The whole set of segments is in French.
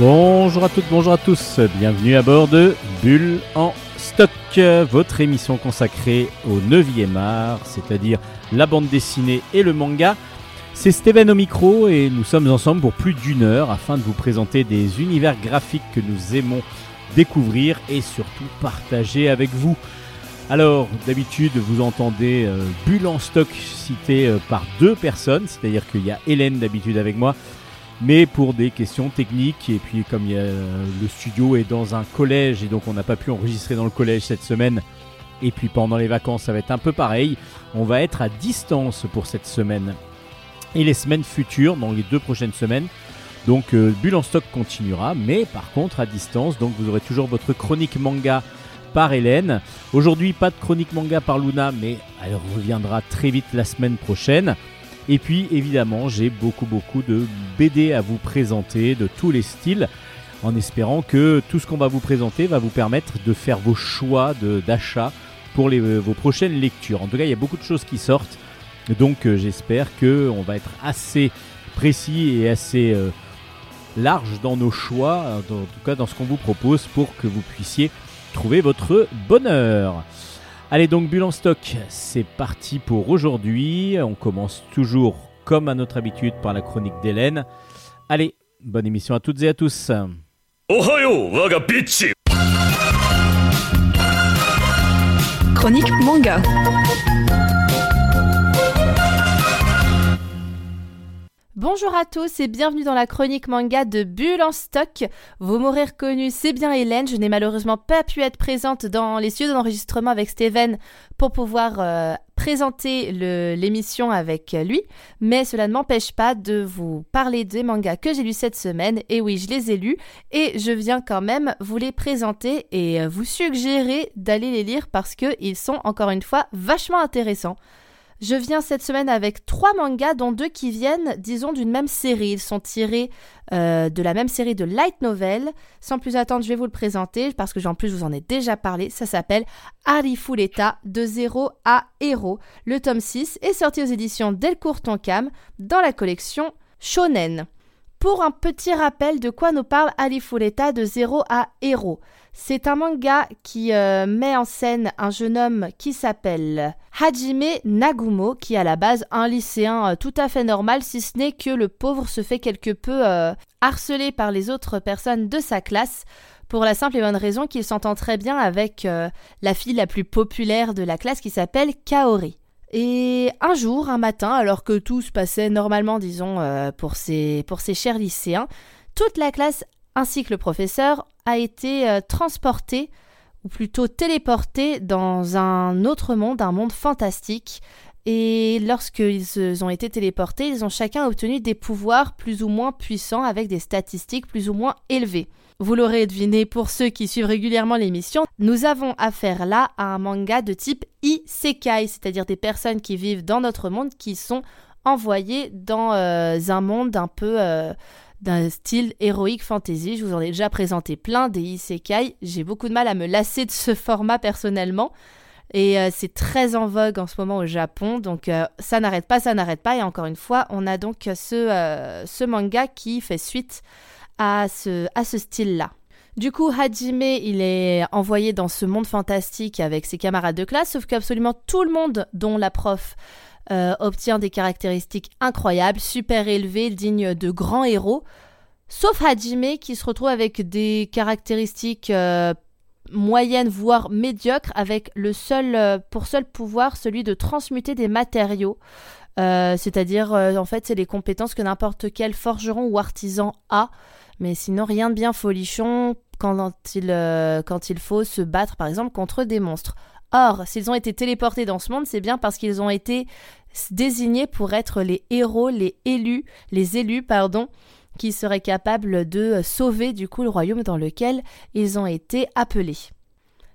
Bonjour à toutes, bonjour à tous, bienvenue à bord de Bulle en stock, votre émission consacrée au 9e art, c'est-à-dire la bande dessinée et le manga. C'est Steven au micro et nous sommes ensemble pour plus d'une heure afin de vous présenter des univers graphiques que nous aimons découvrir et surtout partager avec vous. Alors, d'habitude, vous entendez euh, Bulle en stock cité euh, par deux personnes, c'est-à-dire qu'il y a Hélène d'habitude avec moi mais pour des questions techniques. Et puis comme a, le studio est dans un collège et donc on n'a pas pu enregistrer dans le collège cette semaine. Et puis pendant les vacances, ça va être un peu pareil. On va être à distance pour cette semaine. Et les semaines futures, dans les deux prochaines semaines. Donc euh, Bulle en stock continuera, mais par contre à distance. Donc vous aurez toujours votre chronique manga par Hélène. Aujourd'hui, pas de chronique manga par Luna, mais elle reviendra très vite la semaine prochaine. Et puis évidemment, j'ai beaucoup beaucoup de BD à vous présenter de tous les styles en espérant que tout ce qu'on va vous présenter va vous permettre de faire vos choix d'achat pour les, vos prochaines lectures. En tout cas, il y a beaucoup de choses qui sortent. Donc euh, j'espère que on va être assez précis et assez euh, large dans nos choix, en tout cas dans ce qu'on vous propose pour que vous puissiez trouver votre bonheur. Allez donc Bulle en stock, c'est parti pour aujourd'hui. On commence toujours comme à notre habitude par la chronique d'Hélène. Allez, bonne émission à toutes et à tous. Chronique manga. Bonjour à tous et bienvenue dans la chronique manga de Bulle en stock. Vous m'aurez reconnu, c'est bien Hélène. Je n'ai malheureusement pas pu être présente dans les studios d'enregistrement avec Steven pour pouvoir euh, présenter l'émission avec lui, mais cela ne m'empêche pas de vous parler des mangas que j'ai lus cette semaine. Et oui, je les ai lus et je viens quand même vous les présenter et vous suggérer d'aller les lire parce qu'ils sont encore une fois vachement intéressants. Je viens cette semaine avec trois mangas, dont deux qui viennent, disons, d'une même série. Ils sont tirés euh, de la même série de light novel. Sans plus attendre, je vais vous le présenter parce que en plus, je vous en ai déjà parlé. Ça s'appelle Arifuleta de zéro à héros. Le tome 6 est sorti aux éditions Delcourt Tonkam dans la collection Shonen. Pour un petit rappel de quoi nous parle Arifuleta de zéro à héros. C'est un manga qui euh, met en scène un jeune homme qui s'appelle Hajime Nagumo, qui est à la base un lycéen euh, tout à fait normal, si ce n'est que le pauvre se fait quelque peu euh, harcelé par les autres personnes de sa classe pour la simple et bonne raison qu'il s'entend très bien avec la fille la plus populaire de la classe qui s'appelle Kaori. Et un jour, un matin, alors que tout se passait normalement, disons, pour, ces, pour ces chers lycéens, toute la classe ainsi que le professeur a été euh, transporté ou plutôt téléporté dans un autre monde, un monde fantastique. Et lorsqu'ils ont été téléportés, ils ont chacun obtenu des pouvoirs plus ou moins puissants avec des statistiques plus ou moins élevées. Vous l'aurez deviné pour ceux qui suivent régulièrement l'émission, nous avons affaire là à un manga de type isekai, c'est-à-dire des personnes qui vivent dans notre monde qui sont envoyées dans euh, un monde un peu euh, d'un style héroïque fantasy. Je vous en ai déjà présenté plein des isekai. J'ai beaucoup de mal à me lasser de ce format personnellement. Et euh, c'est très en vogue en ce moment au Japon. Donc euh, ça n'arrête pas, ça n'arrête pas. Et encore une fois, on a donc ce, euh, ce manga qui fait suite à ce, à ce style-là. Du coup, Hajime, il est envoyé dans ce monde fantastique avec ses camarades de classe, sauf qu'absolument tout le monde, dont la prof, euh, obtient des caractéristiques incroyables, super élevées, dignes de grands héros. Sauf Hajime qui se retrouve avec des caractéristiques euh, moyennes, voire médiocres, avec le seul, euh, pour seul pouvoir celui de transmuter des matériaux. C'est-à-dire, en fait, c'est les compétences que n'importe quel forgeron ou artisan a. Mais sinon, rien de bien folichon quand il, quand il faut se battre, par exemple, contre des monstres. Or, s'ils ont été téléportés dans ce monde, c'est bien parce qu'ils ont été désignés pour être les héros, les élus, les élus, pardon, qui seraient capables de sauver du coup le royaume dans lequel ils ont été appelés.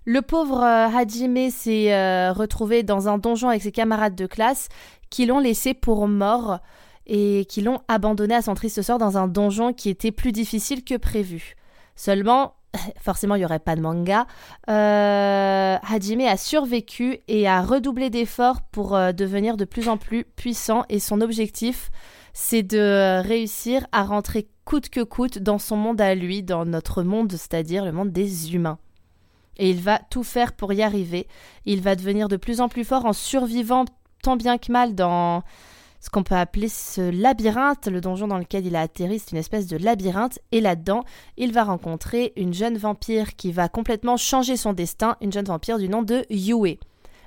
Le pauvre euh, Hajime s'est euh, retrouvé dans un donjon avec ses camarades de classe qui l'ont laissé pour mort et qui l'ont abandonné à son triste sort dans un donjon qui était plus difficile que prévu. Seulement, forcément il n'y aurait pas de manga, euh, Hajime a survécu et a redoublé d'efforts pour euh, devenir de plus en plus puissant et son objectif c'est de réussir à rentrer coûte que coûte dans son monde à lui, dans notre monde, c'est-à-dire le monde des humains. Et il va tout faire pour y arriver. Il va devenir de plus en plus fort en survivant tant bien que mal dans ce qu'on peut appeler ce labyrinthe, le donjon dans lequel il a atterri, c'est une espèce de labyrinthe, et là-dedans, il va rencontrer une jeune vampire qui va complètement changer son destin, une jeune vampire du nom de Yue.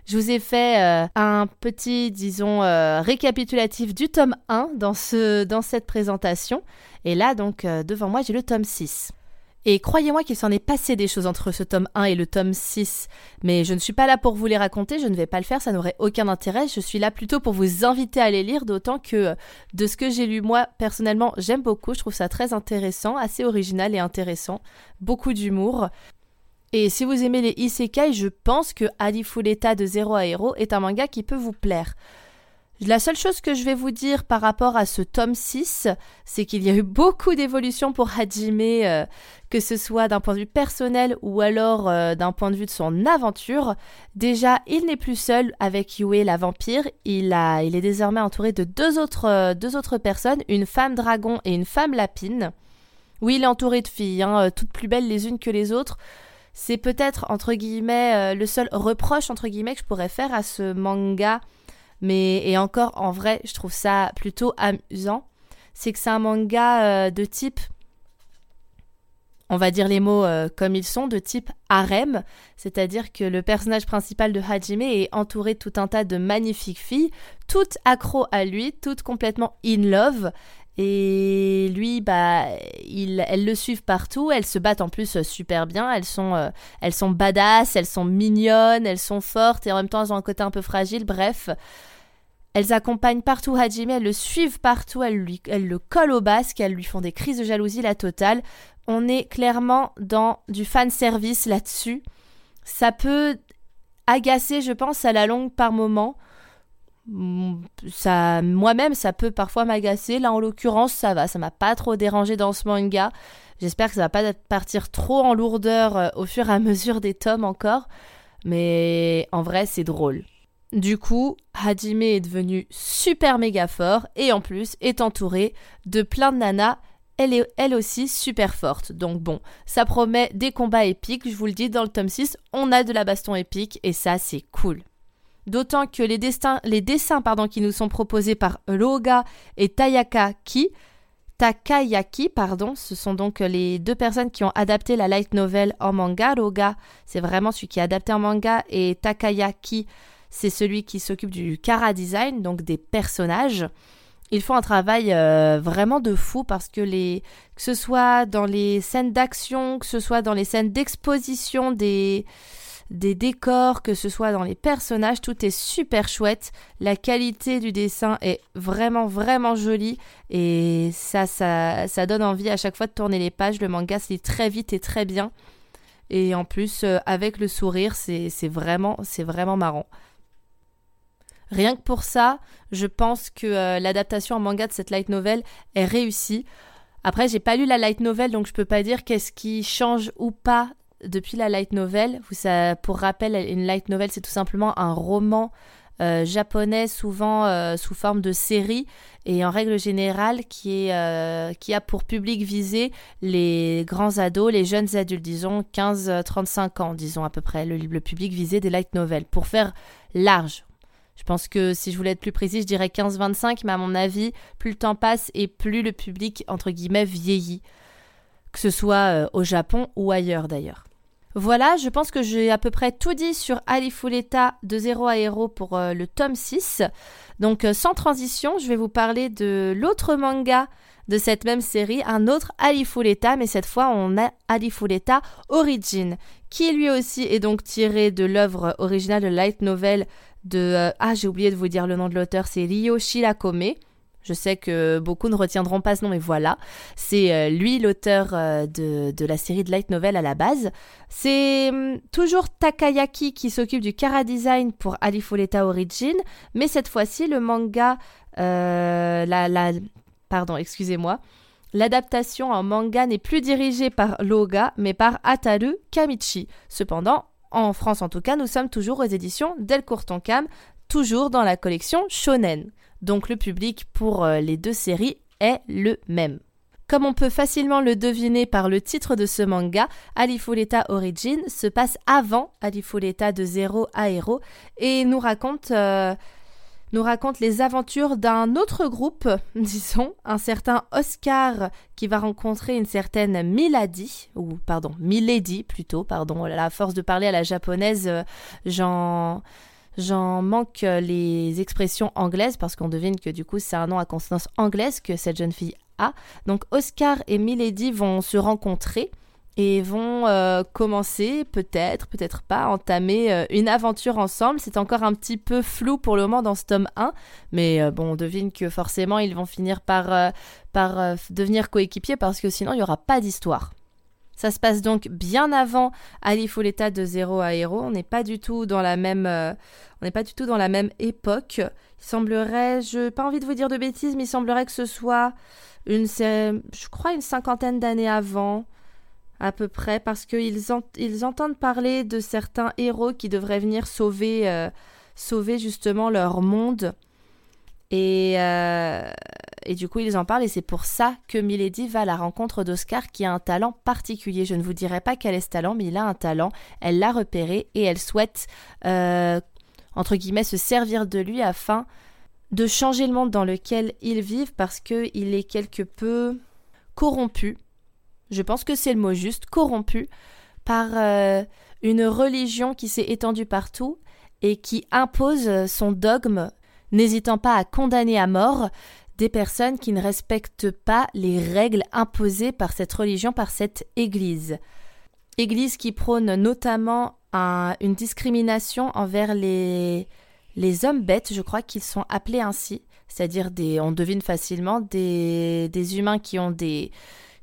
Je vous ai fait euh, un petit, disons, euh, récapitulatif du tome 1 dans, ce, dans cette présentation, et là, donc, euh, devant moi, j'ai le tome 6. Et croyez-moi qu'il s'en est passé des choses entre ce tome 1 et le tome 6. Mais je ne suis pas là pour vous les raconter, je ne vais pas le faire, ça n'aurait aucun intérêt. Je suis là plutôt pour vous inviter à les lire, d'autant que de ce que j'ai lu moi, personnellement, j'aime beaucoup. Je trouve ça très intéressant, assez original et intéressant. Beaucoup d'humour. Et si vous aimez les isekai, je pense que Alifuleta de Zero à Hero est un manga qui peut vous plaire. La seule chose que je vais vous dire par rapport à ce tome 6, c'est qu'il y a eu beaucoup d'évolutions pour Hajime, euh, que ce soit d'un point de vue personnel ou alors euh, d'un point de vue de son aventure. Déjà, il n'est plus seul avec Yue la vampire, il, a, il est désormais entouré de deux autres, euh, personnes, une femme dragon et une femme lapine. Oui, il est entouré de filles, hein, toutes plus belles les unes que les autres. C'est peut-être, entre guillemets, le seul reproche, entre guillemets, que je pourrais faire à ce manga mais et encore en vrai, je trouve ça plutôt amusant. C'est que c'est un manga euh, de type on va dire les mots euh, comme ils sont, de type harem, c'est-à-dire que le personnage principal de Hajime est entouré de tout un tas de magnifiques filles, toutes accro à lui, toutes complètement in love, et lui, bah, elles le suivent partout. Elles se battent en plus super bien. Elles sont, euh, elles sont badass, elles sont mignonnes, elles sont fortes et en même temps elles ont un côté un peu fragile. Bref, elles accompagnent partout Hajime, elles le suivent partout, elles, lui, elles le collent au basque, elles lui font des crises de jalousie la totale. On est clairement dans du fan service là-dessus. Ça peut agacer, je pense, à la longue par moment ça moi-même ça peut parfois m'agacer. Là en l'occurrence ça va ça m'a pas trop dérangé dans ce manga. J'espère que ça va pas partir trop en lourdeur euh, au fur et à mesure des tomes encore. Mais en vrai c'est drôle. Du coup, Hajime est devenu super méga fort et en plus est entouré de plein de nanas. Elle est elle aussi super forte. Donc bon, ça promet des combats épiques, je vous le dis, dans le tome 6, on a de la baston épique et ça c'est cool. D'autant que les, les dessins qui nous sont proposés par Roga et Takayaki, pardon, ce sont donc les deux personnes qui ont adapté la light novel en manga. Roga, c'est vraiment celui qui a adapté en manga, et Takayaki, c'est celui qui s'occupe du Kara design, donc des personnages. Ils font un travail euh, vraiment de fou parce que que ce soit dans les scènes d'action, que ce soit dans les scènes d'exposition des des décors, que ce soit dans les personnages, tout est super chouette. La qualité du dessin est vraiment vraiment jolie et ça, ça, ça donne envie à chaque fois de tourner les pages. Le manga se lit très vite et très bien. Et en plus, euh, avec le sourire, c'est vraiment, vraiment marrant. Rien que pour ça, je pense que euh, l'adaptation en manga de cette light novel est réussie. Après, j'ai pas lu la light novel, donc je peux pas dire qu'est-ce qui change ou pas depuis la light novel. Pour rappel, une light novel, c'est tout simplement un roman euh, japonais, souvent euh, sous forme de série, et en règle générale, euh, qui a pour public visé les grands ados, les jeunes adultes, disons 15-35 ans, disons à peu près, le, le public visé des light novels, pour faire large. Je pense que si je voulais être plus précis, je dirais 15-25, mais à mon avis, plus le temps passe et plus le public, entre guillemets, vieillit. Que ce soit au Japon ou ailleurs d'ailleurs. Voilà, je pense que j'ai à peu près tout dit sur Alifuleta de 0 à héros pour euh, le tome 6. Donc euh, sans transition, je vais vous parler de l'autre manga de cette même série, un autre Alifuleta, mais cette fois on a Alifuleta Origin, qui lui aussi est donc tiré de l'œuvre originale de light novel de... Euh, ah j'ai oublié de vous dire le nom de l'auteur, c'est Ryo Shirakome. Je sais que beaucoup ne retiendront pas ce nom, mais voilà. C'est euh, lui l'auteur euh, de, la série de light novel à la base. C'est hum, toujours Takayaki qui s'occupe du Kara Design pour Alifuleta Origin, mais cette fois-ci le manga, euh, la, pardon, excusez-moi. L'adaptation en manga n'est plus dirigée par Loga, mais par Ataru Kamichi. Cependant, en France en tout cas, nous sommes toujours aux éditions Delcourt Tonkam, toujours dans la collection Shonen. Donc le public pour euh, les deux séries est le même. Comme on peut facilement le deviner par le titre de ce manga, Alifuleta Origin se passe avant Alifuleta de Zero à Hero et nous raconte, euh, nous raconte les aventures d'un autre groupe, disons, un certain Oscar qui va rencontrer une certaine Milady, ou pardon, Milady plutôt, pardon, la force de parler à la japonaise, euh. J'en manque les expressions anglaises parce qu'on devine que du coup c'est un nom à consonance anglaise que cette jeune fille a. Donc Oscar et Milady vont se rencontrer et vont euh, commencer, peut-être, peut-être pas, entamer euh, une aventure ensemble. C'est encore un petit peu flou pour le moment dans ce tome 1, mais euh, bon, on devine que forcément ils vont finir par, par devenir coéquipiers parce que sinon il n'y aura pas d'histoire. Ça se passe donc bien avant l'état de Zéro à Héros. On n'est pas du tout dans la même, on la même époque. Il semblerait, je pas envie de vous dire de bêtises, mais il semblerait que ce soit une, je crois une cinquantaine d'années avant à peu près, parce qu'ils ils entendent parler de certains héros qui devraient venir sauver, euh, sauver justement leur monde. Et, euh, et du coup, ils en parlent, et c'est pour ça que Milady va à la rencontre d'Oscar, qui a un talent particulier. Je ne vous dirai pas quel est ce talent, mais il a un talent. Elle l'a repéré, et elle souhaite, euh, entre guillemets, se servir de lui afin de changer le monde dans lequel ils vivent, parce qu'il est quelque peu corrompu je pense que c'est le mot juste, corrompu par euh, une religion qui s'est étendue partout et qui impose son dogme, n'hésitant pas à condamner à mort des personnes qui ne respectent pas les règles imposées par cette religion, par cette Église. Église qui prône notamment une discrimination envers les, les hommes bêtes, je crois qu'ils sont appelés ainsi, c'est-à-dire des, on devine facilement, des, des humains qui ont des,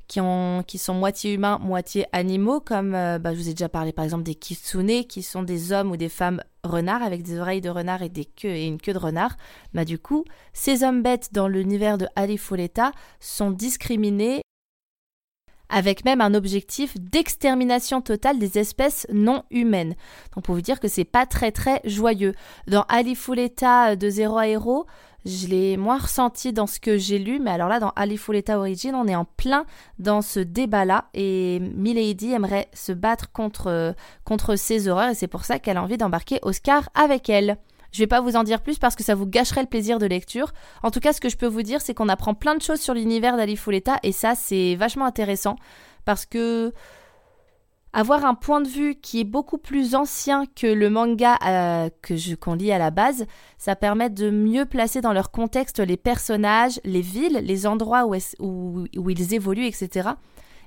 qui, ont, qui sont moitié humains, moitié animaux, comme euh, bah, je vous ai déjà parlé par exemple des kitsune, qui sont des hommes ou des femmes renards avec des oreilles de renard et des queues et une queue de renard. Bah, du coup, ces hommes bêtes dans l'univers de Alifoleta sont discriminés avec même un objectif d'extermination totale des espèces non humaines. Donc pour vous dire que c'est pas très très joyeux. Dans Alifuleta de Zéro à Héros, je l'ai moins ressenti dans ce que j'ai lu, mais alors là, dans Alifuleta Origin, on est en plein dans ce débat-là, et Milady aimerait se battre contre, contre ces horreurs, et c'est pour ça qu'elle a envie d'embarquer Oscar avec elle. Je vais pas vous en dire plus parce que ça vous gâcherait le plaisir de lecture. En tout cas, ce que je peux vous dire, c'est qu'on apprend plein de choses sur l'univers d'Alifuleta, et ça, c'est vachement intéressant, parce que avoir un point de vue qui est beaucoup plus ancien que le manga euh, que je qu'on lit à la base, ça permet de mieux placer dans leur contexte les personnages, les villes, les endroits où, ils évoluent, etc.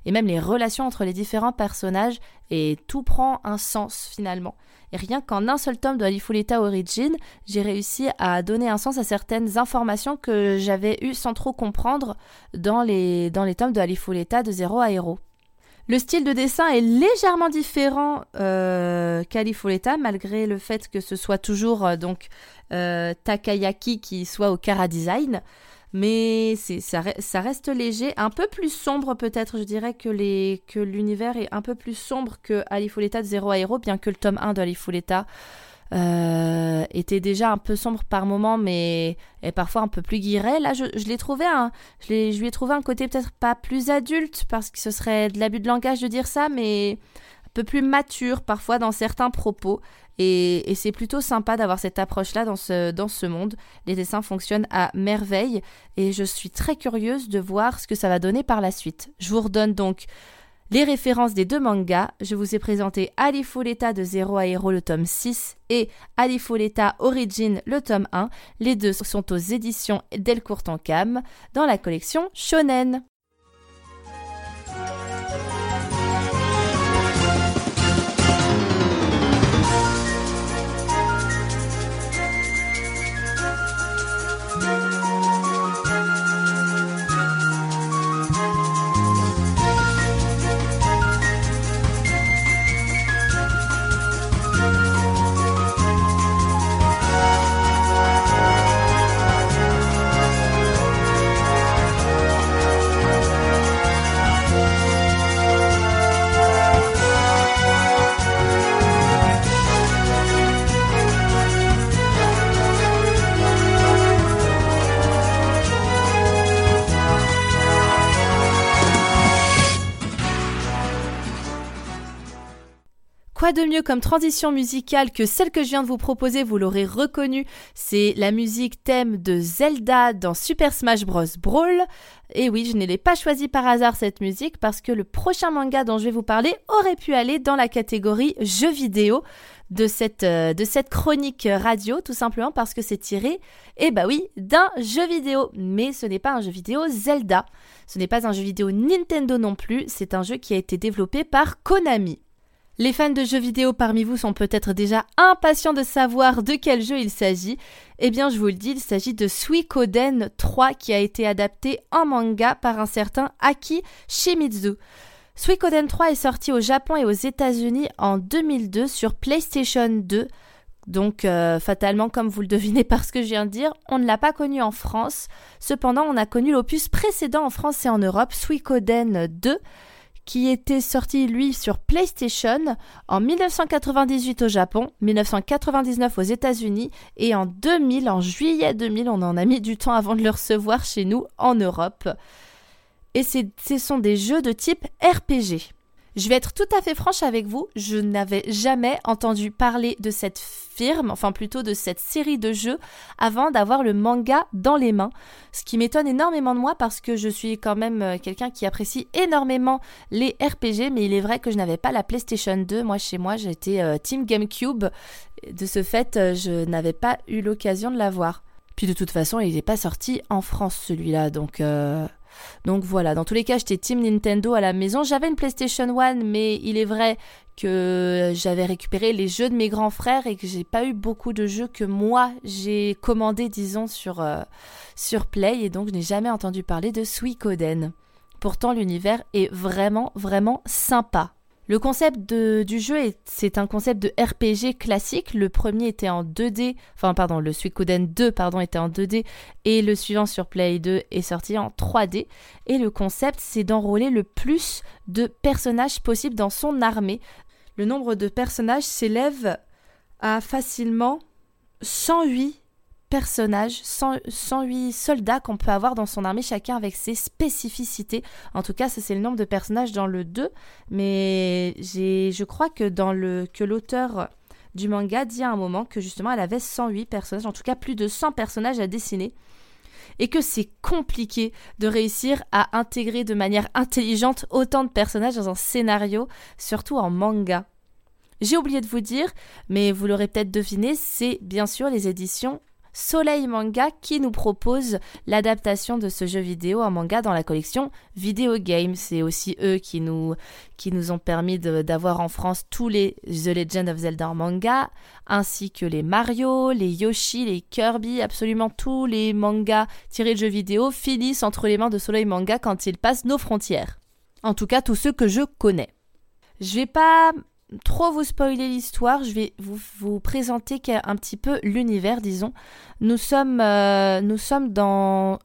Et même les relations entre les différents personnages, et tout prend un sens finalement. Et rien qu'en un seul tome de Alifuleta Origin, j'ai réussi à donner un sens à certaines informations que j'avais eues sans trop comprendre dans les, dans les tomes de Alifuleta de Zéro à Héros. Le style de dessin est légèrement différent euh, malgré le fait que ce soit toujours euh, donc euh, Takayaki qui soit au Kara Design. Mais ça, ça, reste léger, un peu plus sombre peut-être, je dirais que, l'univers est un peu plus sombre que Alifuleta de Zero Aero, bien que le tome 1 de euh, était déjà un peu sombre par moment, mais est parfois un peu plus guiré. Là, je, l'ai trouvé un, je, je lui ai trouvé un côté peut-être pas plus adulte, parce que ce serait de l'abus de langage de dire ça, mais un peu plus mature parfois dans certains propos. Et, et c'est plutôt sympa d'avoir cette approche-là dans ce, dans ce monde. Les dessins fonctionnent à merveille et je suis très curieuse de voir ce que ça va donner par la suite. Je vous redonne donc les références des deux mangas, je vous ai présenté Alifuleta de Zero à Hero le tome 6 et Alifuleta Origin le tome 1. Les deux sont aux éditions Delcourt en Cam dans la collection Shonen. De mieux comme transition musicale que celle que je viens de vous proposer, vous l'aurez reconnue, c'est la musique thème de Zelda dans Super Smash Bros. Brawl. Et oui, je ne l'ai pas choisi par hasard cette musique parce que le prochain manga dont je vais vous parler aurait pu aller dans la catégorie jeux vidéo de cette, euh, de cette chronique radio, tout simplement parce que c'est tiré, eh bah oui, d'un jeu vidéo. Mais ce n'est pas un jeu vidéo Zelda. Ce n'est pas un jeu vidéo Nintendo non plus, c'est un jeu qui a été développé par Konami. Les fans de jeux vidéo parmi vous sont peut-être déjà impatients de savoir de quel jeu il s'agit. Eh bien, je vous le dis, il s'agit de Suikoden 3 qui a été adapté en manga par un certain Aki Shimizu. Suikoden 3 est sorti au Japon et aux États-Unis en 2002 sur PlayStation 2. Donc, euh, fatalement, comme vous le devinez par ce que je viens de dire, on ne l'a pas connu en France. Cependant, on a connu l'opus précédent en France et en Europe, Suikoden 2 qui était sorti lui sur PlayStation en 1998 au Japon, 1999 aux États-Unis et en 2000, en juillet 2000, on en a mis du temps avant de le recevoir chez nous en Europe. Et ce sont des jeux de type RPG. Je vais être tout à fait franche avec vous, je n'avais jamais entendu parler de cette firme, enfin plutôt de cette série de jeux, avant d'avoir le manga dans les mains. Ce qui m'étonne énormément de moi parce que je suis quand même euh, quelqu'un qui apprécie énormément les RPG, mais il est vrai que je n'avais pas la PlayStation 2. Moi, chez moi, j'étais euh, Team GameCube. De ce fait, euh, je n'avais pas eu l'occasion de l'avoir. Puis de toute façon, il n'est pas sorti en France celui-là, donc donc voilà, dans tous les cas, j'étais Team Nintendo à la maison. J'avais une PlayStation 1, mais il est vrai que j'avais récupéré les jeux de mes grands frères et que j'ai pas eu beaucoup de jeux que moi j'ai commandé, disons, sur, euh, sur Play. Et donc, je n'ai jamais entendu parler de Suikoden. Pourtant, l'univers est vraiment, vraiment sympa. Le concept du jeu, c'est un concept de RPG classique. Le premier était en 2D, enfin pardon, le Suikoden 2 pardon était en 2D et le suivant sur Play 2 est sorti en 3D. Et le concept, c'est d'enrôler le plus de personnages possible dans son armée. Le nombre de personnages s'élève à facilement 108 personnages, 108 soldats qu'on peut avoir dans son armée, chacun avec ses spécificités. En tout cas, ça c'est le nombre de personnages dans le 2, mais je crois que dans le que l'auteur du manga dit à un moment que justement elle avait 108 personnages, en tout cas plus de 100 personnages à dessiner et que c'est compliqué de réussir à intégrer de manière intelligente autant de personnages dans un scénario, surtout en manga. J'ai oublié de vous dire, mais vous l'aurez peut-être deviné, c'est bien sûr les éditions Soleil Manga qui nous propose l'adaptation de ce jeu vidéo en manga dans la collection Video Game. C'est aussi eux qui nous, qui nous ont permis d'avoir en France tous les The Legend of Zelda en manga, ainsi que les Mario, les Yoshi, les Kirby, absolument tous les mangas tirés de jeux vidéo finissent entre les mains de Soleil Manga quand ils passent nos frontières. En tout cas, tous ceux que je connais. Je vais pas trop vous spoiler l'histoire, je vais vous, présenter un petit peu l'univers, disons. Nous sommes, euh, nous sommes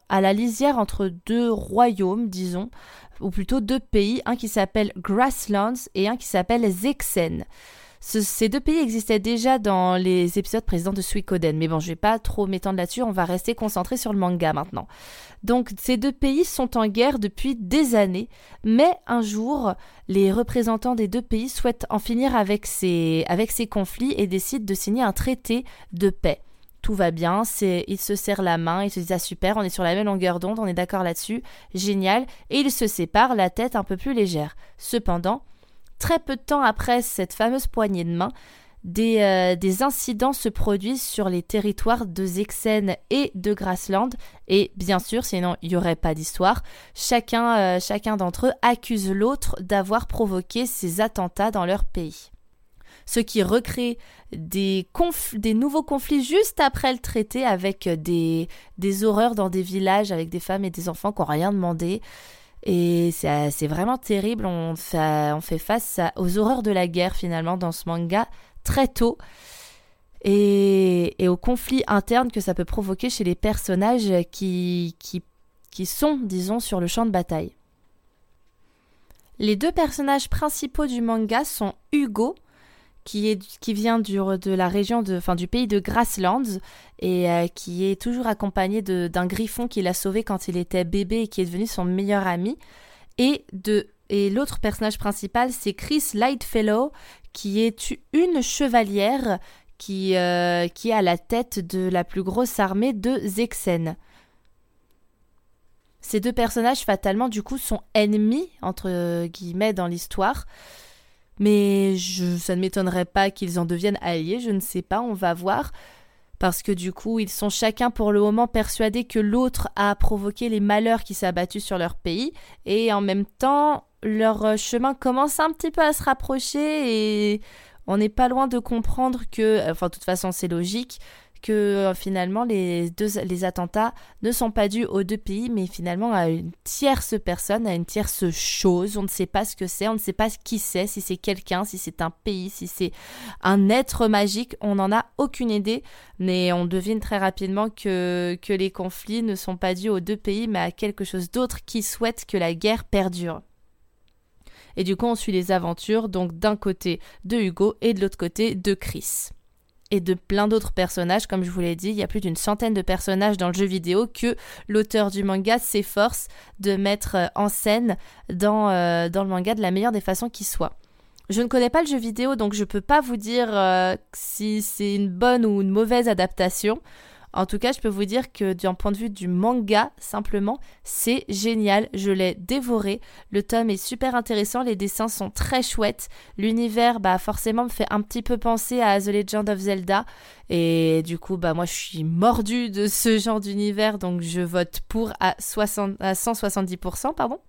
à la lisière entre deux royaumes, disons, ou plutôt deux pays, un qui s'appelle Grasslands et un qui s'appelle Zexen ces deux pays existaient déjà dans les épisodes précédents de Suikoden, mais bon, je vais pas trop m'étendre là-dessus, on va rester concentré sur le manga maintenant. Donc, ces deux pays sont en guerre depuis des années, mais un jour, les représentants des deux pays souhaitent en finir avec ces, conflits et décident de signer un traité de paix tout va bien, ils se serrent la main, ils se disent ah super, on est sur la même longueur d'onde, on est d'accord là-dessus, génial, et ils se séparent la tête un peu plus légère. Cependant, très peu de temps après cette fameuse poignée de main, des, euh, incidents se produisent sur les territoires de Zexen et de Grassland. Et bien sûr, sinon il n'y aurait pas d'histoire, chacun, euh, chacun d'entre eux accuse l'autre d'avoir provoqué ces attentats dans leur pays. Ce qui recrée des, nouveaux conflits juste après le traité avec des, des horreurs dans des villages avec des femmes et des enfants qui n'ont rien demandé. Et c'est vraiment terrible. On fait, face aux horreurs de la guerre finalement dans ce manga très tôt. Et, aux conflits internes que ça peut provoquer chez les personnages qui sont, disons, sur le champ de bataille. Les deux personnages principaux du manga sont Hugo, qui, est, qui vient du, de la région de, enfin, du pays de Grasslands et euh, qui est toujours accompagné d'un griffon qu'il a sauvé quand il était bébé et qui est devenu son meilleur ami. Et, de, et l'autre personnage principal, c'est Chris Lightfellow, qui est une chevalière qui, euh, qui est à la tête de la plus grosse armée de Zexen. Ces deux personnages, fatalement, du coup, sont ennemis, entre guillemets, dans l'histoire. Mais ça ne m'étonnerait pas qu'ils en deviennent alliés, je ne sais pas, on va voir. Parce que du coup, ils sont chacun pour le moment persuadés que l'autre a provoqué les malheurs qui s'est abattu sur leur pays. Et en même temps, leur chemin commence un petit peu à se rapprocher et on n'est pas loin de comprendre que, enfin, de toute façon, c'est logique, que euh, finalement les, attentats ne sont pas dus aux deux pays, mais finalement à une tierce personne, à une tierce chose. On ne sait pas ce que c'est, on ne sait pas qui c'est, si c'est quelqu'un, si c'est un pays, si c'est un être magique. On n'en a aucune idée, mais on devine très rapidement que, que les conflits ne sont pas dus aux deux pays, mais à quelque chose d'autre qui souhaite que la guerre perdure. Et du coup, on suit les aventures, donc d'un côté de Hugo et de l'autre côté de Chris et de plein d'autres personnages. Comme je vous l'ai dit, il y a plus d'une centaine de personnages dans le jeu vidéo que l'auteur du manga s'efforce de mettre euh, en scène dans, euh, dans le manga de la meilleure des façons qui soit. Je ne connais pas le jeu vidéo, donc je ne peux pas vous dire euh, si c'est une bonne ou une mauvaise adaptation. En tout cas, je peux vous dire que d'un point de vue du manga, simplement, c'est génial. Je l'ai dévoré. Le tome est super intéressant. Les dessins sont très chouettes. L'univers, bah, forcément, me fait un petit peu penser à The Legend of Zelda. Et du coup, bah, moi, je suis mordu de ce genre d'univers. Donc, je vote pour à, 60, à 170%, pardon.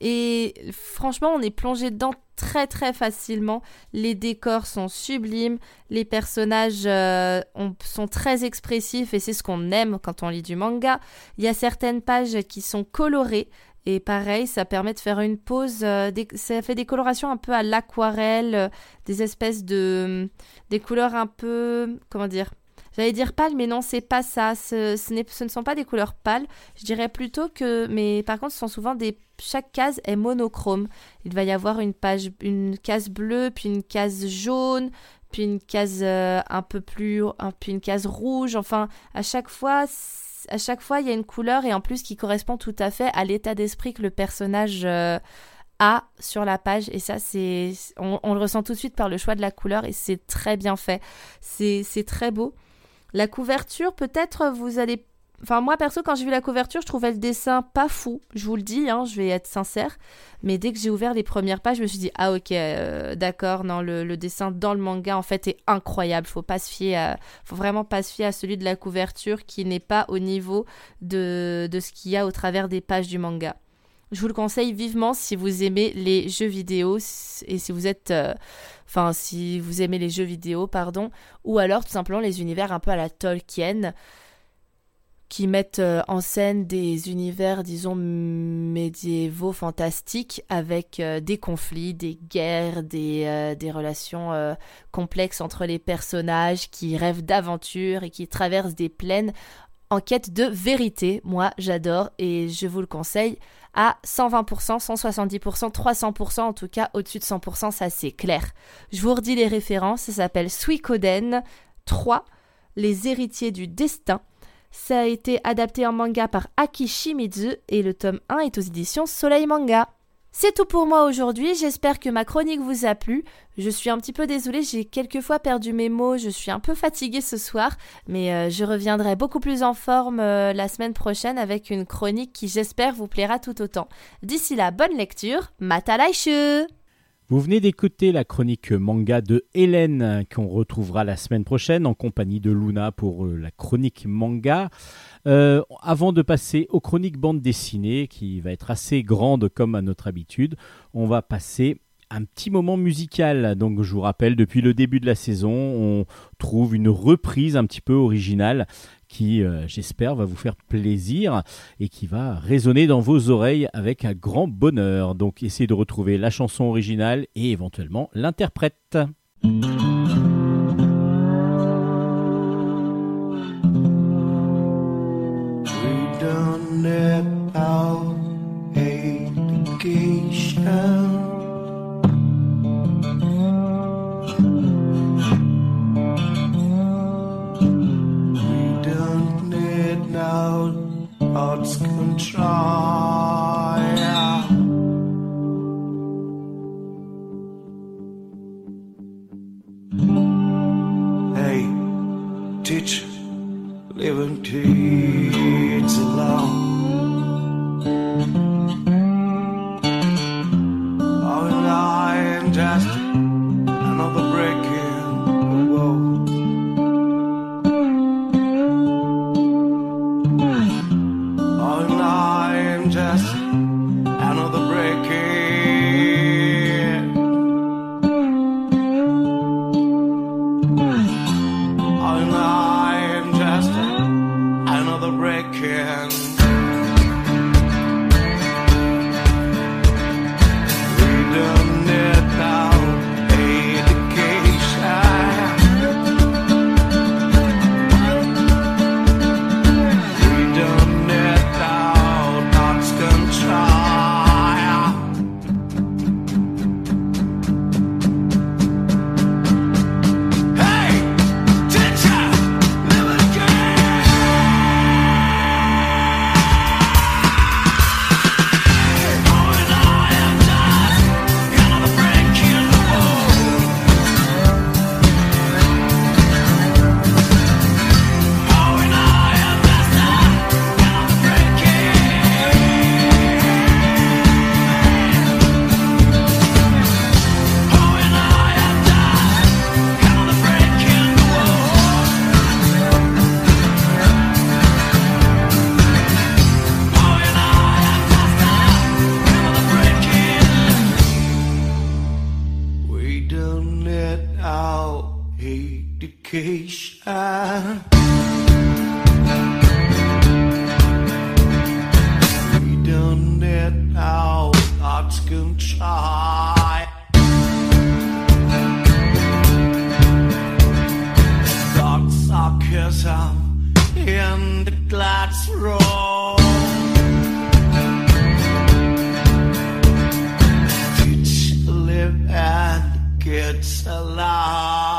Et franchement, on est plongé dedans très très facilement. Les décors sont sublimes, les personnages euh, sont très expressifs et c'est ce qu'on aime quand on lit du manga. Il y a certaines pages qui sont colorées. Et pareil, ça permet de faire une pause. Euh, ça fait des colorations un peu à l'aquarelle, euh, des espèces de. des couleurs un peu. comment dire J'allais dire pâle, mais non, c'est pas ça. Ce, ce, ne sont pas des couleurs pâles. Je dirais plutôt que, mais par contre, ce sont souvent des. Chaque case est monochrome. Il va y avoir une case bleue, puis une case jaune, puis une case euh, un peu plus, puis une case rouge. Enfin, à chaque fois, à chaque fois, il y a une couleur et en plus qui correspond tout à fait à l'état d'esprit que le personnage. Euh, a sur la page et ça c'est on, on, le ressent tout de suite par le choix de la couleur et c'est très bien fait c'est très beau la couverture, peut-être vous allez. Enfin, moi perso, quand j'ai vu la couverture, je trouvais le dessin pas fou. Je vous le dis, hein, je vais être sincère. Mais dès que j'ai ouvert les premières pages, je me suis dit ah ok, euh, d'accord, non, le, dessin dans le manga en fait est incroyable. Faut pas se fier, faut vraiment pas se fier à celui de la couverture qui n'est pas au niveau de, de ce qu'il y a au travers des pages du manga. Je vous le conseille vivement si vous aimez les jeux vidéo et si vous êtes, euh, enfin si vous aimez les jeux vidéo, pardon, ou alors tout simplement les univers un peu à la Tolkien qui mettent euh, en scène des univers, disons, médiévaux fantastiques avec euh, des conflits, des guerres, des, relations complexes entre les personnages qui rêvent d'aventure et qui traversent des plaines en quête de vérité. Moi, j'adore et je vous le conseille à 120%, 170%, 300%, en tout cas au-dessus de 100%, ça c'est clair. Je vous redis les références, ça s'appelle Suikoden 3, Les héritiers du destin. Ça a été adapté en manga par Aki Shimizu et le tome 1 est aux éditions Soleil Manga. C'est tout pour moi aujourd'hui, j'espère que ma chronique vous a plu. Je suis un petit peu désolée, j'ai quelquefois perdu mes mots, je suis un peu fatiguée ce soir, mais euh, je reviendrai beaucoup plus en forme euh, la semaine prochaine avec une chronique qui j'espère vous plaira tout autant. D'ici là, bonne lecture, matalaishu vous venez d'écouter la chronique manga de Hélène qu'on retrouvera la semaine prochaine en compagnie de Luna pour euh, la chronique manga. Euh, avant de passer aux chroniques bande dessinée, qui va être assez grande comme à notre habitude, on va passer un petit moment musical. Donc je vous rappelle, depuis le début de la saison, on trouve une reprise un petit peu originale qui, euh, j'espère, va vous faire plaisir et qui va résonner dans vos oreilles avec un grand bonheur. Donc essayez de retrouver la chanson originale et éventuellement l'interprète. God's control. Hey, teach, live and. it's a lie.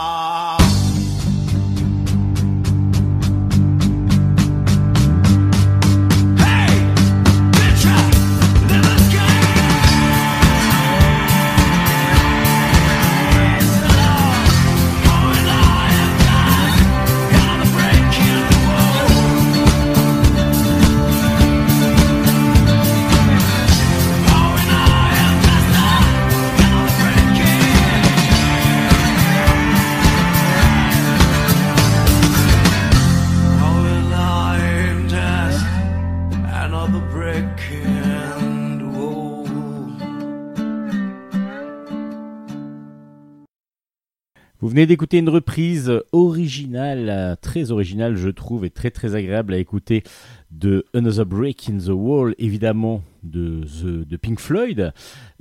Vous venez d'écouter une reprise originale, très originale je trouve, et très très agréable à écouter de Another Break in the Wall, évidemment de, The- Pink Floyd,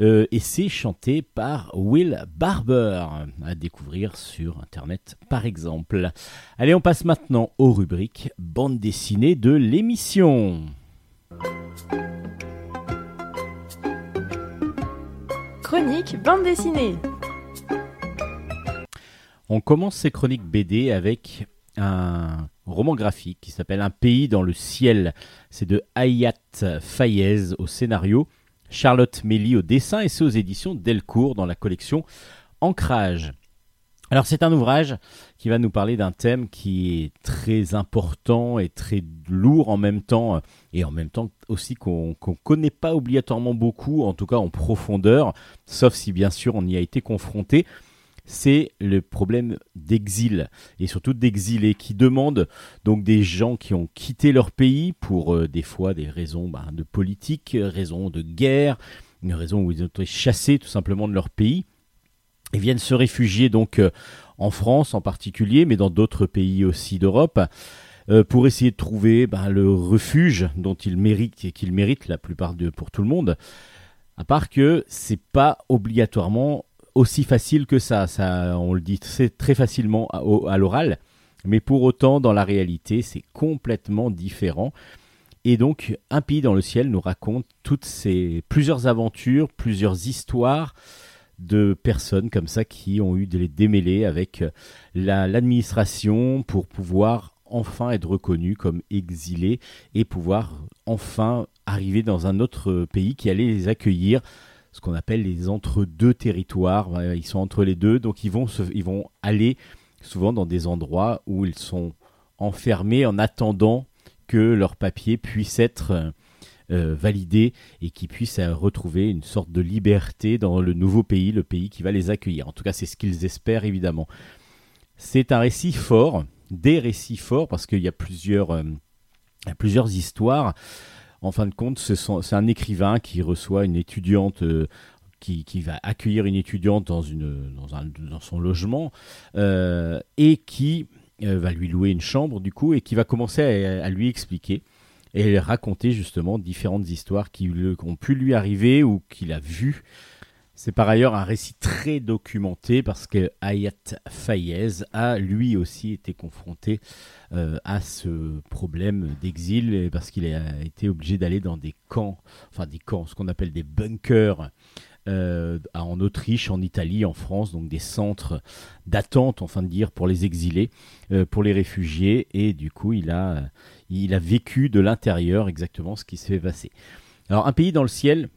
euh, et c'est chanté par Will Barber, à découvrir sur Internet par exemple. Allez, on passe maintenant aux rubriques bande dessinée de l'émission. Chronique bande dessinée. On commence ces chroniques BD avec un roman graphique qui s'appelle Un pays dans le ciel. C'est de Hayat Fayez au scénario, Charlotte Melly au dessin et c'est aux éditions Delcourt dans la collection Ancrage. Alors c'est un ouvrage qui va nous parler d'un thème qui est très important et très lourd en même temps et en même temps aussi qu'on ne connaît pas obligatoirement beaucoup, en tout cas en profondeur, sauf si bien sûr on y a été confronté c'est le problème d'exil et surtout d'exilés qui demandent donc des gens qui ont quitté leur pays pour euh, des fois des raisons bah, de politique, raisons de guerre, une raison où ils ont été chassés tout simplement de leur pays et viennent se réfugier donc euh, en France en particulier, mais dans d'autres pays aussi d'Europe. euh, pour essayer de trouver bah, le refuge dont ils méritent et qu'ils méritent la plupart de pour tout le monde. À part que c'est pas obligatoirement aussi facile que ça. ça on le dit très, facilement à, l'oral, mais pour autant, dans la réalité, c'est complètement différent. Et donc, Un pays dans le ciel nous raconte toutes ces plusieurs aventures, plusieurs histoires de personnes comme ça qui ont eu des démêlés avec la- l'administration pour pouvoir enfin être reconnus comme exilés et pouvoir enfin arriver dans un autre pays qui allait les accueillir ce qu'on appelle les entre-deux territoires. Ils sont entre les deux, donc ils vont, aller souvent dans des endroits où ils sont enfermés en attendant que leur papier puisse être euh, validé et qu'ils puissent euh, retrouver une sorte de liberté dans le nouveau pays, le pays qui va les accueillir. En tout cas, c'est ce qu'ils espèrent évidemment. C'est un récit fort, des récits forts, parce qu'il y a plusieurs, euh, il y a plusieurs histoires. En fin de compte, c'est un écrivain qui reçoit une étudiante. euh, qui, va accueillir une étudiante dans, son logement euh, et qui euh, va lui louer une chambre du coup et qui va commencer à, lui expliquer et raconter justement différentes histoires qui ont pu lui arriver ou qu'il a vues. C'est par ailleurs un récit très documenté parce que Hayat Fayez a lui aussi été confronté euh, à ce problème d'exil parce qu'il a été obligé d'aller dans des camps, enfin des camps, ce qu'on appelle des bunkers euh, en Autriche, en Italie, en France, donc des centres d'attente, enfin de dire, pour les exilés, euh, pour les réfugiés, et du coup, il a, il a vécu de l'intérieur exactement ce qui s'est passé. Alors, un pays dans le ciel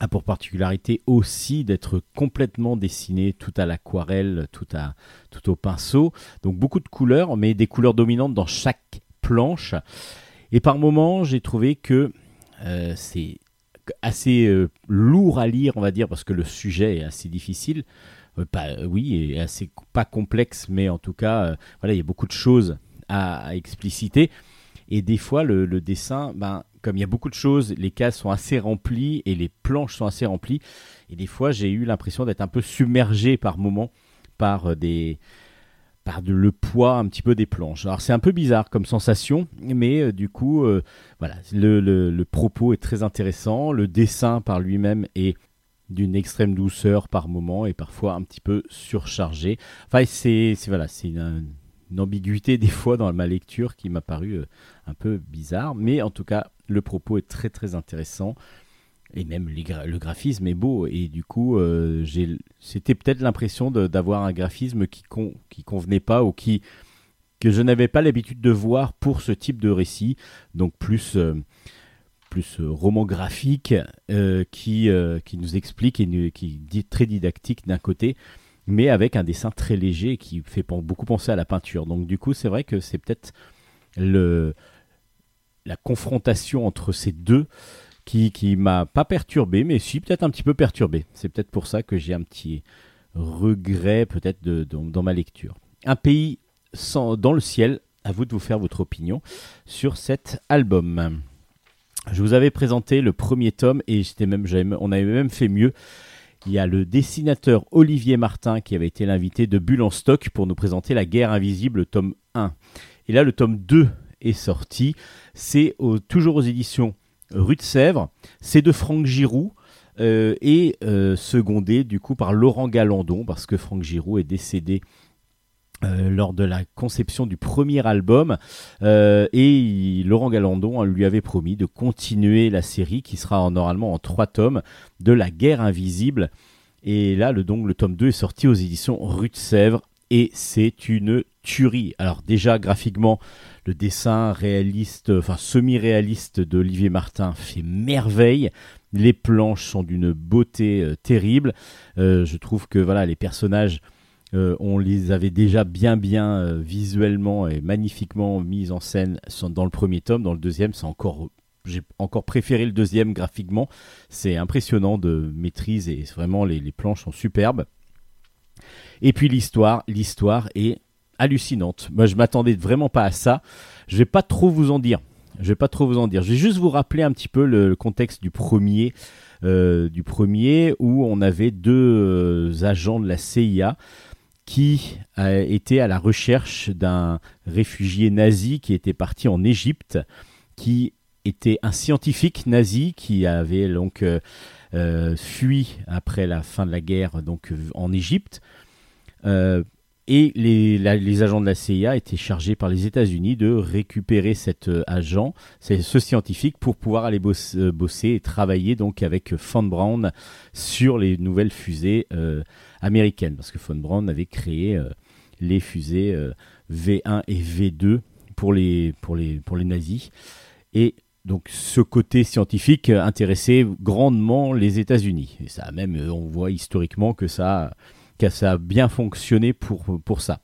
a pour particularité aussi d'être complètement dessiné tout à l'aquarelle, tout, tout au pinceau, donc beaucoup de couleurs, mais des couleurs dominantes dans chaque planche. Et par moments, j'ai trouvé que euh, c'est assez euh, lourd à lire, on va dire, parce que le sujet est assez difficile. Euh, pas, oui, et assez pas complexe, mais en tout cas, voilà, il y a beaucoup de choses à, à expliciter. Et des fois, le, le dessin, ben, comme il y a beaucoup de choses, les cases sont assez remplies et les planches sont assez remplies. Et des fois, j'ai eu l'impression d'être un peu submergé par moments par euh, des par de, le poids un petit peu des planches. Alors c'est un peu bizarre comme sensation, mais euh, du coup, euh, voilà, le, propos est très intéressant, le dessin par lui-même est d'une extrême douceur par moment et parfois un petit peu surchargé. Enfin, c'est voilà, c'est une, une ambiguïté des fois dans ma lecture qui m'a paru un peu bizarre, mais en tout cas, le propos est très très intéressant. Et même le graphisme est beau. Et du coup euh, c'était peut-être l'impression d'avoir un graphisme qui con, qui convenait pas ou qui que je n'avais pas l'habitude de voir pour ce type de récit. Donc plus euh, plus euh, roman graphique euh, qui euh, qui nous explique et qui dit très didactique d'un côté mais avec un dessin très léger qui fait beaucoup penser à la peinture. Donc du coup c'est vrai que c'est peut-être le la confrontation entre ces deux qui, qui m'a pas perturbé, mais si peut-être un petit peu perturbé. C'est peut-être pour ça que j'ai un petit regret peut-être de- dans- ma lecture. Un pays sans, dans le ciel, à vous de vous faire votre opinion sur cet album. Je vous avais présenté le premier tome et j'étais même, on avait même fait mieux. Il y a le dessinateur Olivier Martin qui avait été l'invité de Bulle en stock pour nous présenter La guerre invisible, tome 1. Et là, le tome 2 est sorti. C'est toujours aux éditions Rue de Sèvres. C'est de Franck Giroud euh, et euh, secondé du coup par Laurent Galandon parce que Franck Giroud est décédé euh, lors de la conception du premier album et Laurent Galandon hein, lui avait promis de continuer la série qui sera en- normalement en trois tomes de La guerre invisible et là le, donc, le tome 2 est sorti aux éditions Rue de Sèvres et c'est une tuerie. Alors déjà graphiquement le dessin réaliste, enfin semi-réaliste d'Olivier Martin fait merveille. Les planches sont d'une beauté euh, terrible. Euh, je trouve que voilà les personnages, euh, on les avait déjà bien bien visuellement et magnifiquement mis en scène dans le premier tome. Dans le deuxième, c'est encore j'ai encore préféré le deuxième graphiquement. C'est impressionnant de maîtrise et vraiment les planches sont superbes. Et puis l'histoire, l'histoire est hallucinante. Moi, je m'attendais vraiment pas à ça. Je vais pas trop vous en dire. Je vais pas trop vous en dire. Je vais juste vous rappeler un petit peu le, contexte du premier, euh, du premier où on avait deux euh, agents de la CIA qui euh, étaient à la recherche d'un réfugié nazi qui était parti en Égypte, qui était un scientifique nazi qui avait donc fui après la fin de la guerre donc en Égypte. Et les, agents de la CIA étaient chargés par les États-Unis de récupérer cet euh, agent, ce scientifique, pour pouvoir aller boss- euh, bosser et travailler donc avec Von Braun sur les nouvelles fusées euh, américaines, parce que Von Braun avait créé les fusées euh, V1 et V2 pour les, pour les, pour les nazis. Et donc ce côté scientifique intéressait grandement les États-Unis. Et ça a même, on voit historiquement que ça, ça a bien fonctionné pour, pour ça.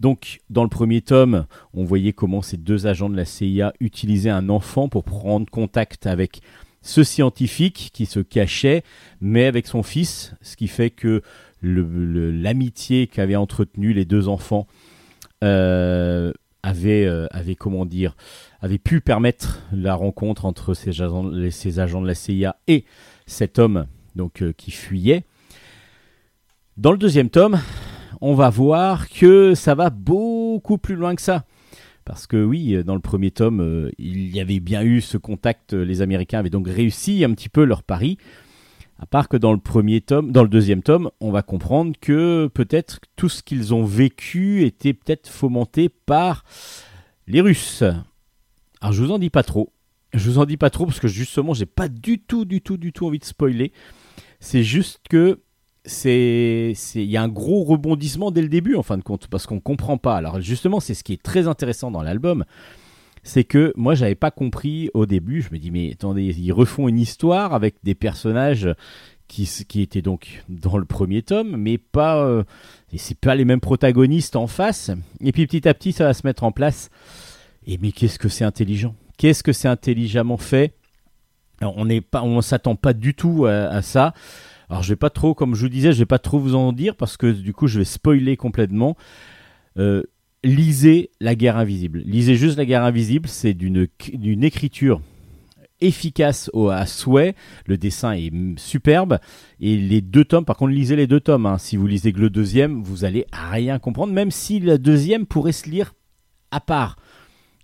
Donc, dans le premier tome, on voyait comment ces deux agents de la CIA utilisaient un enfant pour prendre contact avec ce scientifique qui se cachait, mais avec son fils, ce qui fait que l'amitié qu'avaient entretenu les deux enfants euh, avait, euh, avait, comment dire, avait pu permettre la rencontre entre ces agents, les- ces agents de la CIA et cet homme donc, euh, qui fuyait. Dans le deuxième tome, on va voir que ça va beaucoup plus loin que ça. Parce que oui, euh, dans le premier tome, euh, il y avait bien eu ce contact, euh, les Américains avaient donc réussi un petit peu leur pari. À part que dans le premier tome, dans le deuxième tome, on va comprendre que peut-être tout ce qu'ils ont vécu était peut-être fomenté par les Russes. Alors je vous en dis pas trop. Je vous en dis pas trop parce que justement, j'ai pas du tout, du tout, du tout envie de spoiler. C'est juste que c'est, il y a un gros rebondissement dès le début en fin de compte parce qu'on comprend pas. Alors justement, c'est ce qui est très intéressant dans l'album, c'est que moi j'avais pas compris au début. Je me dis mais attendez, ils refont une histoire avec des personnages qui, étaient donc dans le premier tome, mais pas, euh, c'est pas les mêmes protagonistes en face. Et puis petit à petit, ça va se mettre en place. Et mais qu'est-ce que c'est intelligent? Qu'est-ce que c'est intelligemment fait? On n'est pas, on s'attend pas du tout à ça. Alors je vais pas trop, comme je vous disais, je vais pas trop vous en dire parce que du coup je vais spoiler complètement. Euh, lisez La guerre invisible. Lisez juste La guerre invisible, c'est d'une écriture efficace au, à souhait. Le dessin est superbe. Et les deux tomes, par contre, lisez les deux tomes. hein. Si vous lisez que le deuxième, vous allez rien comprendre, même si le deuxième pourrait se lire à part.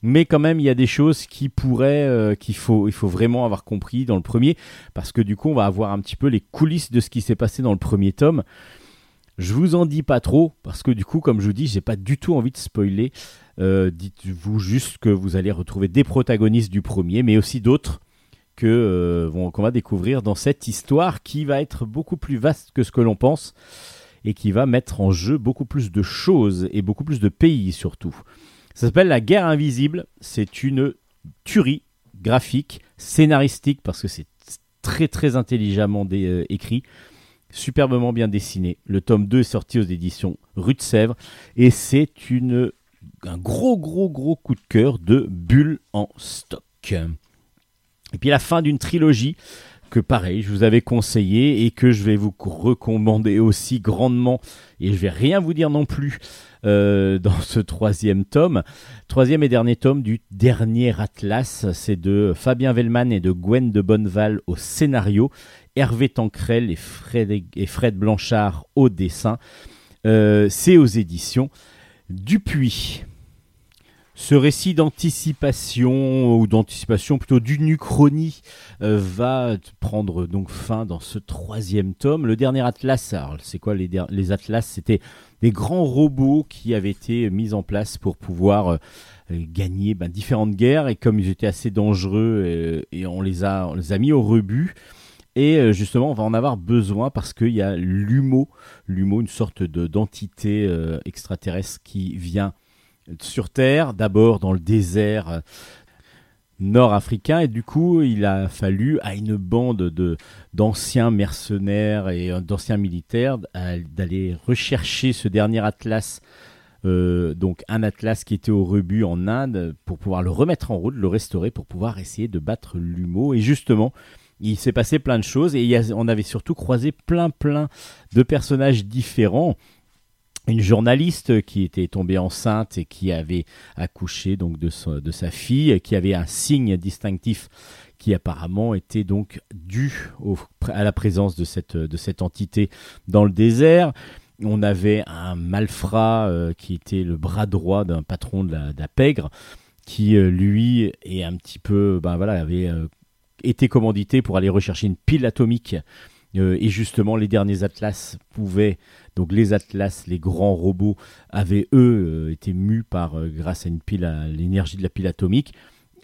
Mais quand même, il y a des choses qui pourraient, euh, qu'il faut, il faut vraiment avoir compris dans le premier, parce que du coup, on va avoir un petit peu les coulisses de ce qui s'est passé dans le premier tome. Je vous en dis pas trop, parce que du coup, comme je vous dis, j'ai pas du tout envie de spoiler. Euh, Dites-vous juste que vous allez retrouver des protagonistes du premier, mais aussi d'autres que euh, qu'on va découvrir dans cette histoire qui va être beaucoup plus vaste que ce que l'on pense et qui va mettre en jeu beaucoup plus de choses et beaucoup plus de pays surtout. Ça s'appelle La guerre invisible. C'est une tuerie graphique, scénaristique, parce que c'est très très intelligemment euh, écrit, superbement bien dessiné. Le tome 2 est sorti aux éditions Rue de Sèvres et c'est une un gros gros gros coup de cœur de Bulle en stock. Et puis la fin d'une trilogie que pareil, je vous avais conseillé et que je vais vous recommander aussi grandement. Et je vais rien vous dire non plus euh, dans ce troisième tome. Troisième et dernier tome du dernier Atlas. C'est de Fabien Vellman et de Gwen de Bonneval au scénario. Hervé Tancrel et Fred, et Fred Blanchard au dessin. Euh, C'est aux éditions Dupuis. Ce récit d'anticipation ou d'anticipation plutôt d'une uchronie euh, va prendre donc fin dans ce troisième tome. Le dernier Atlas, c'est quoi les, Atlas? C'était des grands robots qui avaient été mis en place pour pouvoir euh, gagner ben, différentes guerres et comme ils étaient assez dangereux euh, et on les a les a mis au rebut. Et euh, justement, on va en avoir besoin parce qu'il y a l'humo, une sorte de d'entité euh, extraterrestre qui vient sur Terre, d'abord dans le désert euh, nord-africain, et du coup, il a fallu à une bande de d'anciens mercenaires et euh, d'anciens militaires d'aller rechercher ce dernier atlas. euh, donc un atlas qui était au rebut en Inde pour pouvoir le remettre en route, le restaurer pour pouvoir essayer de battre l'humo. Et justement, il s'est passé plein de choses et on avait surtout croisé plein plein de personnages différents. Une journaliste qui était tombée enceinte et qui avait accouché donc de, sa- fille, qui avait un signe distinctif qui apparemment était donc dû à la présence de cette, entité dans le désert. On avait un malfrat euh, qui était le bras droit d'un patron de la, de la pègre, qui euh, lui est un petit peu, ben voilà, avait euh, été commandité pour aller rechercher une pile atomique. Euh, et justement, les derniers atlas pouvaient, donc les atlas, les grands robots, avaient eux euh, été mus par, euh, grâce à une pile, à l'énergie de la pile atomique.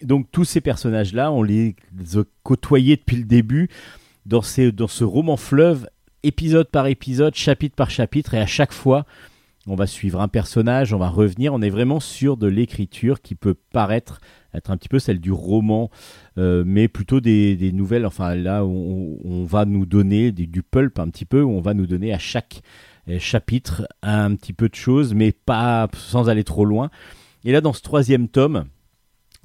Donc tous ces personnages-là, on les a côtoyés depuis le début dans, dans ce roman fleuve, épisode par épisode, chapitre par chapitre, et à chaque fois, on va suivre un personnage, on va revenir, on est vraiment sur de l'écriture qui peut paraître être un petit peu celle du roman, euh, mais plutôt des, nouvelles, enfin là, on, va nous donner du, pulp un petit peu, on va nous donner à chaque euh, chapitres, un petit peu de choses, mais pas sans aller trop loin. Et là, dans ce troisième tome,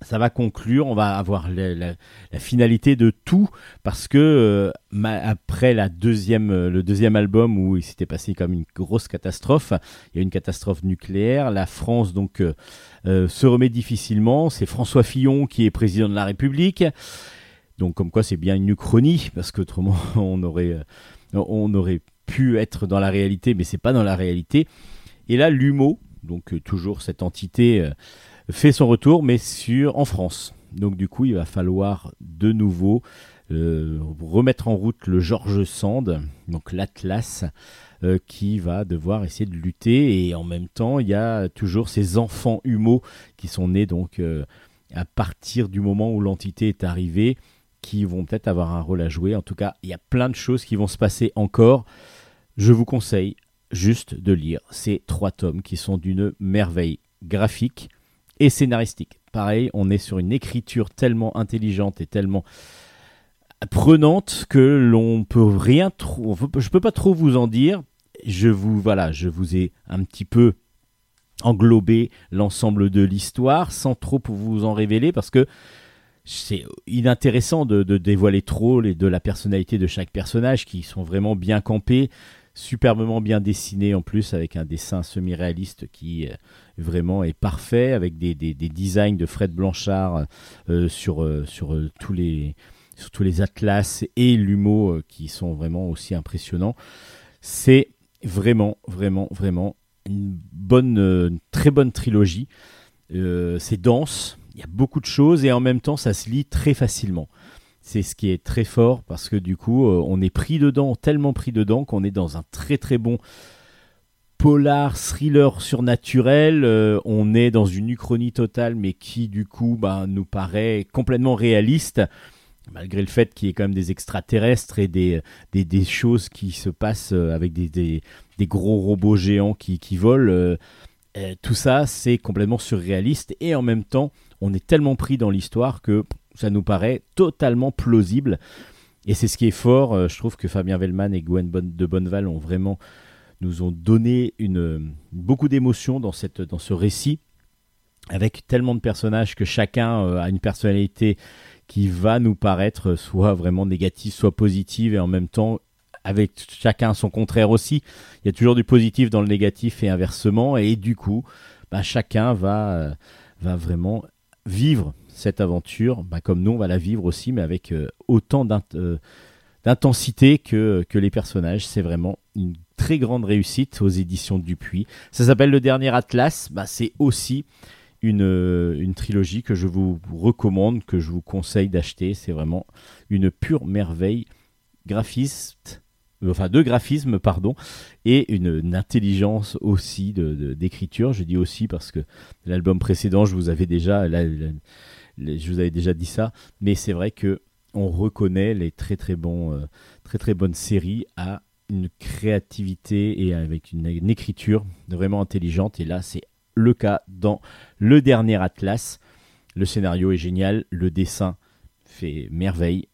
ça va conclure, on va avoir la, finalité de tout parce que euh, après la deuxième, euh, le deuxième album où il s'était passé comme une grosse catastrophe, il y a une catastrophe nucléaire, la France donc euh, se remet difficilement, c'est François Fillon qui est président de la République, donc comme quoi c'est bien une uchronie parce qu'autrement on aurait, on aurait pu être dans la réalité, mais c'est pas dans la réalité. Et là l'humo, donc toujours cette entité fait son retour, mais sur en France. Donc du coup, il va falloir de nouveau euh, remettre en route le George Sand, donc l'Atlas, euh, qui va devoir essayer de lutter. Et en même temps, il y a toujours ces enfants humeaux qui sont nés donc euh, à partir du moment où l'entité est arrivée, qui vont peut-être avoir un rôle à jouer. En tout cas, il y a plein de choses qui vont se passer encore. Je vous conseille juste de lire ces trois tomes qui sont d'une merveille graphique et scénaristique. Pareil, on est sur une écriture tellement intelligente et tellement prenante que l'on peut rien trop. Je peux pas trop vous en dire. Je vous voilà, je vous ai un petit peu englobé l'ensemble de l'histoire sans trop vous en révéler parce que c'est inintéressant de, de dévoiler trop les, de la personnalité de chaque personnage qui sont vraiment bien campés, superbement bien dessinés en plus avec un dessin semi-réaliste qui euh, vraiment est parfait avec des, des- des designs de Fred Blanchard euh, sur, euh, sur, tous les, sur tous les atlas et l'humo qui sont vraiment aussi impressionnants. C'est vraiment, vraiment, vraiment une bonne, une très bonne trilogie. C'est dense, il y a beaucoup de choses et en même temps ça se lit très facilement. C'est ce qui est très fort parce que du coup euh, on est pris dedans, tellement pris dedans qu'on est dans un très très bon polar thriller surnaturel. euh, on est dans une uchronie totale mais qui du coup bah, nous paraît complètement réaliste malgré le fait qu'il y ait quand même des extraterrestres et des, des, des choses qui se passent euh, avec des, des, gros robots géants qui, qui volent. tout ça, c'est complètement surréaliste et en même temps, on est tellement pris dans l'histoire que ça nous paraît totalement plausible. Et c'est ce qui est fort. euh, je trouve que Fabien Vellman et Gwen de Bonneval nous ont donné beaucoup d'émotions dans, ce récit, avec tellement de personnages que chacun euh, a une personnalité qui va nous paraître soit vraiment négative, soit positive, et en même temps avec chacun son contraire aussi. Il y a toujours du positif dans le négatif et inversement, et du coup, bah, chacun euh, va vraiment vivre cette aventure, bah, comme nous on va la vivre aussi, mais avec euh, autant euh, d'intensité que, les personnages. C'est vraiment une très grande réussite aux éditions Dupuis. Ça s'appelle Le Dernier Atlas, bah, c'est aussi une, euh, une trilogie que je vous recommande, que je vous conseille d'acheter. C'est vraiment une pure merveille graphiste, de graphisme, pardon, et une, intelligence aussi d'écriture. je dis aussi parce que l'album précédent, je vous avais déjà, je vous avais déjà dit ça, mais c'est vrai que on reconnaît les très très euh, bonnes séries à une créativité et avec une, écriture vraiment intelligente. Et là, c'est le cas dans le dernier Atlas. Le scénario est génial, le dessin fait merveille,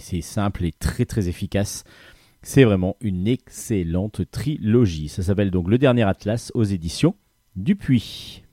c'est simple et très très efficace. C'est vraiment une excellente trilogie. Ça s'appelle donc Le Dernier Atlas aux éditions Dupuis.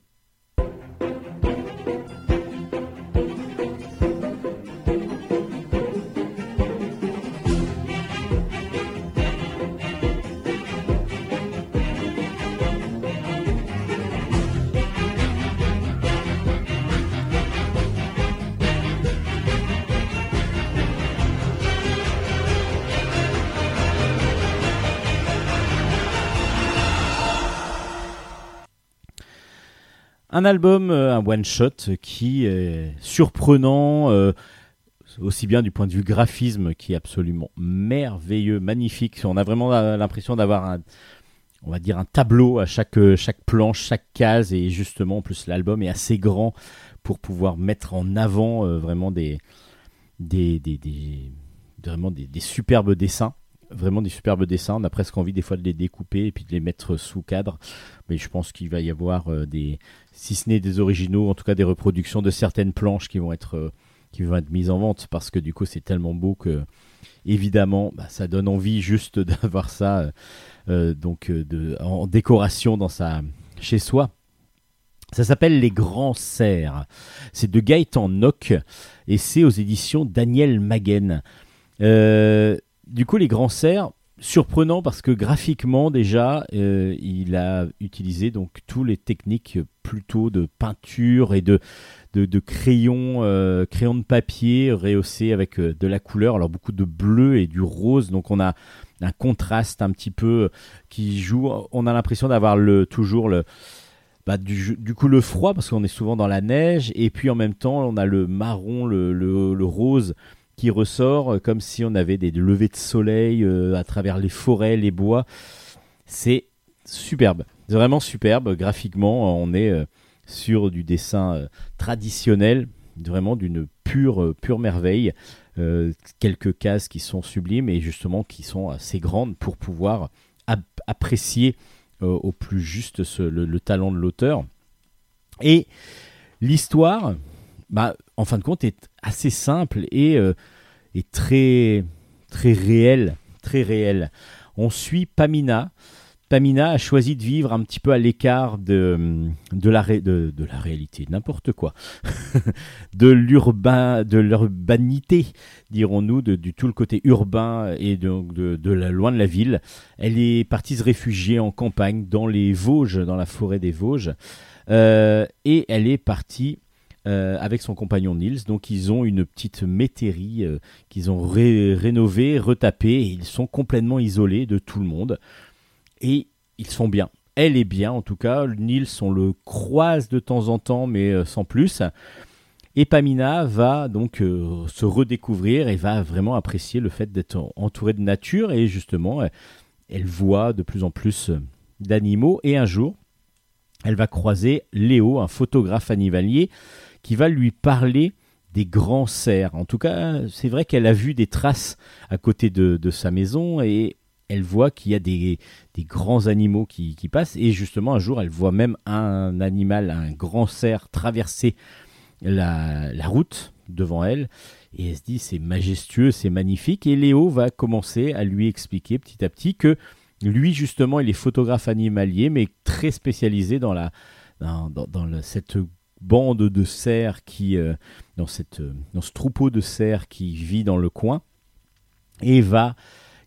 Un album, euh, un one-shot qui est surprenant, euh, aussi bien du point de vue graphisme qui est absolument merveilleux, magnifique. On a vraiment la- l'impression d'avoir un, tableau à chaque, euh, chaque planche, chaque case, et justement, en plus, l'album est assez grand pour pouvoir mettre en avant euh, vraiment des, vraiment des superbes dessins. Vraiment des superbes dessins. On a presque envie des fois de les découper et puis de les mettre sous cadre. Mais je pense qu'il va y avoir euh, des, si ce n'est des originaux, en tout cas des reproductions de certaines planches qui vont être euh, qui vont être mises en vente parce que du coup c'est tellement beau que évidemment bah, ça donne envie juste d'avoir ça euh, donc en décoration dans sa chez soi. Ça s'appelle Les Grands Cerfs. C'est de Gaëtan Nock et c'est aux éditions Daniel Maguen. Euh, du coup, Les Grands Cerfs, surprenant parce que graphiquement déjà, euh, il a utilisé donc tous les techniques plutôt de peinture et de de, de crayon, euh, de papier rehaussé avec euh, de la couleur, alors beaucoup de bleu et du rose, donc on a un contraste un petit peu qui joue. On a l'impression d'avoir toujours le bah, du, le froid parce qu'on est souvent dans la neige. Et puis en même temps on a le marron, le rose qui ressort euh, comme si on avait des levées de soleil euh, à travers les forêts, les bois. C'est superbe, vraiment superbe. Graphiquement, on est euh, sur du dessin euh, traditionnel, vraiment d'une pure, euh, pure merveille. Euh, quelques cases qui sont sublimes et justement qui sont assez grandes pour pouvoir ap- apprécier euh, au plus juste le, le talent de l'auteur. Et l'histoire, bah, en fin de compte, est assez simple et, euh, et très, très réelle. Très réelle. On suit Pamina. Pamina a choisi de vivre un petit peu à l'écart de, de, la, de, la réalité, n'importe quoi, de l'urbain, de l'urbanité, dirons-nous, de, du tout le côté urbain et donc de, de loin de la ville. Elle est partie se réfugier en campagne, dans les Vosges, dans la forêt des Vosges, Euh, et elle est partie euh, avec son compagnon Nils. Donc ils ont une petite métairie euh, qu'ils ont ré- rénovée, retapée, et ils sont complètement isolés de tout le monde. Et ils sont bien. Elle est bien en tout cas. Nils, on le croise de temps en temps, mais euh, sans plus. Et Pamina va donc se redécouvrir et va vraiment apprécier le fait d'être en- entourée de nature. Et justement, elle, voit de plus en plus d'animaux. Et un jour, elle va croiser Léo, un photographe animalier, qui va lui parler des grands cerfs. En tout cas, c'est vrai qu'elle a vu des traces à côté de, sa maison et elle voit qu'il y a des, grands animaux qui, passent. Et justement, un jour, elle voit même un animal, un grand cerf, traverser la, route devant elle. Et elle se dit, c'est majestueux, c'est magnifique. Et Léo va commencer à lui expliquer petit à petit que lui, justement, il est photographe animalier, mais très spécialisé dans, la, dans, la- cette bande de cerfs qui, euh, dans, cette, euh, dans ce troupeau de cerfs qui vit dans le coin. Et va,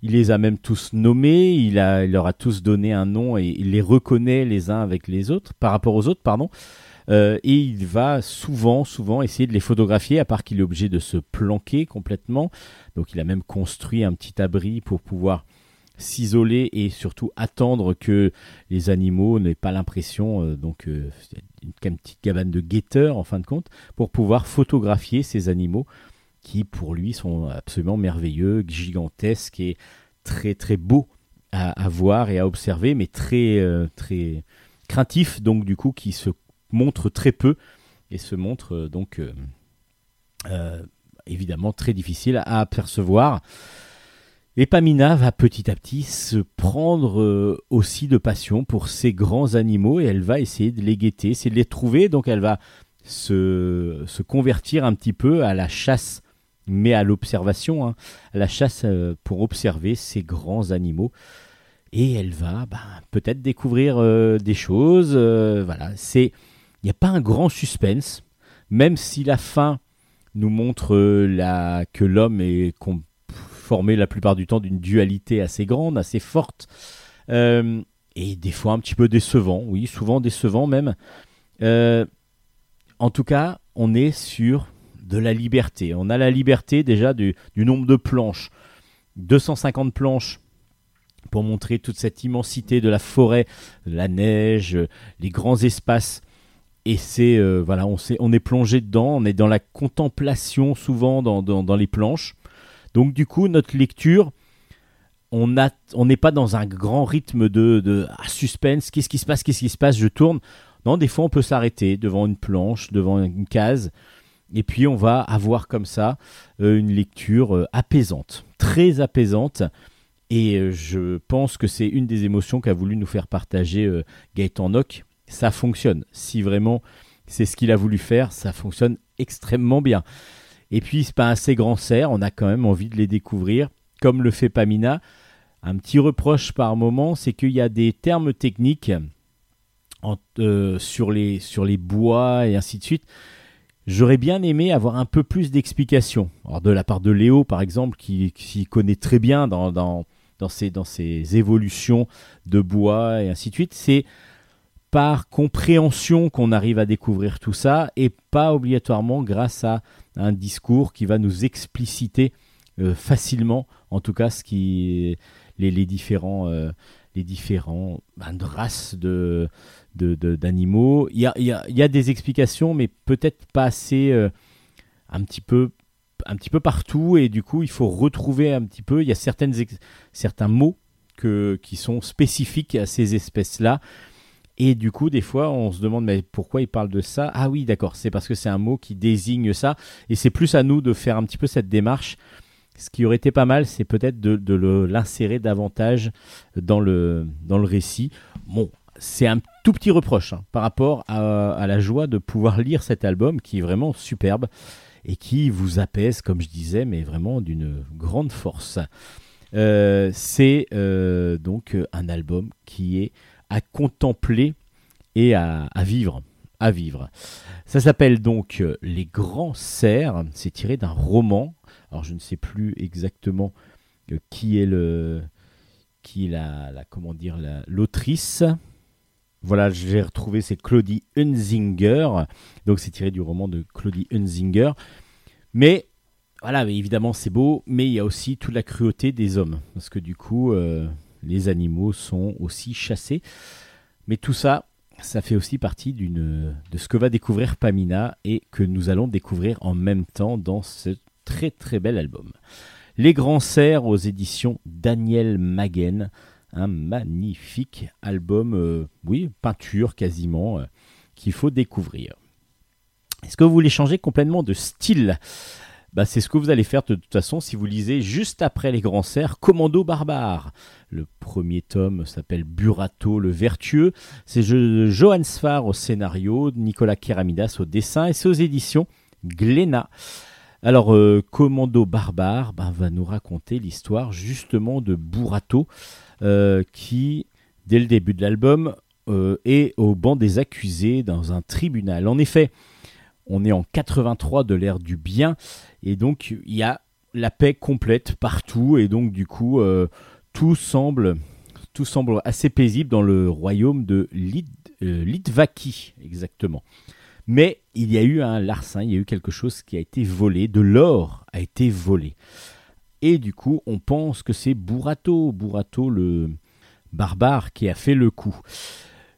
il les a même tous nommés, il, a, il leur a tous donné un nom et il les reconnaît les uns avec les autres, par rapport aux autres, pardon. Euh, et il va souvent, souvent essayer de les photographier, à part qu'il est obligé de se planquer complètement. Donc il a même construit un petit abri pour pouvoir s'isoler et surtout attendre que les animaux n'aient pas l'impression, euh, donc euh, une, une petite cabane de guetteurs en fin de compte, pour pouvoir photographier ces animaux qui pour lui sont absolument merveilleux, gigantesques et très très beaux à, voir et à observer, mais très euh, très craintifs donc du coup qui se montrent très peu et se montrent donc évidemment très difficiles à apercevoir. Et Pamina va petit à petit se prendre euh, aussi de passion pour ces grands animaux et elle va essayer de les guetter, essayer de les trouver. Donc elle va se, se convertir un petit peu à la chasse, mais à l'observation, hein, à la chasse euh, pour observer ces grands animaux. Et elle va bah, peut-être découvrir euh, des choses. voilà, c'est il n'y a pas un grand suspense, même si la fin nous montre que l'homme est formé la plupart du temps d'une dualité assez grande, assez forte, euh, et des fois un petit peu décevant, oui, souvent décevant même. Euh, en tout cas, on est sur de la liberté. On a la liberté déjà du, nombre de planches. 250 planches pour montrer toute cette immensité de la forêt, la neige, les grands espaces. Et c'est euh, voilà, on, est plongé dedans, on est dans la contemplation souvent dans les planches. Donc du coup, notre lecture, on n'est pas dans un grand rythme de, ah, suspense. Qu'est-ce qui se passe Qu'est-ce qui se passe Je tourne. Non, des fois, on peut s'arrêter devant une planche, devant une case, et puis on va avoir comme ça euh, une lecture euh, apaisante, très apaisante. Et euh, je pense que c'est une des émotions qu'a voulu nous faire partager Gaëtan Nock. Ça fonctionne. Si vraiment c'est ce qu'il a voulu faire, ça fonctionne extrêmement bien. Et puis, c'est pas assez grand cerf, on a quand même envie de les découvrir, comme le fait Pamina. Un petit reproche par moment, c'est qu'il y a des termes techniques euh, sur, les, sur les bois et ainsi de suite. J'aurais bien aimé avoir un peu plus d'explications. Alors de la part de Léo, par exemple, qui, connaît très bien dans, dans, dans, dans ces évolutions de bois et ainsi de suite. C'est par compréhension qu'on arrive à découvrir tout ça et pas obligatoirement grâce à un discours qui va nous expliciter euh, facilement, en tout cas, ce qui les, les différents, euh, les différents ben, races de, d'animaux. Il y a, il y a- des explications, mais peut-être pas assez, euh, un petit peu un petit peu partout. Et du coup il faut retrouver un petit peu. Il y a certaines certains mots que, qui sont spécifiques à ces espèces là et du coup des fois on se demande mais pourquoi il parle de ça? Ah oui d'accord c'est parce que c'est un mot qui désigne ça. Et c'est plus à nous de faire un petit peu cette démarche. Ce qui aurait été pas mal c'est peut-être de, de l'insérer davantage dans le, dans le récit. Bon c'est un tout petit reproche hein, par rapport à, la joie de pouvoir lire cet album qui est vraiment superbe et qui vous apaise, comme je disais, mais vraiment d'une grande force. Euh, c'est euh, donc un album qui est à contempler et à, vivre. À vivre. Ça s'appelle donc euh, Les Grands Cerfs. C'est tiré d'un roman. Alors je ne sais plus exactement euh, qui est le qui la, la comment dire la- l'autrice. Voilà, j'ai retrouvé, c'est Claudie Hunzinger. Donc c'est tiré du roman de Claudie Hunzinger. Mais voilà, évidemment c'est beau, mais il y a aussi toute la cruauté des hommes. Parce que du coup, euh, les animaux sont aussi chassés. Mais tout ça, ça fait aussi partie de ce que va découvrir Pamina et que nous allons découvrir en même temps dans ce très très bel album. Les Grands Cerfs aux éditions Daniel Maguen. Un magnifique album, euh, oui, peinture quasiment, euh, qu'il faut découvrir. Est-ce que vous voulez changer complètement de style? Bah, C'est ce que vous allez faire de toute façon si vous lisez juste après Les Grands Cerfs Commando Barbare. Le premier tome s'appelle Burato le Vertueux. C'est Jo- Johan Sfar au scénario, Nicolas Keramidas au dessin et c'est aux éditions Glénat. Alors, euh, Commando Barbare bah, va nous raconter l'histoire justement de Burato euh, qui, dès le début de l'album, euh, est au banc des accusés dans un tribunal. En effet, on est en 83 de l'ère du bien et donc il y a la paix complète partout et donc du coup euh, tout semble tout semble assez paisible dans le royaume de Lit- euh, exactement. Mais il y a eu un larcin, il y a eu quelque chose qui a été volé, de l'or a été volé. Et du coup, on pense que c'est Burato, Burato le barbare qui a fait le coup.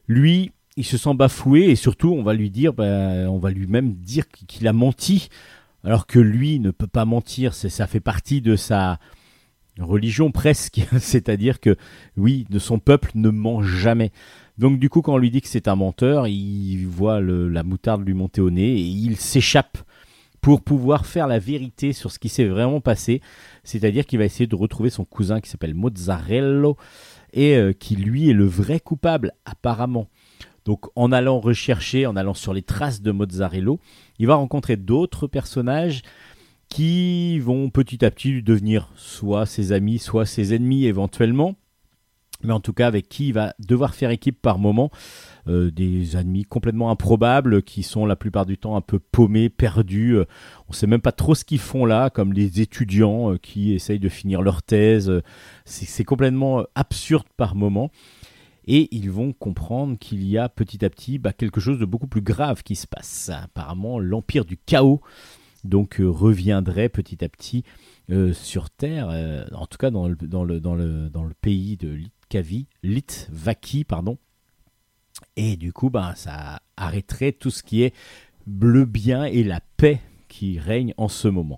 Lui, il se sent bafoué et surtout, on va lui dire, bah, on va lui même dire qu'il a menti, alors que lui ne peut pas mentir. Ça fait partie de sa religion presque, c'est-à-dire que oui, de son peuple ne ment jamais. Donc du coup, quand on lui dit que c'est un menteur, il voit le- la moutarde lui monter au nez et il s'échappe pour pouvoir faire la vérité sur ce qui s'est vraiment passé. C'est-à-dire qu'il va essayer de retrouver son cousin qui s'appelle Mozzarello et euh, qui lui est le vrai coupable apparemment. Donc en allant rechercher, en allant sur les traces de Mozzarello, il va rencontrer d'autres personnages qui vont petit à petit devenir soit ses amis, soit ses ennemis éventuellement. Mais en tout cas, avec qui il va devoir faire équipe par moment. Euh, des ennemis complètement improbables qui sont la plupart du temps un peu paumés, perdus. Euh, on sait même pas trop ce qu'ils font là, comme les étudiants euh, qui essayent de finir leur thèse. C'est complètement absurde par moment. Et ils vont comprendre qu'il y a petit à petit bah, quelque chose de beaucoup plus grave qui se passe. Apparemment, l'empire du chaos donc euh, reviendrait petit à petit euh, sur Terre, euh, en tout cas dans le, pays de Litkavi, Litvaki, pardon. Et du coup, bah, ça arrêterait tout ce qui est le bien et la paix qui règne en ce moment.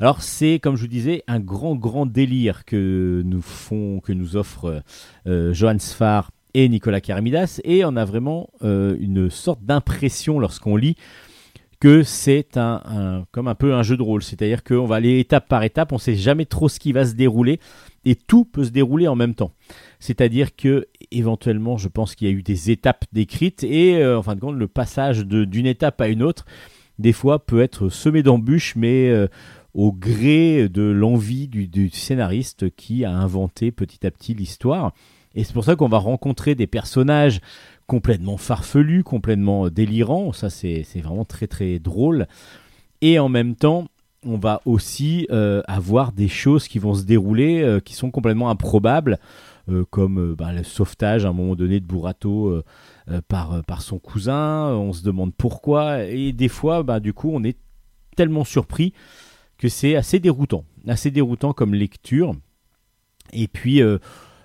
Alors c'est, comme je vous disais, un grand, grand délire que nous font, que nous offrent euh, Johan Sfar et Nicolas Karamidas, et on a vraiment euh, une sorte d'impression lorsqu'on lit que c'est un, comme un peu un jeu de rôle, c'est-à-dire qu'on va aller étape par étape, on ne sait jamais trop ce qui va se dérouler, et tout peut se dérouler en même temps. C'est-à-dire que éventuellement, je pense qu'il y a eu des étapes décrites, et euh, en fin de compte, le passage d'une étape à une autre des fois peut être semé d'embûches, mais euh, au gré de l'envie du, scénariste qui a inventé petit à petit l'histoire. Et c'est pour ça qu'on va rencontrer des personnages complètement farfelus, complètement délirants. Ça, c'est vraiment très très drôle. Et en même temps, on va aussi euh, avoir des choses qui vont se dérouler euh, qui sont complètement improbables, euh, comme bah, le sauvetage à un moment donné de Burato par, par son cousin. On se demande pourquoi. Et des fois, bah, du coup, on est tellement surpris que c'est assez déroutant. Assez déroutant comme lecture. Et puis, euh,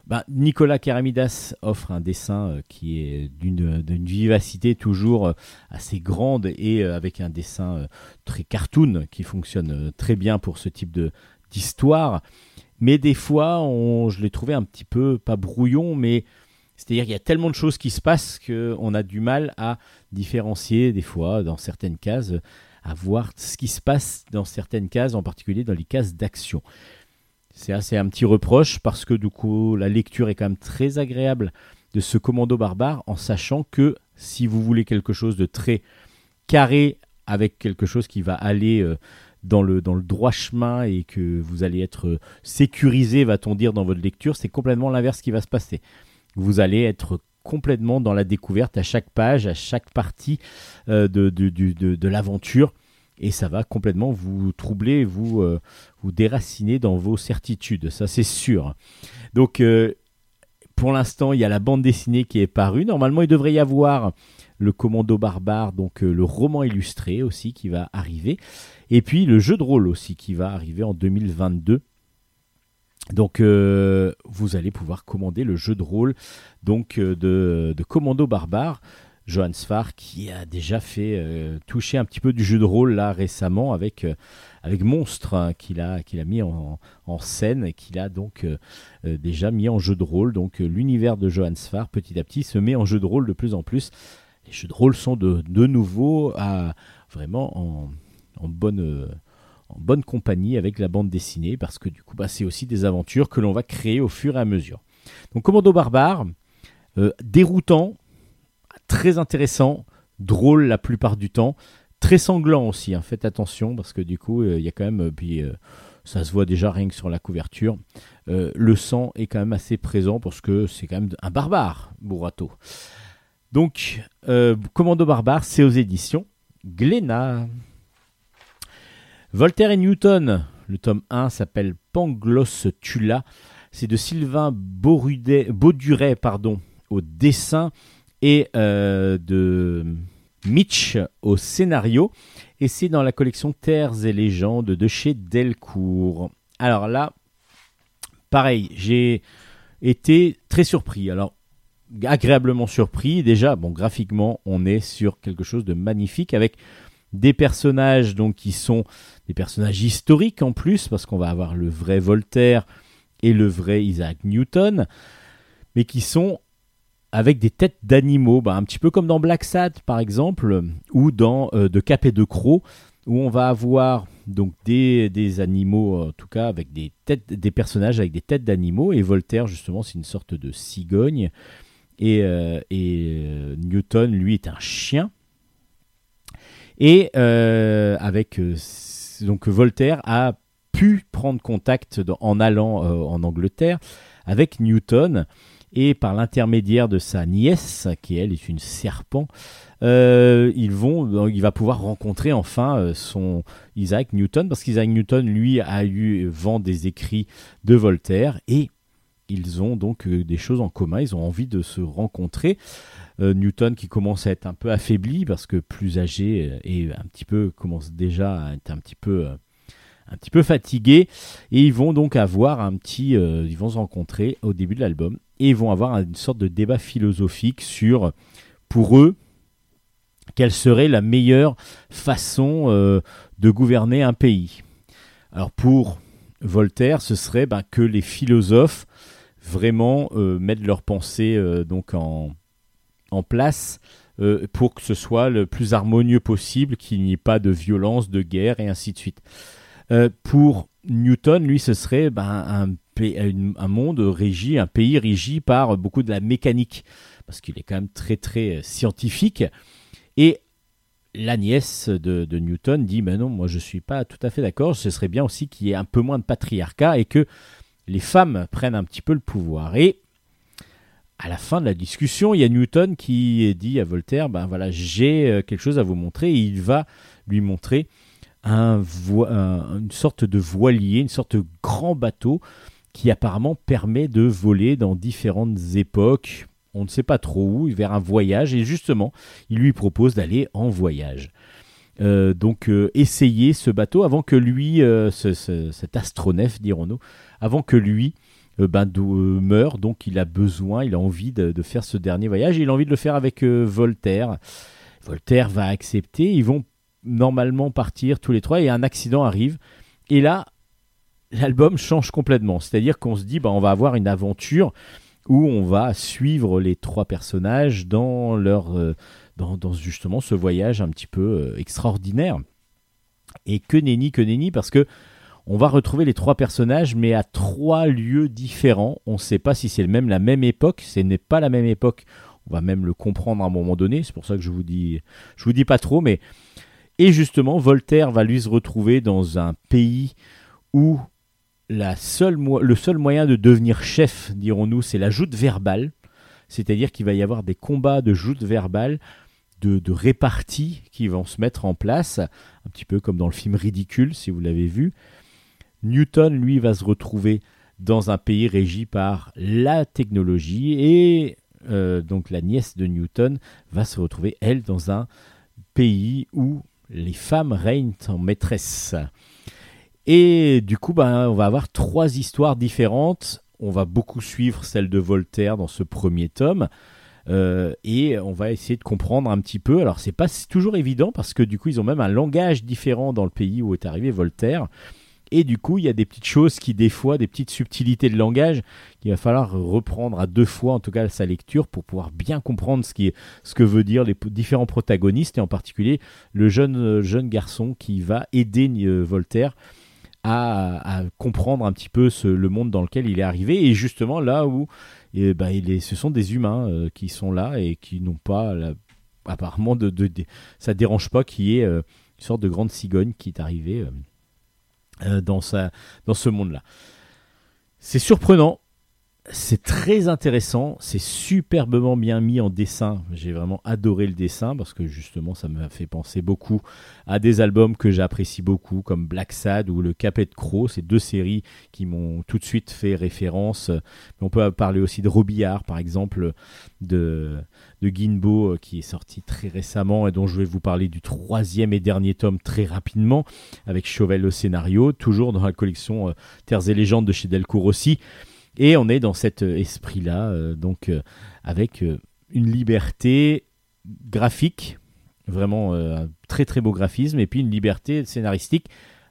bah, Nicolas Karamidas offre un dessin euh, qui est d'une d'une vivacité toujours euh, assez grande et euh, avec un dessin euh, très cartoon qui fonctionne euh, très bien pour ce type d'histoire. Mais des fois, je l'ai trouvé un petit peu, pas brouillon, mais c'est-à-dire qu'il y a tellement de choses qui se passent qu'on a du mal à différencier des fois dans certaines cases, à voir ce qui se passe dans certaines cases, en particulier dans les cases d'action. C'est assez un petit reproche parce que du coup la lecture est quand même très agréable de ce commando barbare en sachant que si vous voulez quelque chose de très carré avec quelque chose qui va aller euh, dans le, dans le droit chemin et que vous allez être euh, sécurisé, va-t-on dire, dans votre lecture, c'est complètement l'inverse qui va se passer. Vous allez être complètement dans la découverte à chaque page, à chaque partie euh, de, de, de- l'aventure et ça va complètement vous troubler, vous, euh, vous déraciner dans vos certitudes, ça c'est sûr. Donc euh, pour l'instant, il y a la bande dessinée qui est parue. Normalement, il devrait y avoir le Commando Barbare, donc le roman illustré aussi qui va arriver. Et puis le jeu de rôle aussi qui va arriver en 2022. Donc euh, vous allez pouvoir commander le jeu de rôle donc euh, de, Commando Barbare. Johan Sfar qui a déjà fait euh, toucher un petit peu du jeu de rôle là récemment avec, Monstre hein, qu'il a, mis en, scène et qu'il a donc déjà mis en jeu de rôle. Donc l'univers de Johan Sfar petit à petit se met en jeu de rôle de plus en plus. Les jeux de rôle sont de, nouveau vraiment en, bonne, en bonne compagnie avec la bande dessinée parce que du coup bah, c'est aussi des aventures que l'on va créer au fur et à mesure. Donc Commando Barbare, euh, déroutant, très intéressant, drôle la plupart du temps, très sanglant aussi. hein. Faites attention parce que du coup, euh, il y a quand même, euh, puis ça se voit déjà rien que sur la couverture, le sang est quand même assez présent parce que c'est quand même un barbare, Burato. Donc, Commando Barbare, c'est aux éditions Glénat. Voltaire et Newton, le tome 1 s'appelle Pangloss Tula. C'est de Sylvain Borudet- Bauduret pardon, au dessin et euh, de Mitch au scénario. Et c'est dans la collection Terres et légendes de chez Delcourt. Alors là, pareil, j'ai été très surpris. Alors, agréablement surpris. Déjà, bon, graphiquement, on est sur quelque chose de magnifique avec des personnages donc qui sont des personnages historiques en plus parce qu'on va avoir le vrai Voltaire et le vrai Isaac Newton, mais qui sont avec des têtes d'animaux, bah, un petit peu comme dans Black Sad par exemple, ou dans euh, De Cap et de Croc, où on va avoir donc des, des animaux, en tout cas avec des têtes, des personnages avec des têtes d'animaux, et Voltaire justement c'est une sorte de cigogne, et, euh, et euh, Newton lui est un chien. Et euh, avec euh, donc Voltaire a pu prendre contact en allant euh, en Angleterre avec Newton et par l'intermédiaire de sa nièce qui elle est une serpent ils vont il va pouvoir rencontrer enfin son Isaac Newton parce qu'Isaac Newton lui a eu vent des écrits de Voltaire et ils ont donc des choses en commun. Ils ont envie de se rencontrer Newton qui commence à être un peu affaibli parce que plus âgé euh, et un petit peu commence déjà à être un petit peu euh, un petit peu fatigué. Et ils vont donc avoir un petit euh, ils vont se rencontrer au début de l'album et ils vont avoir une sorte de débat philosophique sur pour eux quelle serait la meilleure façon euh, de gouverner un pays. Alors pour Voltaire ce serait ben, que les philosophes vraiment euh, mettent leurs pensées euh, donc en en place euh, pour que ce soit le plus harmonieux possible, qu'il n'y ait pas de violence, de guerre et ainsi de suite. Euh, pour Newton, lui, ce serait ben, un, monde régi, un pays régi par beaucoup de la mécanique, parce qu'il est quand même très très euh, scientifique. Et la nièce de, Newton dit Mais non, moi je suis pas tout à fait d'accord. Ce serait bien aussi qu'il y ait un peu moins de patriarcat et que les femmes prennent un petit peu le pouvoir. Et à la fin de la discussion, il y a Newton qui dit à Voltaire Ben voilà, j'ai euh, quelque chose à vous montrer. Et il va lui montrer une sorte de voilier, une sorte de grand bateau qui apparemment permet de voler dans différentes époques. On ne sait pas trop où, vers un voyage. Et justement, il lui propose d'aller en voyage. Euh, donc euh, essayer ce bateau avant que lui, euh, ce- ce- cet astronef, dirons-nous, avant que lui ben, dou- euh, meure. Donc il a besoin, il a envie de, faire ce dernier voyage. Il a envie de le faire avec euh, Voltaire. Voltaire va accepter. Ils vont normalement partir tous les trois et un accident arrive. Et là, l'album change complètement. C'est-à-dire qu'on se dit, bah, on va avoir une aventure où on va suivre les trois personnages dans leur, euh, dans, dans justement ce voyage un petit peu euh, extraordinaire. Et que nenni, que nenni, parce que on va retrouver les trois personnages, mais à trois lieux différents. On ne sait pas si c'est même, la même époque. Ce n'est pas la même époque. On va même le comprendre à un moment donné. C'est pour ça que je vous dis, vous dis pas trop, mais et justement, Voltaire va lui se retrouver dans un pays où la le seul moyen de devenir chef, dirons-nous, c'est la joute verbale. C'est-à-dire qu'il va y avoir des combats de joute verbale, de, de qui vont se mettre en place, un petit peu comme dans le film Ridicule, si vous l'avez vu. Newton, lui, va se retrouver dans un pays régi par la technologie et euh, donc la nièce de Newton va se retrouver, elle, dans un pays où les femmes règnent en maîtresse. Et du coup, ben, on va avoir trois histoires différentes. On va beaucoup suivre celle de Voltaire dans ce premier tome. Euh, et on va essayer de comprendre un petit peu. Alors, c'est pas toujours évident parce que du coup, ils ont même un langage différent dans le pays où est arrivé Voltaire. Et du coup, il y a des petites choses qui, des fois, des petites subtilités de langage qu'il va falloir reprendre à deux fois, en tout cas, sa lecture pour pouvoir bien comprendre ce, qui ce que veut dire les différents protagonistes et en particulier le jeune, euh, jeune garçon qui va aider euh, Voltaire à, comprendre un petit peu le monde dans lequel il est arrivé. Et justement là où eh ben, ce sont des humains euh, qui sont là et qui n'ont pas apparemment de, de, de- ça dérange pas qu'il y ait une sorte de grande cigogne qui est arrivée dans, sa, dans ce monde-là. C'est surprenant, c'est très intéressant, c'est superbement bien mis en dessin. J'ai vraiment adoré le dessin parce que justement ça m'a fait penser beaucoup à des albums que j'apprécie beaucoup comme Black Sad ou le Capet de Croc, ces deux séries qui m'ont tout de suite fait référence. On peut parler aussi de Robillard par exemple, de, de Ginbo euh, qui est sorti très récemment et dont je vais vous parler du troisième et dernier tome très rapidement avec Chauvel au scénario, toujours dans la collection euh, Terres et légendes de chez Delcourt aussi. Et on est dans cet euh, esprit-là, euh, donc euh, avec une liberté graphique, vraiment un très très beau graphisme, et puis une liberté scénaristique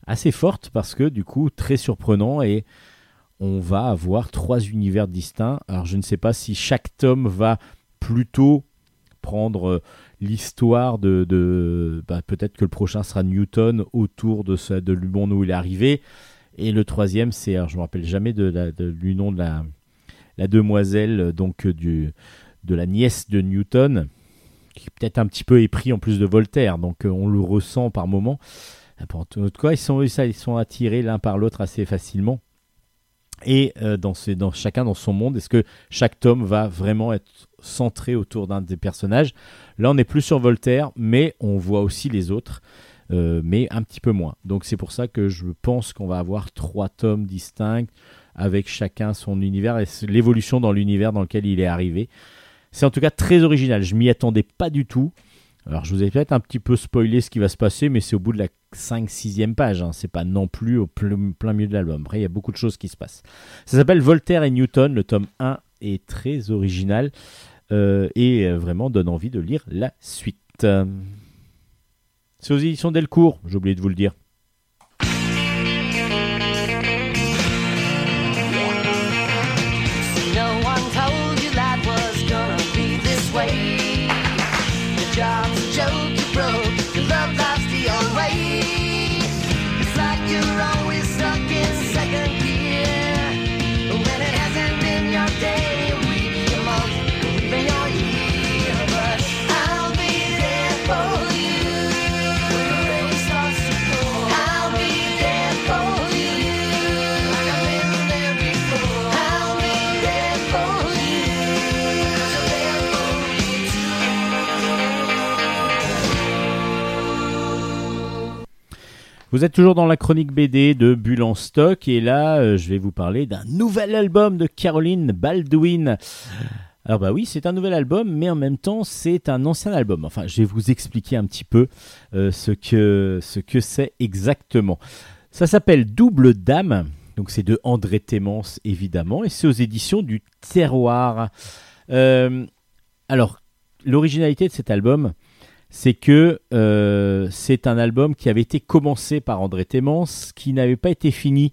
assez forte parce que du coup très surprenant et on va avoir trois univers distincts. Alors je ne sais pas si chaque tome va plutôt prendre l'histoire de, bah, peut-être que le prochain sera Newton autour de, ce, de le monde où il est arrivé. Et le troisième, c'est, alors je me rappelle jamais de la- de- du nom de la, demoiselle, euh, donc euh, de la nièce de Newton, qui est peut-être un petit peu épris en plus de Voltaire, donc euh, on le ressent par moment. En tout cas, ils sont, ils sont attirés l'un par l'autre assez facilement. Et dans, dans chacun dans son monde, est-ce que chaque tome va vraiment être centré autour d'un des personnages? Là, on est plus sur Voltaire, mais on voit aussi les autres mais un petit peu moins. Donc c'est pour ça que je pense qu'on va avoir trois tomes distincts avec chacun son univers et l'évolution dans l'univers dans lequel il est arrivé. C'est en tout cas très original, je m'y attendais pas du tout. Alors je vous ai peut-être un petit peu spoilé ce qui va se passer, mais c'est au bout de la 5-6e page, hein. c'est pas non plus au ple- plein milieu de l'album. Après il y a beaucoup de choses qui se passent. Ça s'appelle Voltaire et Newton, le tome 1 est très original euh, et euh, vraiment donne envie de lire la suite. C'est aux éditions Delcourt, j'ai oublié de vous le dire. Vous êtes toujours dans la chronique BD de Bulle en stock et là euh, je vais vous parler d'un nouvel album de Caroline Baldwin. Alors bah oui, c'est un nouvel album, mais en même temps c'est un ancien album. Enfin, je vais vous expliquer un petit peu euh, ce que ce que c'est exactement. Ça s'appelle Double Dame, donc c'est de André Témence évidemment, et c'est aux éditions du Terroir. Euh, alors l'originalité de cet album, c'est que euh, c'est un album qui avait été commencé par André Témence, qui n'avait pas été fini,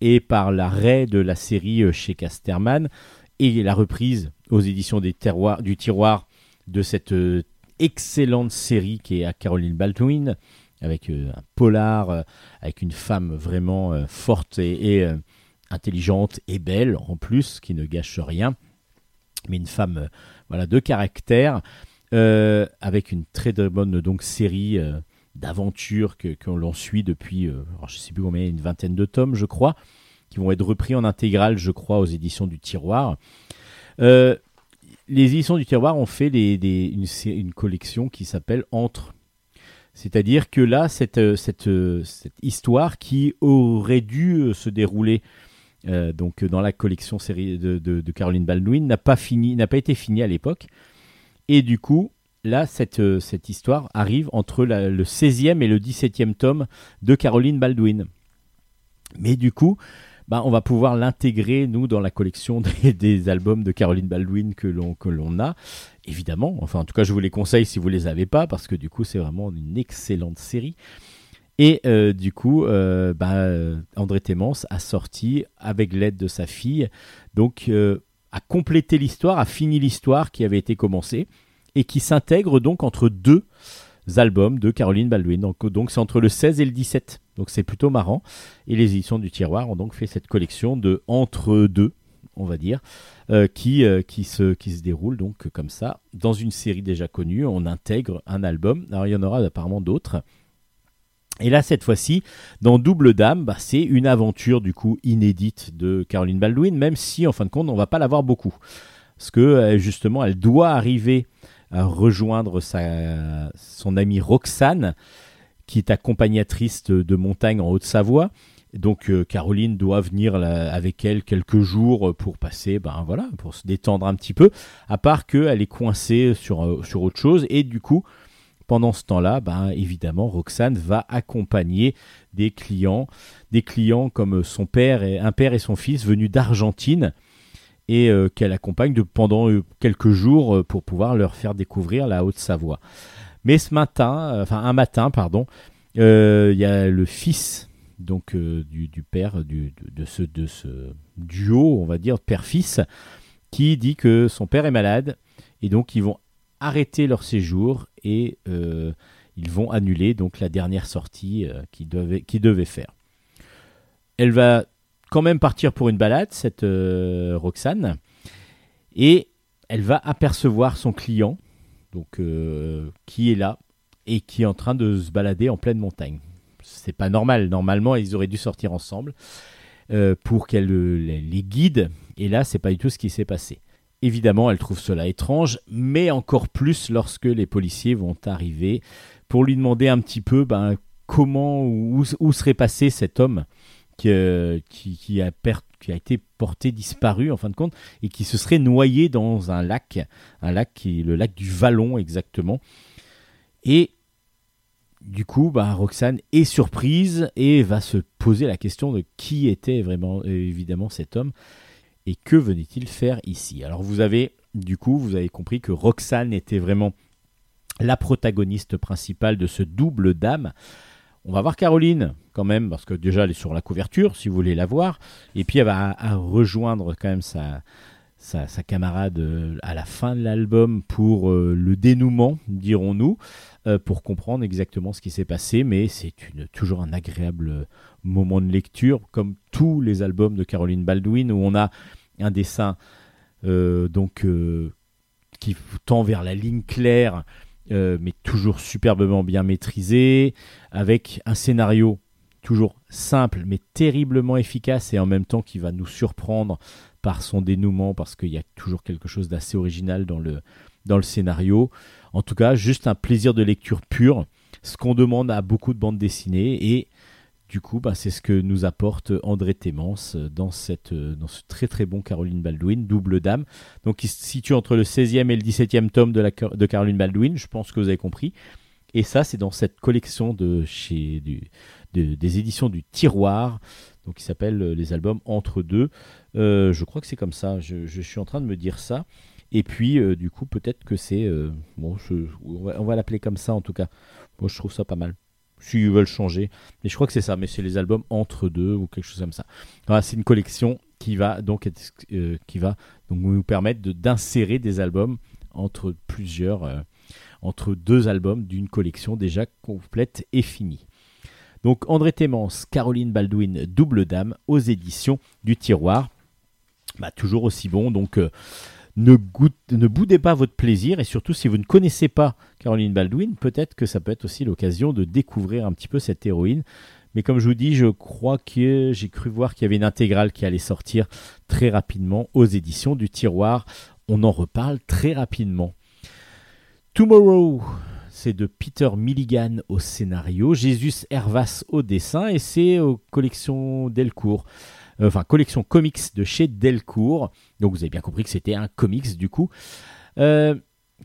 et par l'arrêt de la série euh, chez Casterman, et la reprise aux éditions des terroirs, du tiroir de cette euh, excellente série qui est à Caroline Baldwin, avec un polar, avec une femme vraiment forte et, et, intelligente et belle en plus, qui ne gâche rien, mais une femme voilà de caractère, euh, avec une très bonne donc série euh, d'aventures que, l'on suit depuis, euh, je sais plus combien, une vingtaine de tomes, je crois, qui vont être repris en intégrale, je crois, aux éditions du Tiroir. Les éditions du Tiroir ont fait une, collection qui s'appelle Entre. C'est-à-dire que là, cette, cette, histoire qui aurait dû se dérouler donc dans la collection série de, Caroline Baldwin n'a pas n'a pas été finie à l'époque. Et du coup, là, cette, euh, histoire arrive entre le 16e et le 17e tome de Caroline Baldwin. Mais du coup, bah, on va pouvoir l'intégrer, nous, dans la collection des, albums de Caroline Baldwin que l'on, a. Évidemment, enfin, en tout cas, je vous les conseille si vous les avez pas, parce que du coup, c'est vraiment une excellente série. Et euh, du coup, euh, bah, André Témence a sorti, avec l'aide de sa fille, donc a complété l'histoire, a fini l'histoire qui avait été commencée, et qui s'intègre donc entre deux albums de Caroline Baldwin. Donc, c'est entre le 16 et le 17. Donc c'est plutôt marrant. Et les éditions du tiroir ont donc fait cette collection de entre deux, on va dire, euh, qui, euh, qui, qui se déroule donc comme ça. Dans une série déjà connue, on intègre un album. Alors il y en aura apparemment d'autres. Et là, cette fois-ci, dans Double Dame, bah, c'est une aventure du coup inédite de Caroline Baldwin, même si en fin de compte, on va pas l'avoir beaucoup. Parce que euh, justement, elle doit arriver à rejoindre sa, son amie Roxane, qui est accompagnatrice de, montagne en Haute-Savoie. Donc euh, Caroline doit venir avec elle quelques jours pour passer, ben voilà, pour se détendre un petit peu. À part qu'elle est coincée sur, euh, sur autre chose et du coup, pendant ce temps-là, ben évidemment, Roxane va accompagner des clients, des clients comme son père un père et son fils venus d'Argentine et euh, qu'elle accompagne pendant euh, quelques jours euh, pour pouvoir leur faire découvrir la Haute-Savoie. Mais ce matin, enfin un matin, pardon, il y a le fils donc du, père de ce, de ce duo, on va dire père-fils, qui dit que son père est malade et donc ils vont arrêter leur séjour et euh, ils vont annuler donc la dernière sortie euh, qu'ils devaient, faire. Elle va quand même partir pour une balade, cette euh, Roxane, et elle va apercevoir son client, donc qui est là et qui est en train de se balader en pleine montagne. C'est pas normal. Normalement, ils auraient dû sortir ensemble pour qu'elle les, les guide. Et là, c'est pas du tout ce qui s'est passé. Évidemment, elle trouve cela étrange, mais encore plus lorsque les policiers vont arriver pour lui demander un petit peu ben, comment, où, où serait passé cet homme qui, euh, qui, a été porté disparu en fin de compte et qui se serait noyé dans un lac, un lac qui est le lac du Vallon exactement. Et du coup, bah, Roxane est surprise et va se poser la question de qui était vraiment évidemment cet homme et que venait-il faire ici? Alors vous avez du coup, vous avez compris que Roxane était vraiment la protagoniste principale de ce double dame. On va voir Caroline quand même, parce que déjà elle est sur la couverture, si vous voulez la voir. Et puis elle va rejoindre quand même sa, sa, camarade euh, à la fin de l'album pour euh, le dénouement, dirons-nous, euh, pour comprendre exactement ce qui s'est passé. Mais c'est toujours un agréable moment de lecture, comme tous les albums de Caroline Baldwin, où on a un dessin donc qui tend vers la ligne claire, mais toujours superbement bien maîtrisé, avec un scénario toujours simple mais terriblement efficace et en même temps qui va nous surprendre par son dénouement parce qu'il y a toujours quelque chose d'assez original dans le, dans le scénario. En tout cas, juste un plaisir de lecture pur. ce qu'on demande à beaucoup de bandes dessinées et du coup, bah, c'est ce que nous apporte André Témence dans, cette, dans ce très très bon Caroline Baldwin, double dame. Donc il se situe entre le 16e et le 17e tome de, Caroline Baldwin, je pense que vous avez compris. Et ça, c'est dans cette collection de chez, des éditions du Tiroir, donc qui s'appelle euh, les albums Entre deux. Euh, je crois que c'est comme ça, je, suis en train de me dire ça. Et puis, euh, du coup, peut-être que c'est. bon, on va, l'appeler comme ça en tout cas. Moi, je trouve ça pas mal. S'ils veulent changer. Mais je crois que c'est ça, mais c'est les albums entre deux ou quelque chose comme ça. Voilà, c'est une collection qui va donc, être, qui va donc nous permettre d'insérer des albums entre plusieurs. entre deux albums d'une collection déjà complète et finie. Donc André Témence, Caroline Baldwin, Double Dame aux éditions du Tiroir. Bah, toujours aussi bon, donc euh, ne, ne boudez pas votre plaisir et surtout si vous ne connaissez pas Caroline Baldwin, peut-être que ça peut être aussi l'occasion de découvrir un petit peu cette héroïne. Mais comme je vous dis, je crois que j'ai cru voir qu'il y avait une intégrale qui allait sortir très rapidement aux éditions du Tiroir. On en reparle très rapidement. Tomorrow, c'est de Peter Milligan au scénario, Jesus Hervas au dessin et c'est aux collections Delcourt. Euh, Enfin, collection comics de chez Delcourt. Donc vous avez bien compris que c'était un comics du coup. Euh,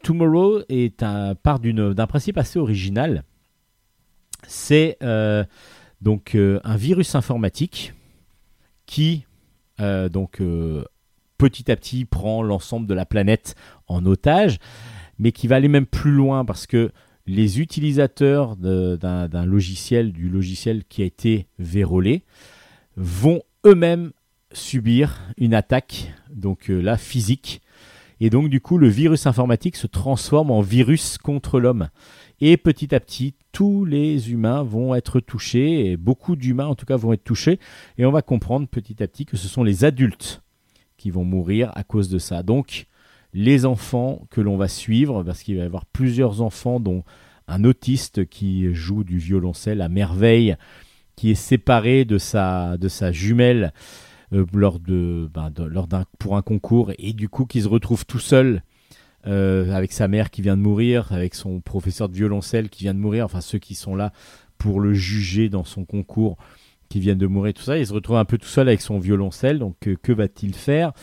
Tomorrow est un, part d'un principe assez original. C'est euh, donc un virus informatique qui donc petit à petit prend l'ensemble de la planète en otage, mais qui va aller même plus loin parce que les utilisateurs d'un logiciel, du logiciel qui a été vérolé, vont eux-mêmes subir une attaque, donc euh, là physique. Et donc du coup, le virus informatique se transforme en virus contre l'homme. Et petit à petit, tous les humains vont être touchés, et beaucoup d'humains en tout cas vont être touchés. Et on va comprendre petit à petit que ce sont les adultes qui vont mourir à cause de ça. Donc les enfants que l'on va suivre, parce qu'il va y avoir plusieurs enfants, dont un autiste qui joue du violoncelle à merveille, qui est séparé de sa, de sa jumelle euh, lors de, ben, de- lors d'un, pour un concours, et du coup qui se retrouve tout seul euh, avec sa mère qui vient de mourir, avec son professeur de violoncelle qui vient de mourir, enfin ceux qui sont là pour le juger dans son concours qui viennent de mourir, tout ça, il se retrouve un peu tout seul avec son violoncelle, donc euh, que va-t-il faire?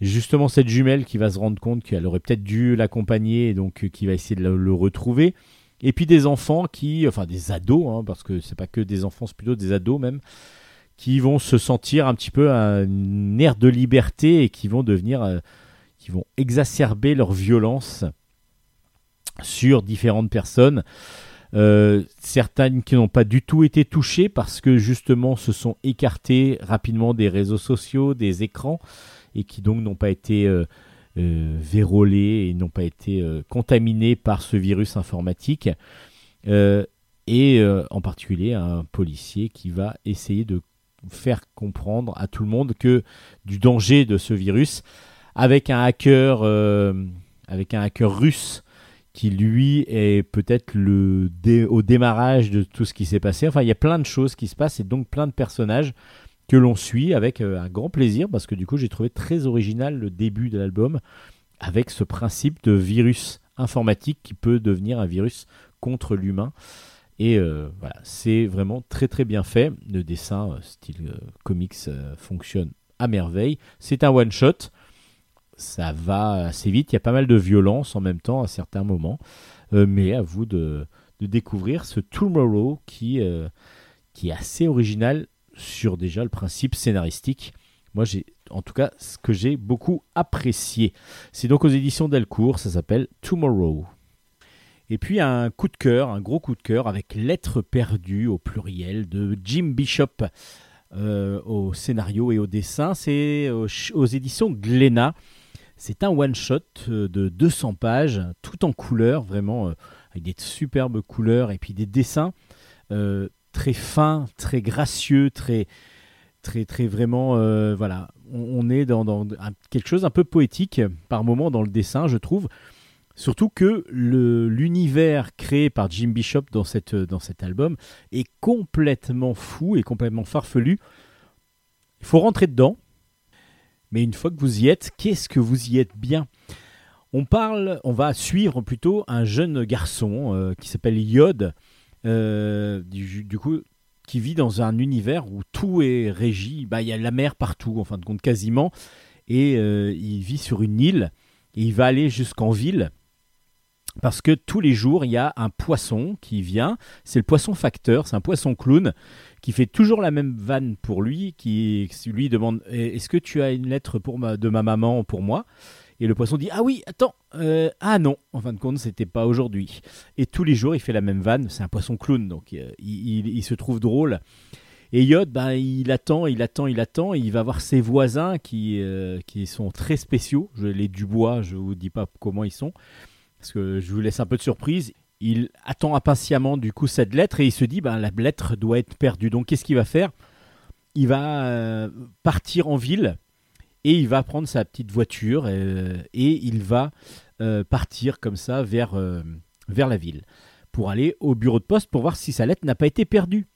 Justement cette jumelle qui va se rendre compte qu'elle aurait peut-être dû l'accompagner et donc euh, qui va essayer de le, retrouver. Et puis des enfants qui, enfin des ados, hein, parce que c'est pas que des enfants, c'est plutôt des ados même, qui vont se sentir un petit peu un air de liberté et qui vont devenir, euh, qui vont exacerber leur violence sur différentes personnes. Euh, certaines qui n'ont pas du tout été touchées parce que justement se sont écartées rapidement des réseaux sociaux, des écrans et qui donc n'ont pas été euh, euh, vérolés et n'ont pas été euh, contaminés par ce virus informatique. Et en particulier un policier qui va essayer de faire comprendre à tout le monde que du danger de ce virus avec un hacker avec un hacker russe qui lui est peut-être le dé- au démarrage de tout ce qui s'est passé. Enfin, il y a plein de choses qui se passent et donc plein de personnages que l'on suit avec euh, un grand plaisir parce que du coup j'ai trouvé très original le début de l'album avec ce principe de virus informatique qui peut devenir un virus contre l'humain. Et euh, voilà c'est vraiment très très bien fait. Le dessin euh, style comics fonctionne à merveille. C'est un one shot. Ça va assez vite. Il y a pas mal de violence en même temps à certains moments. Mais à vous de, de découvrir ce Tomorrow qui qui est assez original sur déjà le principe scénaristique. Moi, j'ai en tout cas ce que j'ai beaucoup apprécié. C'est donc aux éditions Delcourt, ça s'appelle Tomorrow. Et puis un coup de cœur, un gros coup de cœur avec Lettres perdues au pluriel de Jim Bishop euh, au scénario et au dessin. C'est aux, ch- aux éditions Glénat. C'est un one-shot euh, de 200 pages, tout en couleur, vraiment, euh, avec des superbes couleurs et puis des dessins euh, très fins, très gracieux, très, très, très vraiment, euh, voilà. On, est dans, quelque chose un peu poétique par moment dans le dessin, je trouve. Surtout que l'univers créé par Jim Bishop dans, cette, dans cet album est complètement fou et complètement farfelu. Il faut rentrer dedans. Mais une fois que vous y êtes, qu'est-ce que vous y êtes bien? On parle, on va suivre plutôt un jeune garçon euh, qui s'appelle Yod, du, du coup, qui vit dans un univers où tout est régi. Bah, il y a la mer partout, en fin de compte, quasiment. Et euh, il vit sur une île. Et il va aller jusqu'en ville. Parce que tous les jours, il y a un poisson qui vient. C'est le poisson facteur, c'est un poisson clown qui fait toujours la même vanne pour lui, qui lui demande Est-ce que tu as une lettre pour de ma maman pour moi? Et le poisson dit Ah oui, attends, euh, ah non, en fin de compte, c'était pas aujourd'hui. Et tous les jours, il fait la même vanne. C'est un poisson clown, donc euh, il, se trouve drôle. Et Yod, ben, il attend, il attend, il attend, et il va voir ses voisins qui, euh, qui sont très spéciaux. Je, les Dubois, je vous dis pas comment ils sont, parce que je vous laisse un peu de surprise. Il attend impatiemment du coup cette lettre et il se dit ben, la lettre doit être perdue. Donc qu'est-ce qu'il va faire? Il va partir en ville et il va prendre sa petite voiture euh, et il va euh, partir comme ça vers, euh, vers la ville pour aller au bureau de poste pour voir si sa lettre n'a pas été perdue.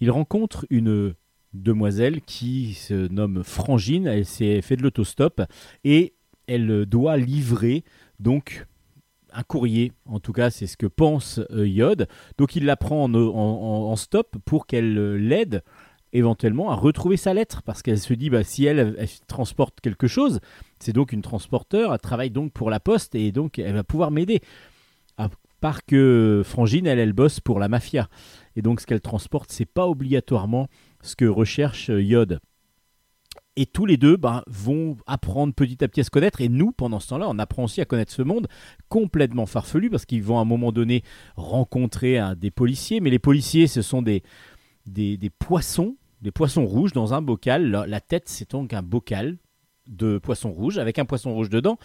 Il rencontre une demoiselle qui se nomme Frangine, elle s'est fait de l'autostop et elle doit livrer donc un courrier, en tout cas c'est ce que pense Yod. Donc il la prend en, stop pour qu'elle l'aide éventuellement à retrouver sa lettre parce qu'elle se dit bah, si elle, transporte quelque chose, c'est donc une transporteur, elle travaille donc pour la poste et donc elle va pouvoir m'aider. À part que Frangine, elle, elle bosse pour la mafia. Et donc ce qu'elle transporte, c'est pas obligatoirement ce que recherche euh, Yod. Et tous les deux ben, vont apprendre petit à petit à se connaître. Et nous, pendant ce temps-là, on apprend aussi à connaître ce monde complètement farfelu parce qu'ils vont à un moment donné rencontrer hein, des policiers. Mais les policiers, ce sont des, des poissons, des poissons rouges dans un bocal. La, tête, c'est donc un bocal de poissons rouges avec un poisson rouge dedans.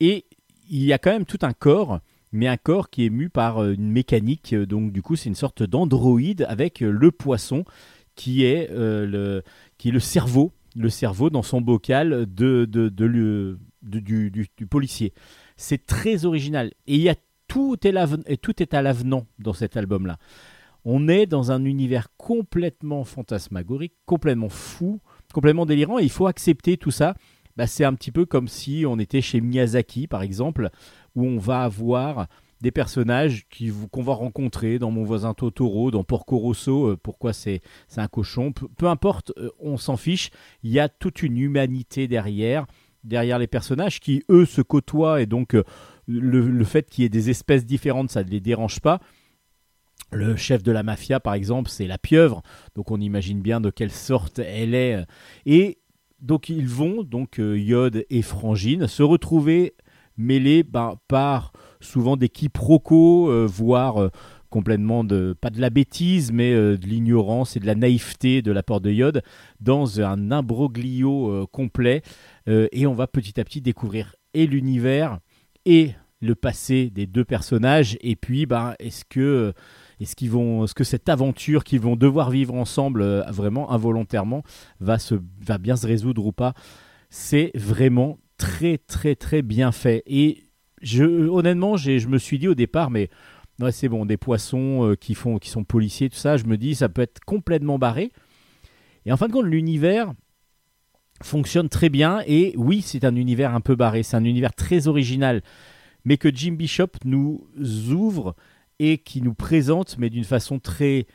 Et il y a quand même tout un corps mais un corps qui est mu par euh, une mécanique. euh, Donc, du coup, c'est une sorte d'androïde avec euh, le poisson qui est, le, qui est le cerveau, le cerveau dans son bocal de, du, policier. C'est très original. Et y a tout est à l'avenant dans cet album-là. On est dans un univers complètement fantasmagorique, complètement fou, complètement délirant. Et il faut accepter tout ça. Bah, c'est un petit peu comme si on était chez Miyazaki, par exemple, où on va avoir des personnages qui qu'on va rencontrer dans Mon voisin Totoro, dans Porco Rosso, euh, pourquoi c'est c'est un cochon, peu, peu importe, euh, on s'en fiche, il y a toute une humanité derrière, derrière les personnages qui, eux, se côtoient, et donc euh, le, le fait qu'il y ait des espèces différentes, ça ne les dérange pas. Le chef de la mafia, par exemple, c'est la pieuvre, donc on imagine bien de quelle sorte elle est. Et donc ils vont, donc euh, Yod et Frangine, se retrouver mêlés ben, par souvent des quiproquos, euh, voire euh, complètement pas de la bêtise, mais de l'ignorance et de la naïveté de la part de Yod, dans un imbroglio complet. Et on va petit à petit découvrir et l'univers et le passé des deux personnages. Et puis, ben, est-ce que, est-ce qu'ils vont, est-ce que cette aventure qu'ils vont devoir vivre ensemble, euh, vraiment involontairement, va, se, va bien se résoudre ou pas C'est vraiment très, très, très bien fait. Et je, honnêtement, je me suis dit au départ, mais ouais, c'est bon, des poissons euh, qui, font, qui sont policiers, tout ça, je me dis, ça peut être complètement barré. Et en fin de compte, l'univers fonctionne très bien. Et oui, c'est un univers un peu barré, c'est un univers très original, mais que Jim Bishop nous ouvre et qui nous présente, mais d'une façon très,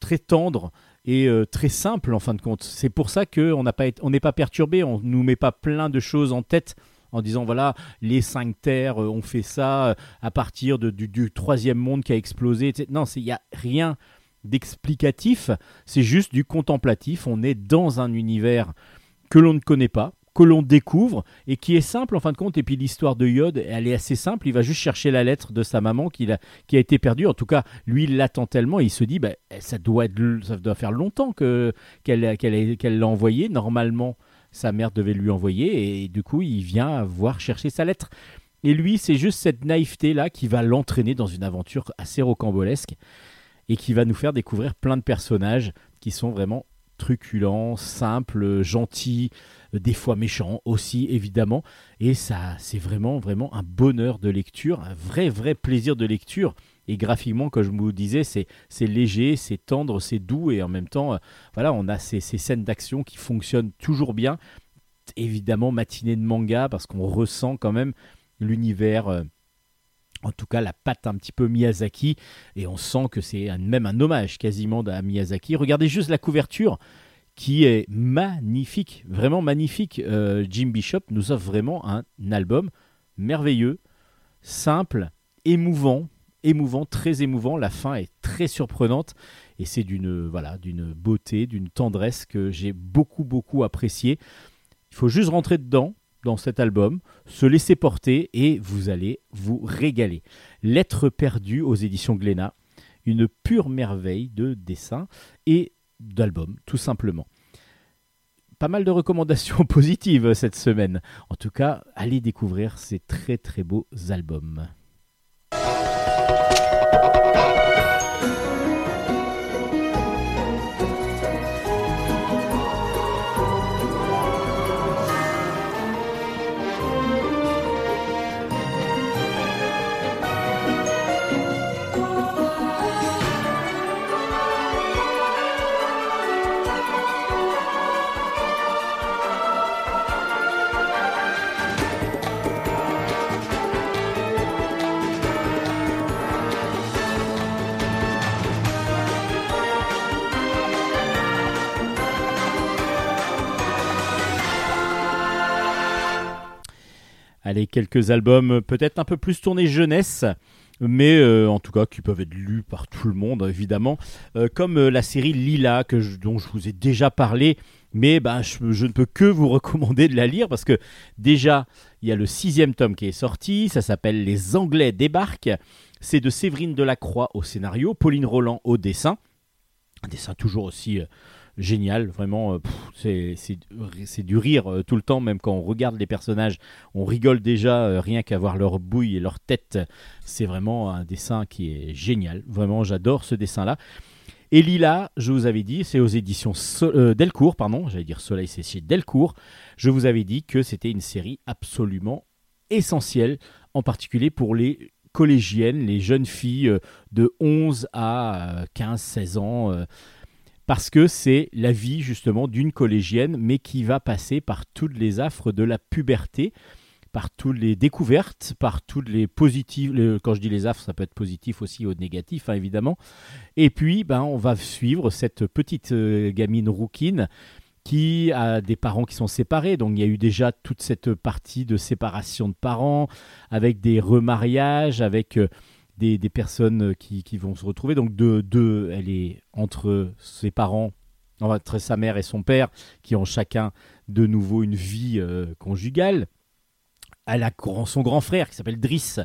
très tendre et euh, très simple en fin de compte. C'est pour ça qu'on n'est pas perturbé, on nous met pas plein de choses en tête en disant voilà les cinq terres euh, ont fait ça euh, à partir du, troisième monde qui a explosé. Non, il n'y a rien d'explicatif, c'est juste du contemplatif. On est dans un univers que l'on ne connaît pas, que l'on découvre et qui est simple en fin de compte. Et puis l'histoire de Yod, elle est assez simple. Il va juste chercher la lettre de sa maman qui a, qui a été perdue. En tout cas, lui, il l'attend tellement. il se dit, bah, ça, doit faire longtemps que, qu'elle, l'a envoyé. Normalement, sa mère devait lui envoyer. Et du coup, il vient voir chercher sa lettre. Et lui, c'est juste cette naïveté-là qui va l'entraîner dans une aventure assez rocambolesque et qui va nous faire découvrir plein de personnages qui sont vraiment truculents, simples, gentils, euh, des fois méchants aussi évidemment. Et ça, c'est vraiment vraiment un bonheur de lecture, un vrai vrai plaisir de lecture. Et graphiquement, comme je vous disais, c'est c'est léger, c'est tendre, c'est doux et en même temps, euh, voilà, on a ces, ces scènes d'action qui fonctionnent toujours bien. Évidemment, matinée de manga parce qu'on ressent quand même l'univers. euh, En tout cas, la patte un petit peu Miyazaki, et on sent que c'est même un hommage quasiment à Miyazaki. Regardez juste la couverture, qui est magnifique, vraiment magnifique. Euh, Jim Bishop nous offre vraiment un album merveilleux, simple, émouvant, émouvant, très émouvant. La fin est très surprenante et c'est d'une voilà, d'une beauté, d'une tendresse que j'ai beaucoup beaucoup apprécié. Il faut juste rentrer dedans dans cet album, se laisser porter et vous allez vous régaler. Lettre perdue aux éditions Glénat, une pure merveille de dessin et d'album, tout simplement. Pas mal de recommandations positives cette semaine. En tout cas, allez découvrir ces très très beaux albums. Allez, quelques albums peut-être un peu plus tournés jeunesse, mais euh, en tout cas qui peuvent être lus par tout le monde évidemment, Euh, comme euh, la série Lila que dont je vous ai déjà parlé, mais ben, je, je ne peux que vous recommander de la lire parce que déjà il y a le sixième tome qui est sorti, ça s'appelle Les Anglais débarquent, c'est de Séverine Delacroix au scénario, Pauline Roland au dessin, un dessin toujours aussi euh, génial, vraiment, euh, c'est- du rire euh, tout le temps, même quand on regarde les personnages, on rigole déjà euh, rien qu'à voir leur bouille et leur tête. C'est vraiment un dessin qui est génial, vraiment, j'adore ce dessin-là. Et Lila, je vous avais dit, c'est aux éditions Delcourt, pardon, j'allais dire Soleil, c'est chez Delcourt. Je vous avais dit que c'était une série absolument essentielle, en particulier pour les collégiennes, les jeunes filles de 11 à 15-16 ans. Parce que c'est la vie justement d'une collégienne, mais qui va passer par toutes les affres de la puberté, par toutes les découvertes, par toutes les positives. quand je dis les affres, ça peut être positif aussi ou négatif, hein, évidemment. Et puis, ben, on va suivre cette petite euh, gamine rouquine qui a des parents qui sont séparés. Donc, il y a eu déjà toute cette partie de séparation de parents, avec des remariages, avec euh, des, des personnes qui, qui vont se retrouver. Donc, de, de, elle est entre ses parents, entre sa mère et son père, qui ont chacun de nouveau une vie euh, conjugale. Elle a son grand frère qui s'appelle Driss,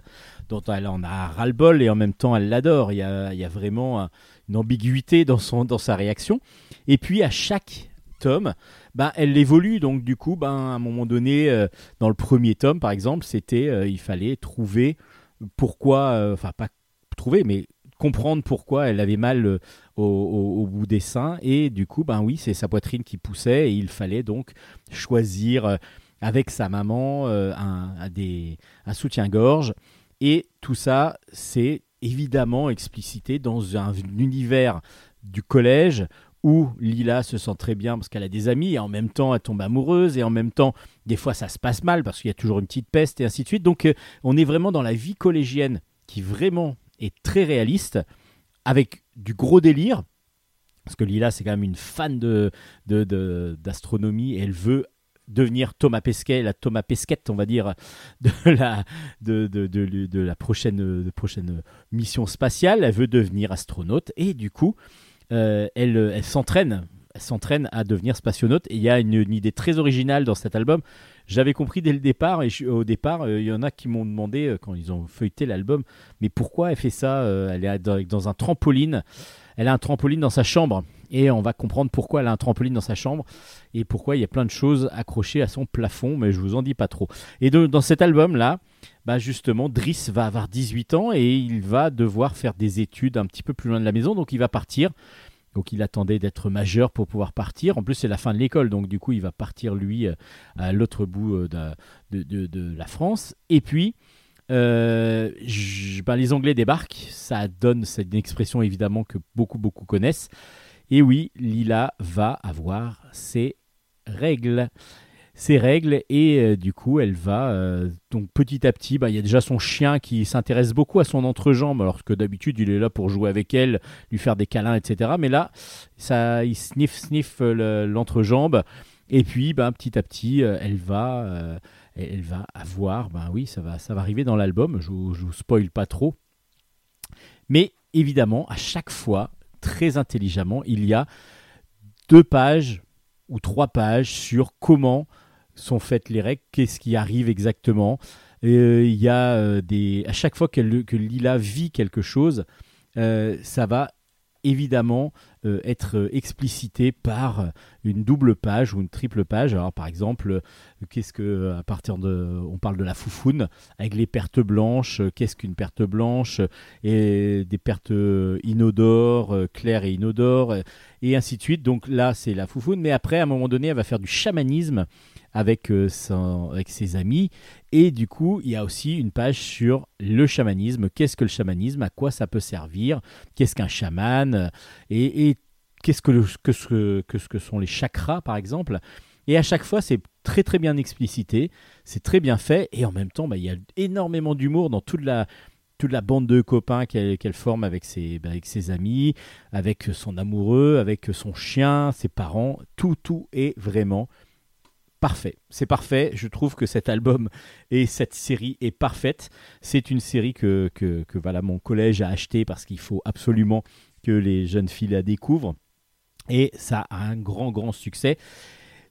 dont elle en a ras-le-bol et en même temps elle l'adore. Il y a, il y a vraiment un- une ambiguïté dans, son, dans sa réaction. Et puis à chaque tome, ben, elle évolue. Donc du coup, ben, à un moment donné, euh, dans le premier tome par exemple, c'était euh, il fallait trouver pourquoi, euh, enfin pas trouver, mais comprendre pourquoi elle avait mal euh, au, bout des seins. Et du coup, ben oui, c'est sa poitrine qui poussait et il fallait donc choisir euh, avec sa maman un, un soutien-gorge. Et tout ça, c'est évidemment explicité dans un univers du collège où Lila se sent très bien parce qu'elle a des amis et en même temps elle tombe amoureuse et en même temps des fois ça se passe mal parce qu'il y a toujours une petite peste et ainsi de suite. Donc euh, on est vraiment dans la vie collégienne qui vraiment est très réaliste avec du gros délire parce que Lila c'est quand même une fan de d'astronomie et elle veut devenir Thomas Pesquet, la Thomas Pesquette, on va dire, de la, de, la prochaine, prochaine mission spatiale. Elle veut devenir astronaute et du coup, elle, elle s'entraîne. Elle s'entraîne à devenir spationaute. Et il y a une, idée très originale dans cet album. J'avais compris dès le départ, et au départ, euh, il y en a qui m'ont demandé, euh, quand ils ont feuilleté l'album, mais pourquoi elle fait ça Euh, Elle est dans, dans un trampoline. Elle a un trampoline dans sa chambre. Et on va comprendre pourquoi elle a un trampoline dans sa chambre et pourquoi il y a plein de choses accrochées à son plafond, mais je vous en dis pas trop. Et dans cet album-là, bah justement, Driss va avoir 18 ans et il va devoir faire des études un petit peu plus loin de la maison, donc il va partir. Donc il attendait d'être majeur pour pouvoir partir. En plus, c'est la fin de l'école, donc du coup, il va partir lui euh, à l'autre bout euh, de, la France. Et puis, euh, ben, les Anglais débarquent. Ça donne cette expression évidemment que beaucoup, beaucoup connaissent. Et oui, Lila va avoir ses règles. Ses règles et euh, du coup elle va euh, donc petit à petit bah, il y a déjà son chien qui s'intéresse beaucoup à son entrejambe alors que d'habitude il est là pour jouer avec elle lui faire des câlins etc mais là ça il sniff sniff euh, le- l'entrejambe. Et puis bah, petit à petit elle va elle va avoir ben oui ça va ça va arriver dans l'album. Je, je vous spoil pas trop. Mais évidemment à chaque fois très intelligemment il y a deux pages ou trois pages sur comment sont faites les règles, qu'est-ce qui arrive exactement. Euh, Il y a euh, des à chaque fois que Lila vit quelque chose, euh, ça va évidemment être explicité par une double page ou une triple page. Alors par exemple, qu'est-ce que à partir de on parle de la foufoune avec les pertes blanches, qu'est-ce qu'une perte blanche et des pertes inodores, claires et inodores et ainsi de suite. Donc là, c'est la foufoune mais après à un moment donné, elle va faire du chamanisme avec, euh, avec ses amis. Et du coup, il y a aussi une page sur le chamanisme. Qu'est-ce que le chamanisme? À quoi ça peut servir? Qu'est-ce qu'un chaman? Et, et qu'est-ce que, le- que, ce, que ce que sont les chakras, par exemple? Et à chaque fois, c'est très très bien explicité. C'est très bien fait. Et en même temps, bah, il y a énormément d'humour dans toute la toute la bande de copains qu'elle qu'elle forme avec ses, bah, avec ses amis, avec son amoureux, avec son chien, ses parents. Tout, tout est vraiment parfait. C'est parfait. Je trouve que cet album et cette série est parfaite. C'est une série que, que, voilà, mon collège a acheté parce qu'il faut absolument que les jeunes filles la découvrent. Et ça a un grand, grand succès.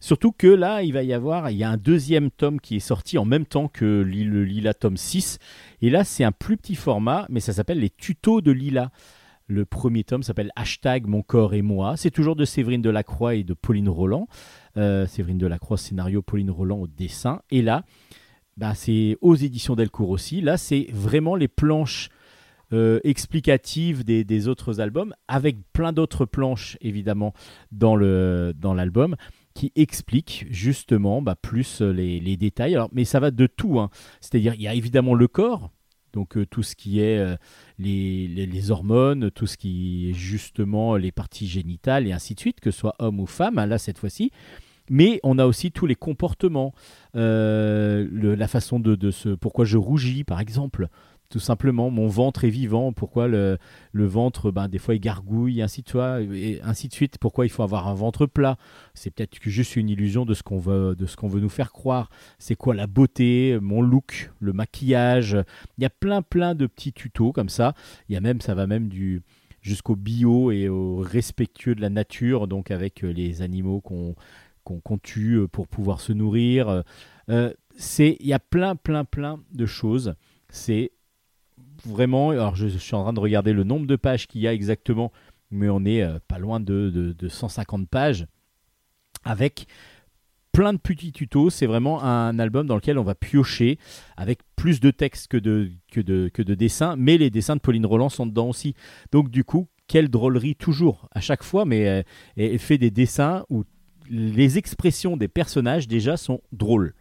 Surtout que là, il va y avoir, il y a un deuxième tome qui est sorti en même temps que le Lila tome 6. Et là, c'est un plus petit format, mais ça s'appelle les tutos de Lila. Le premier tome s'appelle Hashtag Mon corps et moi. C'est toujours de Séverine Delacroix et de Pauline Roland. Euh, Séverine Delacroix, scénario, Pauline Roland au dessin. Et là, bah, c'est aux éditions Delcourt aussi. Là, c'est vraiment les planches euh, explicatives des, autres albums, avec plein d'autres planches, évidemment, dans le dans l'album, qui expliquent justement bah, plus euh, les, détails. Alors, mais ça va de tout. hein. C'est-à-dire, il y a évidemment le corps, donc tout ce qui est les, les- hormones, tout ce qui est justement les parties génitales et ainsi de suite, que ce soit homme ou femme, là cette fois-ci. Mais on a aussi tous les comportements, euh, la façon de, de se... Pourquoi je rougis, par exemple tout simplement, mon ventre est vivant, pourquoi le, le ventre, ben, des fois, il gargouille, ainsi de, et ainsi de suite, pourquoi il faut avoir un ventre plat? C'est peut-être juste une illusion de ce qu'on veut, de veut nous faire croire. C'est quoi la beauté, mon look, le maquillage? Il y a plein, plein de petits tutos comme ça. Il y a même, ça va même du jusqu'au bio et au respectueux de la nature, donc avec euh, les animaux qu'on qu'on tue euh, pour pouvoir se nourrir. Euh, c'est, il y a plein, plein, plein de choses. C'est vraiment. Alors, je, suis en train de regarder le nombre de pages qu'il y a exactement, mais on est euh, pas loin de, de, de 150 pages avec plein de petits tutos. C'est vraiment un album dans lequel on va piocher avec plus de texte que de, que de, que de dessins, mais les dessins de Pauline Roland sont dedans aussi. Donc, du coup, quelle drôlerie toujours à chaque fois, mais euh, elle fait des dessins où les expressions des personnages déjà sont drôles.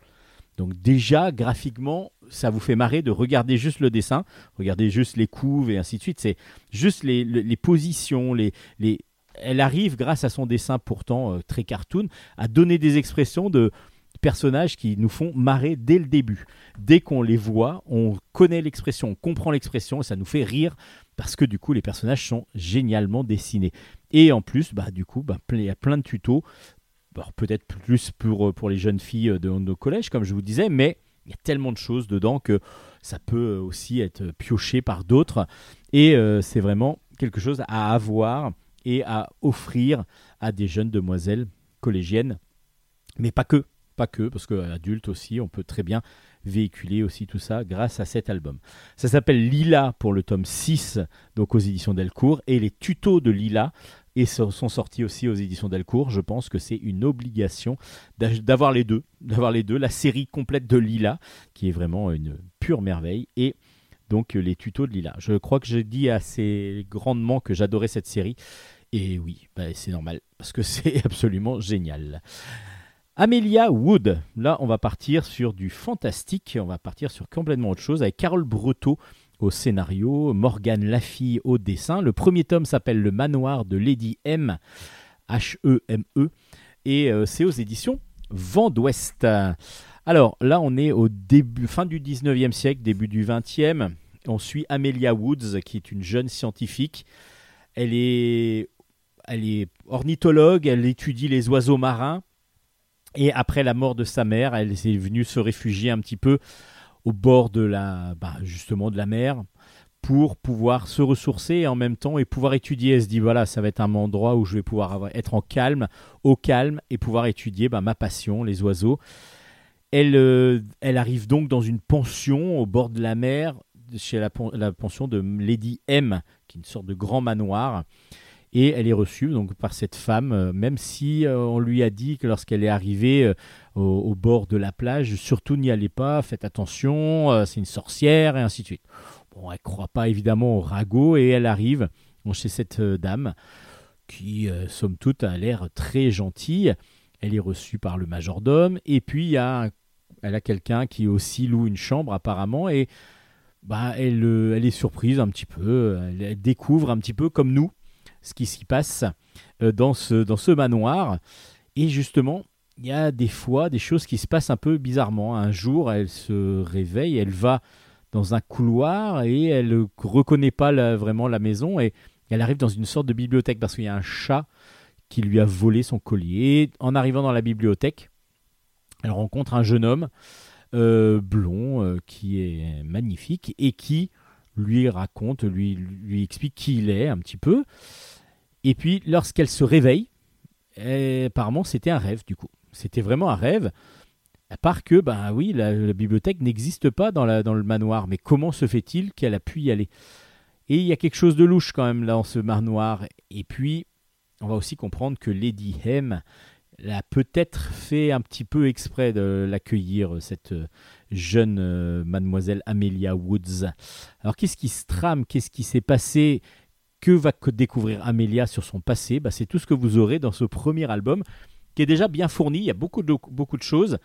Donc déjà, graphiquement, ça vous fait marrer de regarder juste le dessin, regarder juste les couves et ainsi de suite. C'est juste les, les- positions, les, les... Elle arrive, grâce à son dessin pourtant euh, très cartoon, à donner des expressions de personnages qui nous font marrer dès le début. Dès qu'on les voit, on connaît l'expression, on comprend l'expression et ça nous fait rire parce que du coup, les personnages sont génialement dessinés. Et en plus, bah, du coup, bah, il y a plein de tutos peut-être plus pour, pour les jeunes filles de nos collèges, comme je vous disais, mais il y a tellement de choses dedans que ça peut aussi être pioché par d'autres. Et euh, c'est vraiment quelque chose à avoir et à offrir à des jeunes demoiselles collégiennes. Mais pas que, pas que, parce qu'adultes aussi, on peut très bien véhiculer aussi tout ça grâce à cet album. Ça s'appelle Lila pour le tome 6, donc aux éditions Delcourt, et les tutos de Lila et sont sortis aussi aux éditions Delcourt. Je pense que c'est une obligation d'a- d'avoir les deux, d'avoir les deux, la série complète de Lila, qui est vraiment une pure merveille, et donc les tutos de Lila. Je crois que j'ai dit assez grandement que j'adorais cette série, et oui, bah, c'est normal, parce que c'est absolument génial. Amelia Wood, là on va partir sur du fantastique, on va partir sur complètement autre chose avec Carole Breteau au scénario, Morgane Lafille au dessin. Le premier tome s'appelle Le manoir de Lady M, H-E-M-E, et euh, c'est aux éditions Vent d'Ouest. Alors là, on est au début, fin du 19e siècle, début du 20e. On suit Amelia Woods, qui est une jeune scientifique. Elle est, elle est ornithologue, elle étudie les oiseaux marins. Et après la mort de sa mère, elle est venue se réfugier un petit peu au bord de la, bah, justement de la mer pour pouvoir se ressourcer en même temps et pouvoir étudier. Elle se dit voilà, ça va être un endroit où je vais pouvoir être en calme, au calme et pouvoir étudier bah, ma passion, les oiseaux. Elle, euh, elle arrive donc dans une pension au bord de la mer, chez la, pen- la pension de Lady M, qui est une sorte de grand manoir. Et elle est reçue donc par cette femme, euh, même si euh, on lui a dit que lorsqu'elle est arrivée au, bord de la plage, surtout n'y allez pas, faites attention, euh, c'est une sorcière et ainsi de suite. Bon, elle croit pas évidemment au ragot et elle arrive chez cette euh, dame qui, euh, somme toute, a l'air très gentille. Elle est reçue par le majordome et puis a elle a quelqu'un qui aussi loue une chambre apparemment et bah, elle, elle est surprise un petit peu, elle, découvre un petit peu comme nous ce qui s'y passe dans ce, dans ce manoir. Et justement, il y a des fois des choses qui se passent un peu bizarrement. Un jour, elle se réveille, elle va dans un couloir et elle ne reconnaît pas vraiment la maison et elle arrive dans une sorte de bibliothèque parce qu'il y a un chat qui lui a volé son collier. Et en arrivant dans la bibliothèque, elle rencontre un jeune homme euh, blond euh, qui est magnifique et qui lui raconte, lui, lui explique qui il est un petit peu. Et puis lorsqu'elle se réveille, eh, apparemment c'était un rêve du coup. C'était vraiment un rêve. À part que, ben oui, la, la bibliothèque n'existe pas dans, la, dans le manoir. Mais comment se fait-il qu'elle a pu y aller? Et il y a quelque chose de louche quand même dans ce manoir. Et puis, on va aussi comprendre que Lady Hem a peut-être fait un petit peu exprès de l'accueillir, cette euh, jeune euh, mademoiselle Amelia Woods. Alors qu'est-ce qui se trame? Qu'est-ce qui s'est passé? Que va co- découvrir Amelia sur son passé? Bah, C'est tout ce que vous aurez dans ce premier album qui est déjà bien fourni. Il y a beaucoup de, beaucoup de choses.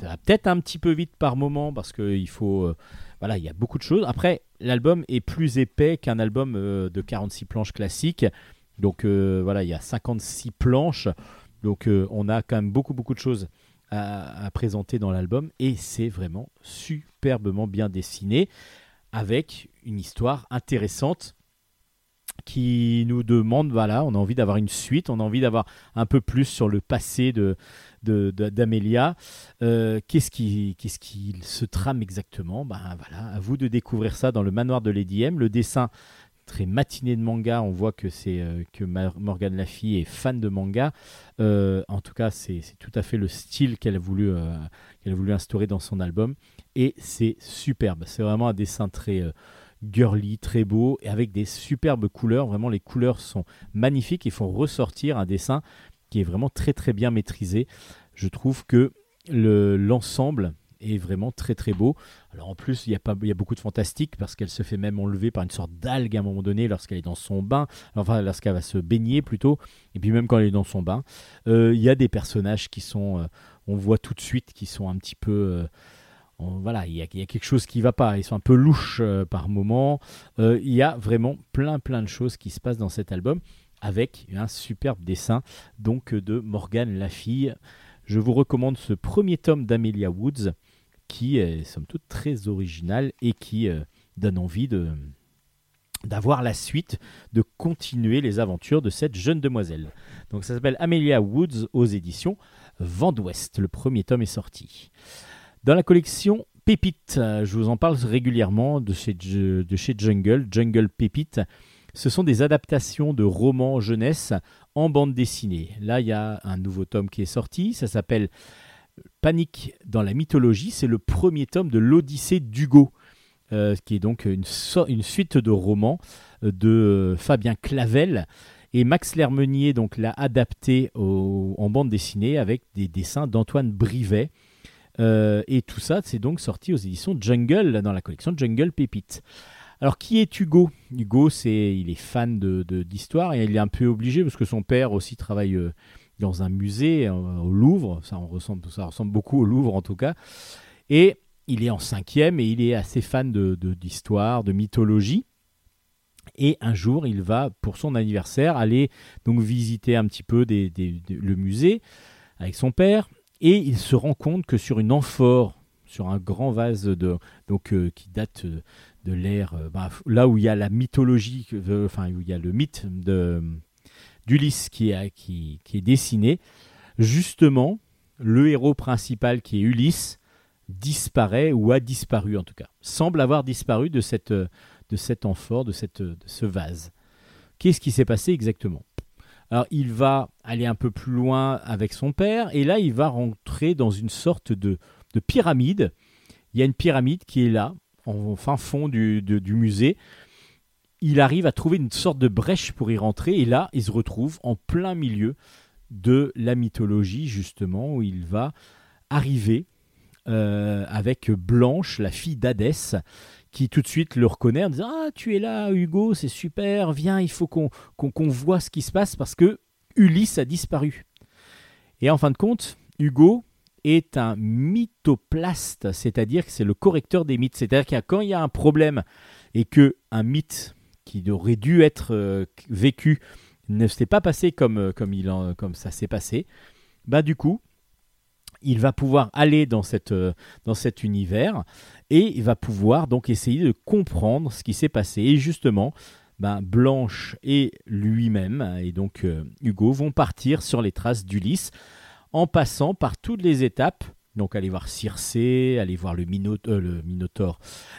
Ça va peut-être un petit peu vite par moment parce qu'il faut. euh, voilà, il y a beaucoup de choses. Après, l'album est plus épais qu'un album euh, de 46 planches classique. Donc euh, voilà, il y a 56 planches. Donc on a quand même beaucoup, beaucoup de choses à présenter dans l'album. Et c'est vraiment superbement bien dessiné avec une histoire intéressante qui nous demande, voilà, on a envie d'avoir une suite, on a envie d'avoir un peu plus sur le passé de, d'Amélia. Euh, qu'est-ce qui, qu'est-ce qui se trame exactement? Ben voilà, à vous de découvrir ça dans le manoir de Lady M. Le dessin très matiné de manga, on voit que c'est euh, que Morgane Laffy est fan de manga. Euh, en tout cas, c'est, c'est tout à fait le style qu'elle a voulu euh, qu'elle a voulu instaurer dans son album et c'est superbe. C'est vraiment un dessin très euh, girly, très beau et avec des superbes couleurs. Vraiment, les couleurs sont magnifiques. Ils font ressortir un dessin qui est vraiment très très bien maîtrisé. Je trouve que le- l'ensemble est vraiment très très beau. Alors en plus, il y a, pas, il y a beaucoup de fantastique parce qu'elle se fait même enlever par une sorte d'algue à un moment donné lorsqu'elle est dans son bain, enfin lorsqu'elle va se baigner plutôt, et puis même quand elle est dans son bain. Euh, il y a des personnages qui sont, euh, on voit tout de suite, qui sont un petit peu... euh, voilà, il y, a, quelque chose qui va pas. Ils sont un peu louches euh, par moment. Euh, il y a vraiment plein plein de choses qui se passent dans cet album avec un superbe dessin donc de Morgane Lafille. Je vous recommande ce premier tome d'Amelia Woods qui est somme toute très original et qui euh, donne envie d'avoir la suite, de continuer les aventures de cette jeune demoiselle. Donc ça s'appelle Amelia Woods aux éditions Vent d'Ouest. Le premier tome est sorti. Dans la collection Pépite, je vous en parle régulièrement de chez, Jungle, Jungle Pépite. Ce sont des adaptations de romans jeunesse en bande dessinée. Là, il y a un nouveau tome qui est sorti, ça s'appelle Panique dans la mythologie. C'est le premier tome de l'Odyssée d'Hugo, euh, qui est donc une, suite de romans euh, de Fabien Clavel. Et Max Lermenier l'a adapté en bande dessinée avec des dessins d'Antoine Brivet. Euh, et tout ça, c'est donc sorti aux éditions Jungle, dans la collection Jungle Pépite. Alors, qui est Hugo? Hugo, c'est, il est fan de, de- d'histoire et il est un peu obligé parce que son père aussi travaille euh, dans un musée euh, au Louvre. Ça, ressemble, ça ressemble beaucoup au Louvre en tout cas. Et il est en cinquième et il est assez fan de, de- d'histoire, de mythologie. Et un jour, il va, pour son anniversaire, aller donc visiter un petit peu le musée avec son père. Et il se rend compte que sur une amphore, sur un grand vase de, donc, euh, qui date euh, de l'ère, euh, bah, là où il y a la mythologie, enfin où il y a le mythe d'Ulysse qui est, dessiné, justement, le héros principal qui est Ulysse disparaît ou a disparu en tout cas, semble avoir disparu de, cette, cet amphore, de, cette, de ce vase. Qu'est-ce qui s'est passé exactement? Alors il va aller un peu plus loin avec son père et là il va rentrer dans une sorte de, de pyramide. Il y a une pyramide qui est là, en fin fond du musée. Il arrive à trouver une sorte de brèche pour y rentrer et là il se retrouve en plein milieu de la mythologie justement où il va arriver euh, avec Blanche, la fille d'Hadès, qui tout de suite le reconnaît en disant Ah, tu es là, Hugo, c'est super, viens, il faut qu'on qu'on voit ce qui se passe parce que Ulysse a disparu. Et en fin de compte, Hugo est un mythoplaste, c'est-à-dire que c'est le correcteur des mythes. C'est-à-dire que quand il y a un problème et que un mythe qui aurait dû être euh, vécu ne s'est pas passé comme, euh, comme, il en- comme ça s'est passé, bah du coup, il va pouvoir aller euh, dans cet univers et il va pouvoir donc essayer de comprendre ce qui s'est passé. Et justement, ben, Blanche et lui-même, et donc euh, Hugo, vont partir sur les traces d'Ulysse en passant par toutes les étapes. Donc aller voir Circé, aller voir le, euh, le Minotaure,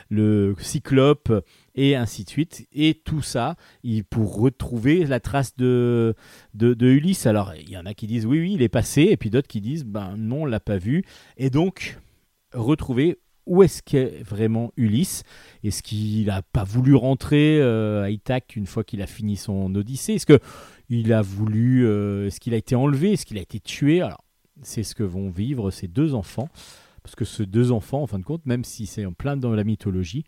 le Cyclope, et ainsi de suite. Et tout ça pour retrouver la trace de, de, Ulysse. Alors il y en a qui disent oui, oui, il est passé, et puis d'autres qui disent ben non, on l'a pas vu. Et donc retrouver où est-ce qu'est vraiment Ulysse Est-ce qu'il n'a pas voulu rentrer euh, à Ithaque une fois qu'il a fini son Odyssée Est-ce que a voulu euh, Est-ce qu'il a été enlevé Est-ce qu'il a été tué? Alors c'est ce que vont vivre ces deux enfants, parce que ces deux enfants, en fin de compte, même si c'est en plein dans la mythologie,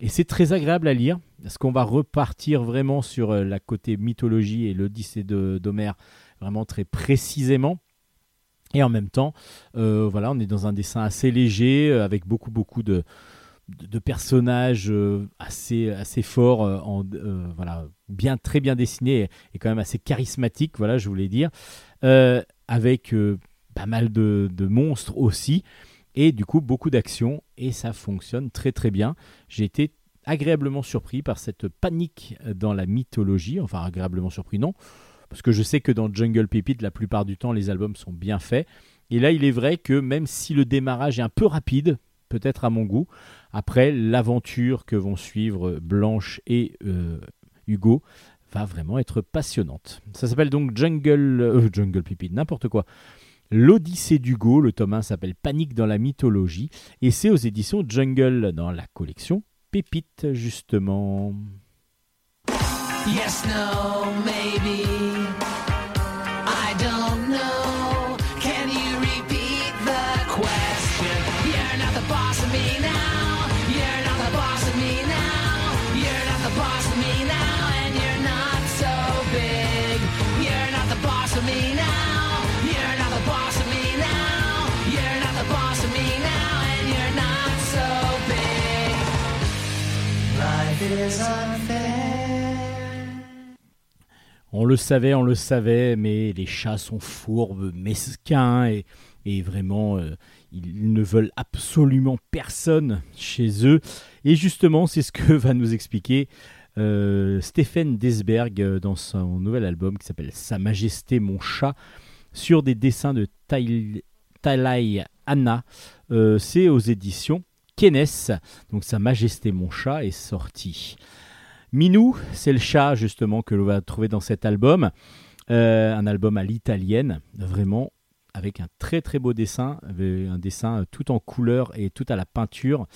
et c'est très agréable à lire, parce qu'on va repartir vraiment sur euh, la côté mythologie et l'Odyssée d'Homère, vraiment très précisément? Et en même temps, euh, voilà, on est dans un dessin assez léger, euh, avec beaucoup, beaucoup de, de, personnages assez, assez forts, en, voilà, bien, très bien dessinés et, quand même assez charismatiques, voilà, je voulais dire, avec pas mal de, monstres aussi, et du coup beaucoup d'action, et ça fonctionne très très bien. J'ai été agréablement surpris par cette panique dans la mythologie, enfin agréablement surpris non, parce que je sais que dans Jungle Pépite, la plupart du temps, les albums sont bien faits. Et là, il est vrai que même si le démarrage est un peu rapide, peut-être à mon goût, après l'aventure que vont suivre Blanche et euh, Hugo va vraiment être passionnante. Ça s'appelle donc Jungle, euh, n'importe quoi. L'Odyssée d'Hugo, le tome 1 s'appelle Panique dans la mythologie, et c'est aux éditions Jungle dans la collection Pépite, justement. Yes, no, maybe. On le savait, on le savait, mais les chats sont fourbes, mesquins et, vraiment, euh, ils ne veulent absolument personne chez eux. Et justement, c'est ce que va nous expliquer euh, Stéphane Desberg euh, dans son nouvel album qui s'appelle Sa Majesté mon chat, sur des dessins de Talai Anna. C'est aux éditions Kenes. Donc Sa Majesté mon chat est sorti. Minou, c'est le chat justement que l'on va trouver dans cet album. Euh, un album à l'italienne, vraiment avec un très très beau dessin, avec un dessin tout en couleur et tout à la peinture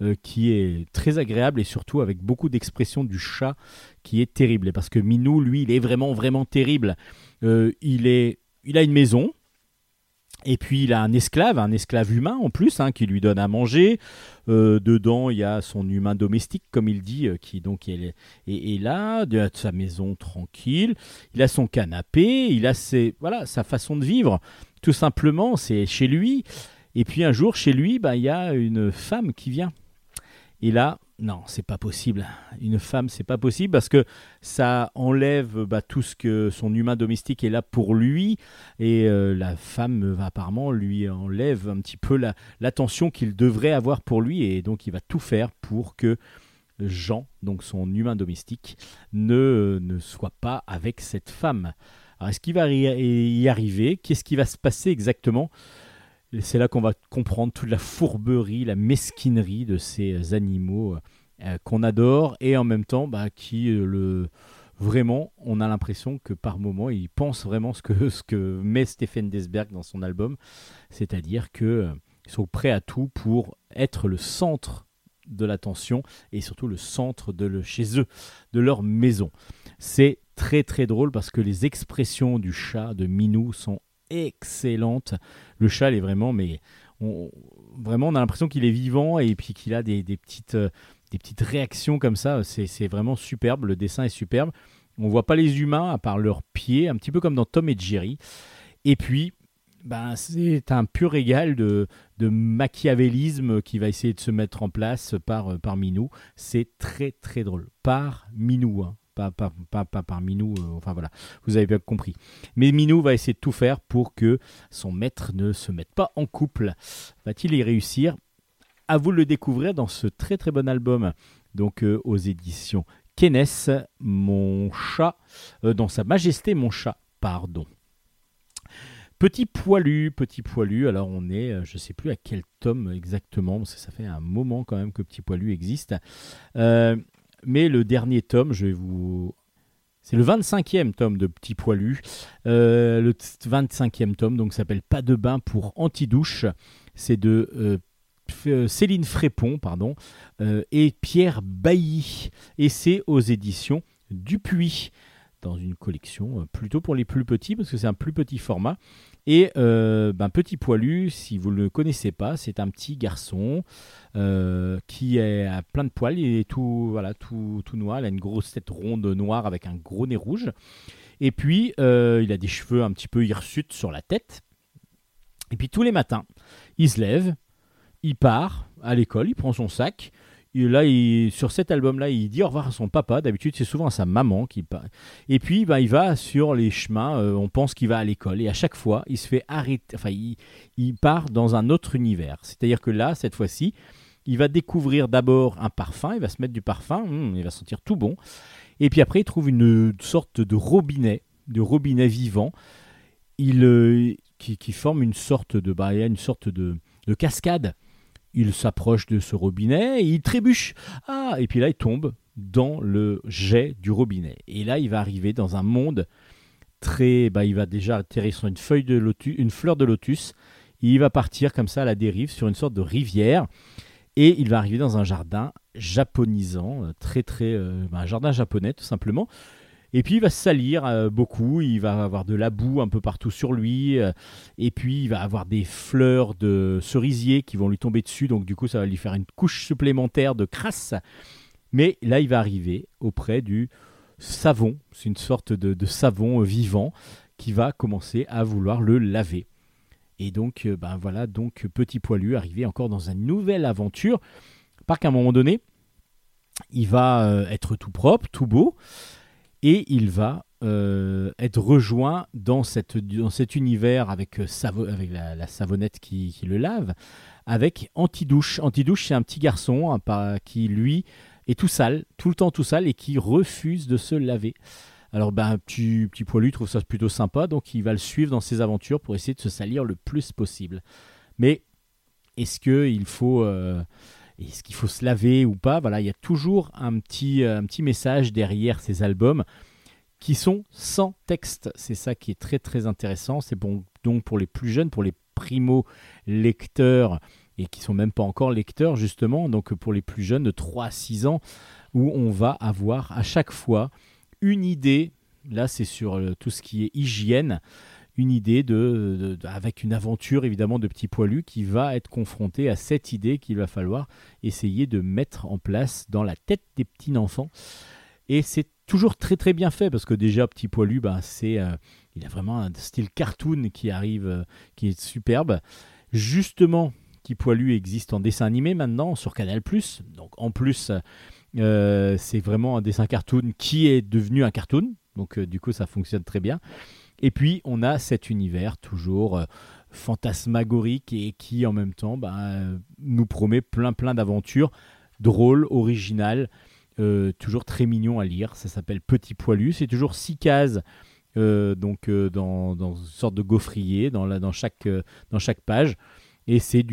euh, qui est très agréable et surtout avec beaucoup d'expression du chat qui est terrible. Parce que Minou, lui, il est vraiment vraiment terrible. Euh, il, est, il a une maison, et puis il a un esclave, un esclave humain en plus, hein, qui lui donne à manger. Euh, dedans, il y a son humain domestique, comme il dit, euh, qui donc est, est- là, de sa maison tranquille. Il a son canapé, il a ses, voilà, sa façon de vivre. Tout simplement, c'est chez lui. Et puis un jour, chez lui, bah, il y a une femme qui vient. Et là, non, c'est pas possible. Une femme, c'est pas possible parce que ça enlève bah, tout ce que son humain domestique est là pour lui et euh, la femme va apparemment lui enlève un petit peu la- l'attention qu'il devrait avoir pour lui et donc il va tout faire pour que Jean, donc son humain domestique, ne, ne soit pas avec cette femme. Alors est-ce qu'il va y arriver? Qu'est-ce qui va se passer exactement? C'est là qu'on va comprendre toute la fourberie, la mesquinerie de ces animaux euh, qu'on adore et en même temps bah, qui euh, le vraiment on a l'impression que par moment il pense vraiment ce que ce que met Stephen Desberg dans son album, c'est-à-dire que euh, ils sont prêts à tout pour être le centre de l'attention et surtout le centre de chez eux, de leur maison. C'est très très drôle parce que les expressions du chat de Minou sont excellentes. Le chat, il est vraiment, mais on, vraiment, on a l'impression qu'il est vivant et puis qu'il a des, petites, des petites réactions comme ça. C'est c'est vraiment superbe. Le dessin est superbe. On voit pas les humains à part leurs pieds, un petit peu comme dans Tom et Jerry. Et puis, ben, c'est un pur régal de, de machiavélisme qui va essayer de se mettre en place par, par Minou. C'est très très drôle. Par Minou, hein. pas, pas, pas, pas par Minou, euh, enfin voilà, vous avez bien compris. Mais Minou va essayer de tout faire pour que son maître ne se mette pas en couple. Va-t-il y réussir? À vous le découvrir dans ce très très bon album, donc euh, aux éditions Kenes, mon chat, euh, dans sa majesté mon chat, pardon. Petit poilu, petit poilu. Alors on est, euh, je sais plus à quel tome exactement, parce ça fait un moment quand même que Petit poilu existe. Mais le dernier tome, je vais vous, c'est le 25e tome de Petit poilu. Le t- 25e tome, donc s'appelle Pas de bain pour anti-douche. C'est de Céline Frépon, pardon, euh, et Pierre Bailly. Et c'est aux éditions Dupuis dans une collection euh, plutôt pour les plus petits parce que c'est un plus petit format. Et euh, ben, Petit Poilu, si vous ne le connaissez pas, c'est un petit garçon euh, qui est à plein de poils. Il est tout, voilà, tout, tout noir. Il a une grosse tête ronde noire avec un gros nez rouge. Et puis, euh, il a des cheveux un petit peu hirsutes sur la tête. Et puis, tous les matins, il se lève, il part à l'école, il prend son sac. Et là, sur cet album-là, il dit au revoir à son papa. D'habitude, c'est souvent à sa maman qui part. Et puis, bah, il va sur les chemins. euh, on pense qu'il va à l'école. Et à chaque fois, il se fait arrêter. Enfin, il, part dans un autre univers. C'est-à-dire que là, cette fois-ci, il va découvrir d'abord un parfum. Il va se mettre du parfum. hum, il va sentir tout bon. Et puis après, il trouve une sorte de robinet, de robinet vivant. Euh, qui, forme une sorte de, a une sorte de cascade. Il s'approche de ce robinet et il trébuche. Ah, et puis là, il tombe dans le jet du robinet. Et là, il va arriver dans un monde très. Bah, il va déjà atterrir sur une feuille de lotus, une fleur de lotus. Il va partir comme ça à la dérive sur une sorte de rivière. Et il va arriver dans un jardin japonisant, euh, très très. euh, bah, un jardin japonais tout simplement. Et puis il va se salir euh, beaucoup, il va avoir de la boue un peu partout sur lui, euh, et puis il va avoir des fleurs de cerisier qui vont lui tomber dessus, donc du coup ça va lui faire une couche supplémentaire de crasse. Mais là il va arriver auprès du savon, c'est une sorte de, savon vivant qui va commencer à vouloir le laver. Et donc, euh, ben voilà, donc petit poilu arrivé encore dans une nouvelle aventure. Par qu'à un moment donné, il va être tout propre, tout beau, et il va euh, être rejoint dans, cette, dans cet univers avec, euh, la, savonnette qui, le lave, avec Antidouche. Antidouche, c'est un petit garçon hein, qui, lui, est tout sale, tout le temps tout sale, et qui refuse de se laver. Alors, ben, petit, petit poilu trouve ça plutôt sympa, donc il va le suivre dans ses aventures pour essayer de se salir le plus possible. Mais est-ce qu'il faut, euh, est-ce qu'il faut se laver ou pas Voilà, il y a toujours un petit, euh, un petit message derrière ces albums qui sont sans texte. C'est ça qui est très très intéressant. C'est bon donc pour les plus jeunes, pour les primo lecteurs et qui sont même pas encore lecteurs justement. Donc pour les plus jeunes de 3 à 6 ans, où on va avoir à chaque fois une idée. Là, c'est sur euh, tout ce qui est hygiène une idée de, avec une aventure évidemment de petit poilu qui va être confronté à cette idée qu'il va falloir essayer de mettre en place dans la tête des petits enfants. Et c'est toujours très très bien fait parce que déjà petit poilu, ben, c'est, euh, il a vraiment un style cartoon qui arrive, euh, qui est superbe. Justement, Petit Poilu existe en dessin animé maintenant sur Canal+. Donc en plus, euh, c'est vraiment un dessin cartoon qui est devenu un cartoon. Donc du coup, ça fonctionne très bien. Et puis, on a cet univers toujours euh, fantasmagorique et qui en même temps bah, nous promet plein plein d'aventures drôles, originales, euh, toujours très mignon à lire. Ça s'appelle Petit Poilu. C'est toujours six cases. euh, donc dans, dans une sorte de gaufrier dans, la- dans, chaque, dans chaque page et c'est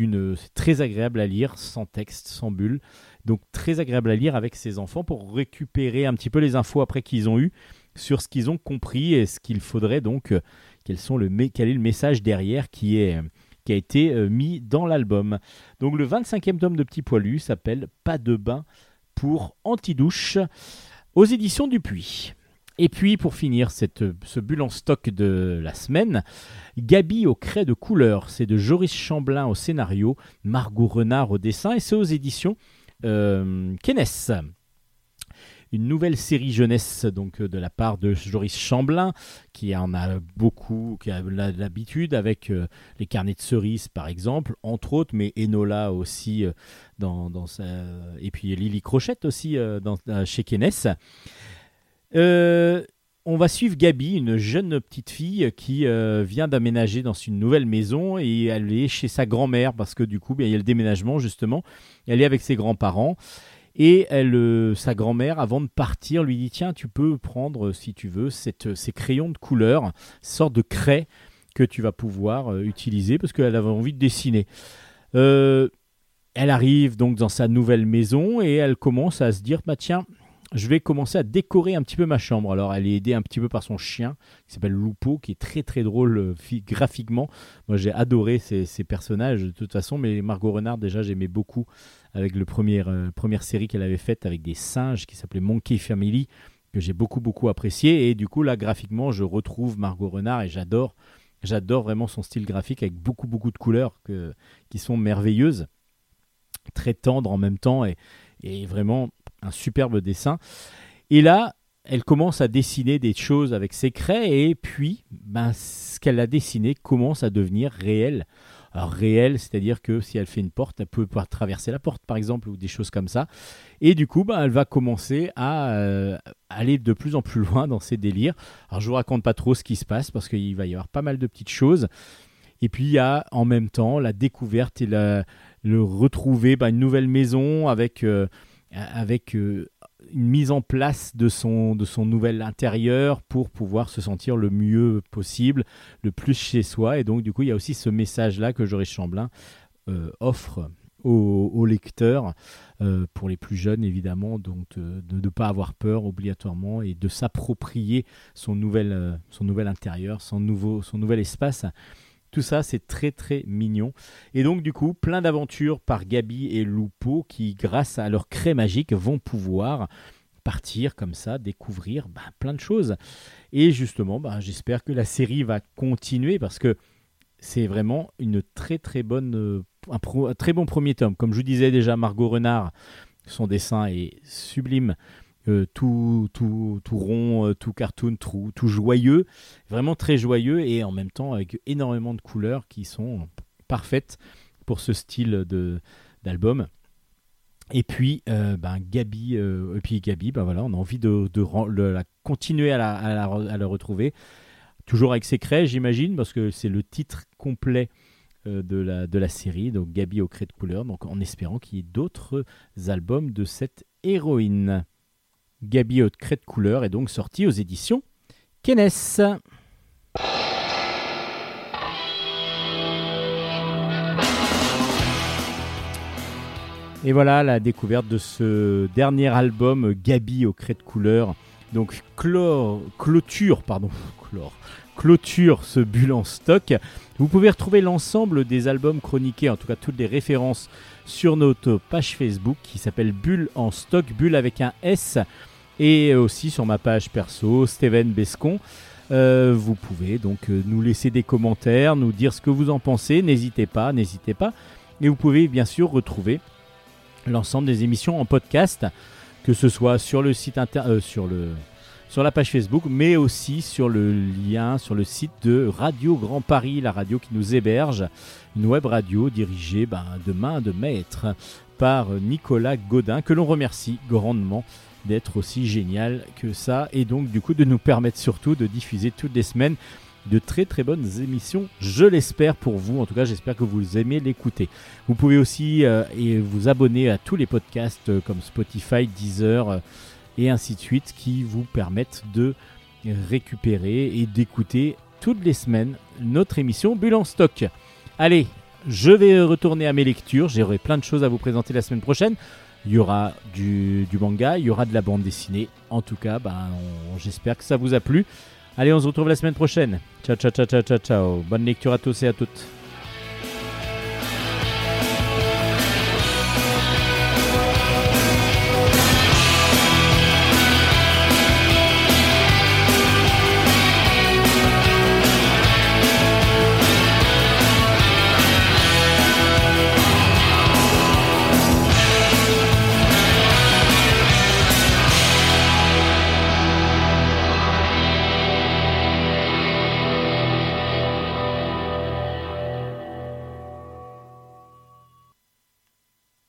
très agréable à lire sans texte sans bulle donc très agréable à lire avec ses enfants pour récupérer un petit peu les infos après qu'ils ont eu sur ce qu'ils ont compris et ce qu'il faudrait donc euh, quel est le message derrière qui euh, a été euh, mis dans l'album. Donc le 25e tome de Petit Poilu s'appelle Pas de bain pour Antidouche aux éditions Dupuis. Et puis pour finir ce bulle en stock de la semaine, Gabi au craie de couleur, c'est de Joris Chamblin au scénario, Margot Renard au dessin et c'est aux éditions euh. Une nouvelle série jeunesse donc euh, de la part de Joris Chamblin qui en a beaucoup, qui a l'habitude avec euh, les carnets de cerises par exemple, entre autres, mais Enola aussi euh, dans, et puis Lily Crochette aussi dans, chez Kenes. On va suivre Gabi, une jeune petite fille qui vient d'aménager dans une nouvelle maison et elle est chez sa grand-mère parce que du coup, bien, il y a le déménagement justement. Elle est avec ses grands-parents et elle, euh, sa grand-mère, avant de partir, lui dit Tiens, tu peux prendre, euh, si tu veux, cette, ces crayons de couleur, sorte de craie que tu vas pouvoir euh, utiliser parce qu'elle avait envie de dessiner. Euh, elle arrive donc dans sa nouvelle maison et elle commence à se dire bah tiens je vais commencer à décorer un petit peu ma chambre. Alors, elle est aidée un petit peu par son chien, qui s'appelle Lupo, qui est très très drôle euh, graphiquement. Moi, j'ai adoré ces, ces personnages de toute façon, mais Margot Renard, déjà, j'aimais beaucoup avec le premier, euh, première série qu'elle avait faite avec des singes qui s'appelait Monkey Family, que j'ai beaucoup beaucoup apprécié. Et du coup, là, graphiquement, je retrouve Margot Renard et j'adore. J'adore vraiment son style graphique avec beaucoup beaucoup de couleurs que, qui sont merveilleuses, très tendres en même temps et, et vraiment un superbe dessin. Et là, elle commence à dessiner des choses avec ses craies et puis ben, ce qu'elle a dessiné commence à devenir réel. Alors réel, c'est-à-dire que si elle fait une porte, elle peut pas traverser la porte par exemple ou des choses comme ça. Et du coup, ben, elle va commencer à euh, aller de plus en plus loin dans ses délires. Alors je vous raconte pas trop ce qui se passe parce qu'il va y avoir pas mal de petites choses. Et puis il y a en même temps la découverte et le retrouver ben, une nouvelle maison avec euh, avec euh, une mise en place de son, de son nouvel intérieur pour pouvoir se sentir le mieux possible, le plus chez soi. Et donc, du coup, il y a aussi ce message-là que Joris Chamblin euh, offre aux, lecteurs, euh, pour les plus jeunes évidemment, euh, de ne pas avoir peur obligatoirement et de s'approprier son nouvel, intérieur, son nouvel espace. Tout ça, c'est très très mignon. Et donc, du coup, plein d'aventures par Gabi et Lupo qui, grâce à leur craie magique, vont pouvoir partir comme ça, découvrir bah, plein de choses. Et justement, bah, j'espère que la série va continuer parce que c'est vraiment une très très bonne, euh, très bon premier tome. Comme je vous disais déjà, Margot Renard, son dessin est sublime. Euh, tout, tout, tout rond, euh, tout cartoon, tout, tout joyeux, vraiment très joyeux et en même temps avec énormément de couleurs qui sont parfaites pour ce style de d'album. Et puis, euh, ben, Gabi, puis ben voilà, on a envie de, de la continuer à la, à, la, à la retrouver. Toujours avec ses craies, j'imagine, parce que c'est le titre complet de, la, de la série, donc Gabi au craie de couleur, donc en espérant qu'il y ait d'autres albums de cette héroïne. Gabi au craie de couleur est donc sorti aux éditions Kenes. Et voilà la découverte de ce dernier album Gabi au de couleur. Donc clôture, pardon, clôture ce bulle en stock. Vous pouvez retrouver l'ensemble des albums chroniqués, en tout cas toutes les références sur notre page Facebook qui s'appelle Bulle en stock, Bulle avec un S, et aussi sur ma page perso, Steven Bescon. Euh, vous pouvez donc euh, nous laisser des commentaires, nous dire ce que vous en pensez. N'hésitez pas, n'hésitez pas. Et vous pouvez bien sûr retrouver l'ensemble des émissions en podcast, que ce soit sur le site euh, sur le sur la page Facebook, mais aussi sur le lien sur le site de Radio Grand Paris, la radio qui nous héberge, une web radio dirigée ben, de main de maître par Nicolas Godin, que l'on remercie grandement d'être aussi génial que ça, et donc du coup de nous permettre surtout de diffuser toutes les semaines de très très bonnes émissions, je l'espère pour vous. En tout cas, j'espère que vous aimez l'écouter. Vous pouvez aussi euh, vous abonner à tous les podcasts euh, comme Spotify, Deezer euh, et ainsi de suite qui vous permettent de récupérer et d'écouter toutes les semaines notre émission Bulle en stock. Allez, je vais retourner à mes lectures. J'aurai plein de choses à vous présenter la semaine prochaine. Il y aura du, manga, il y aura de la bande dessinée. En tout cas, ben, j'espère que ça vous a plu. Allez, on se retrouve la semaine prochaine. Ciao, ciao, ciao, ciao, ciao, ciao. Bonne lecture à tous et à toutes.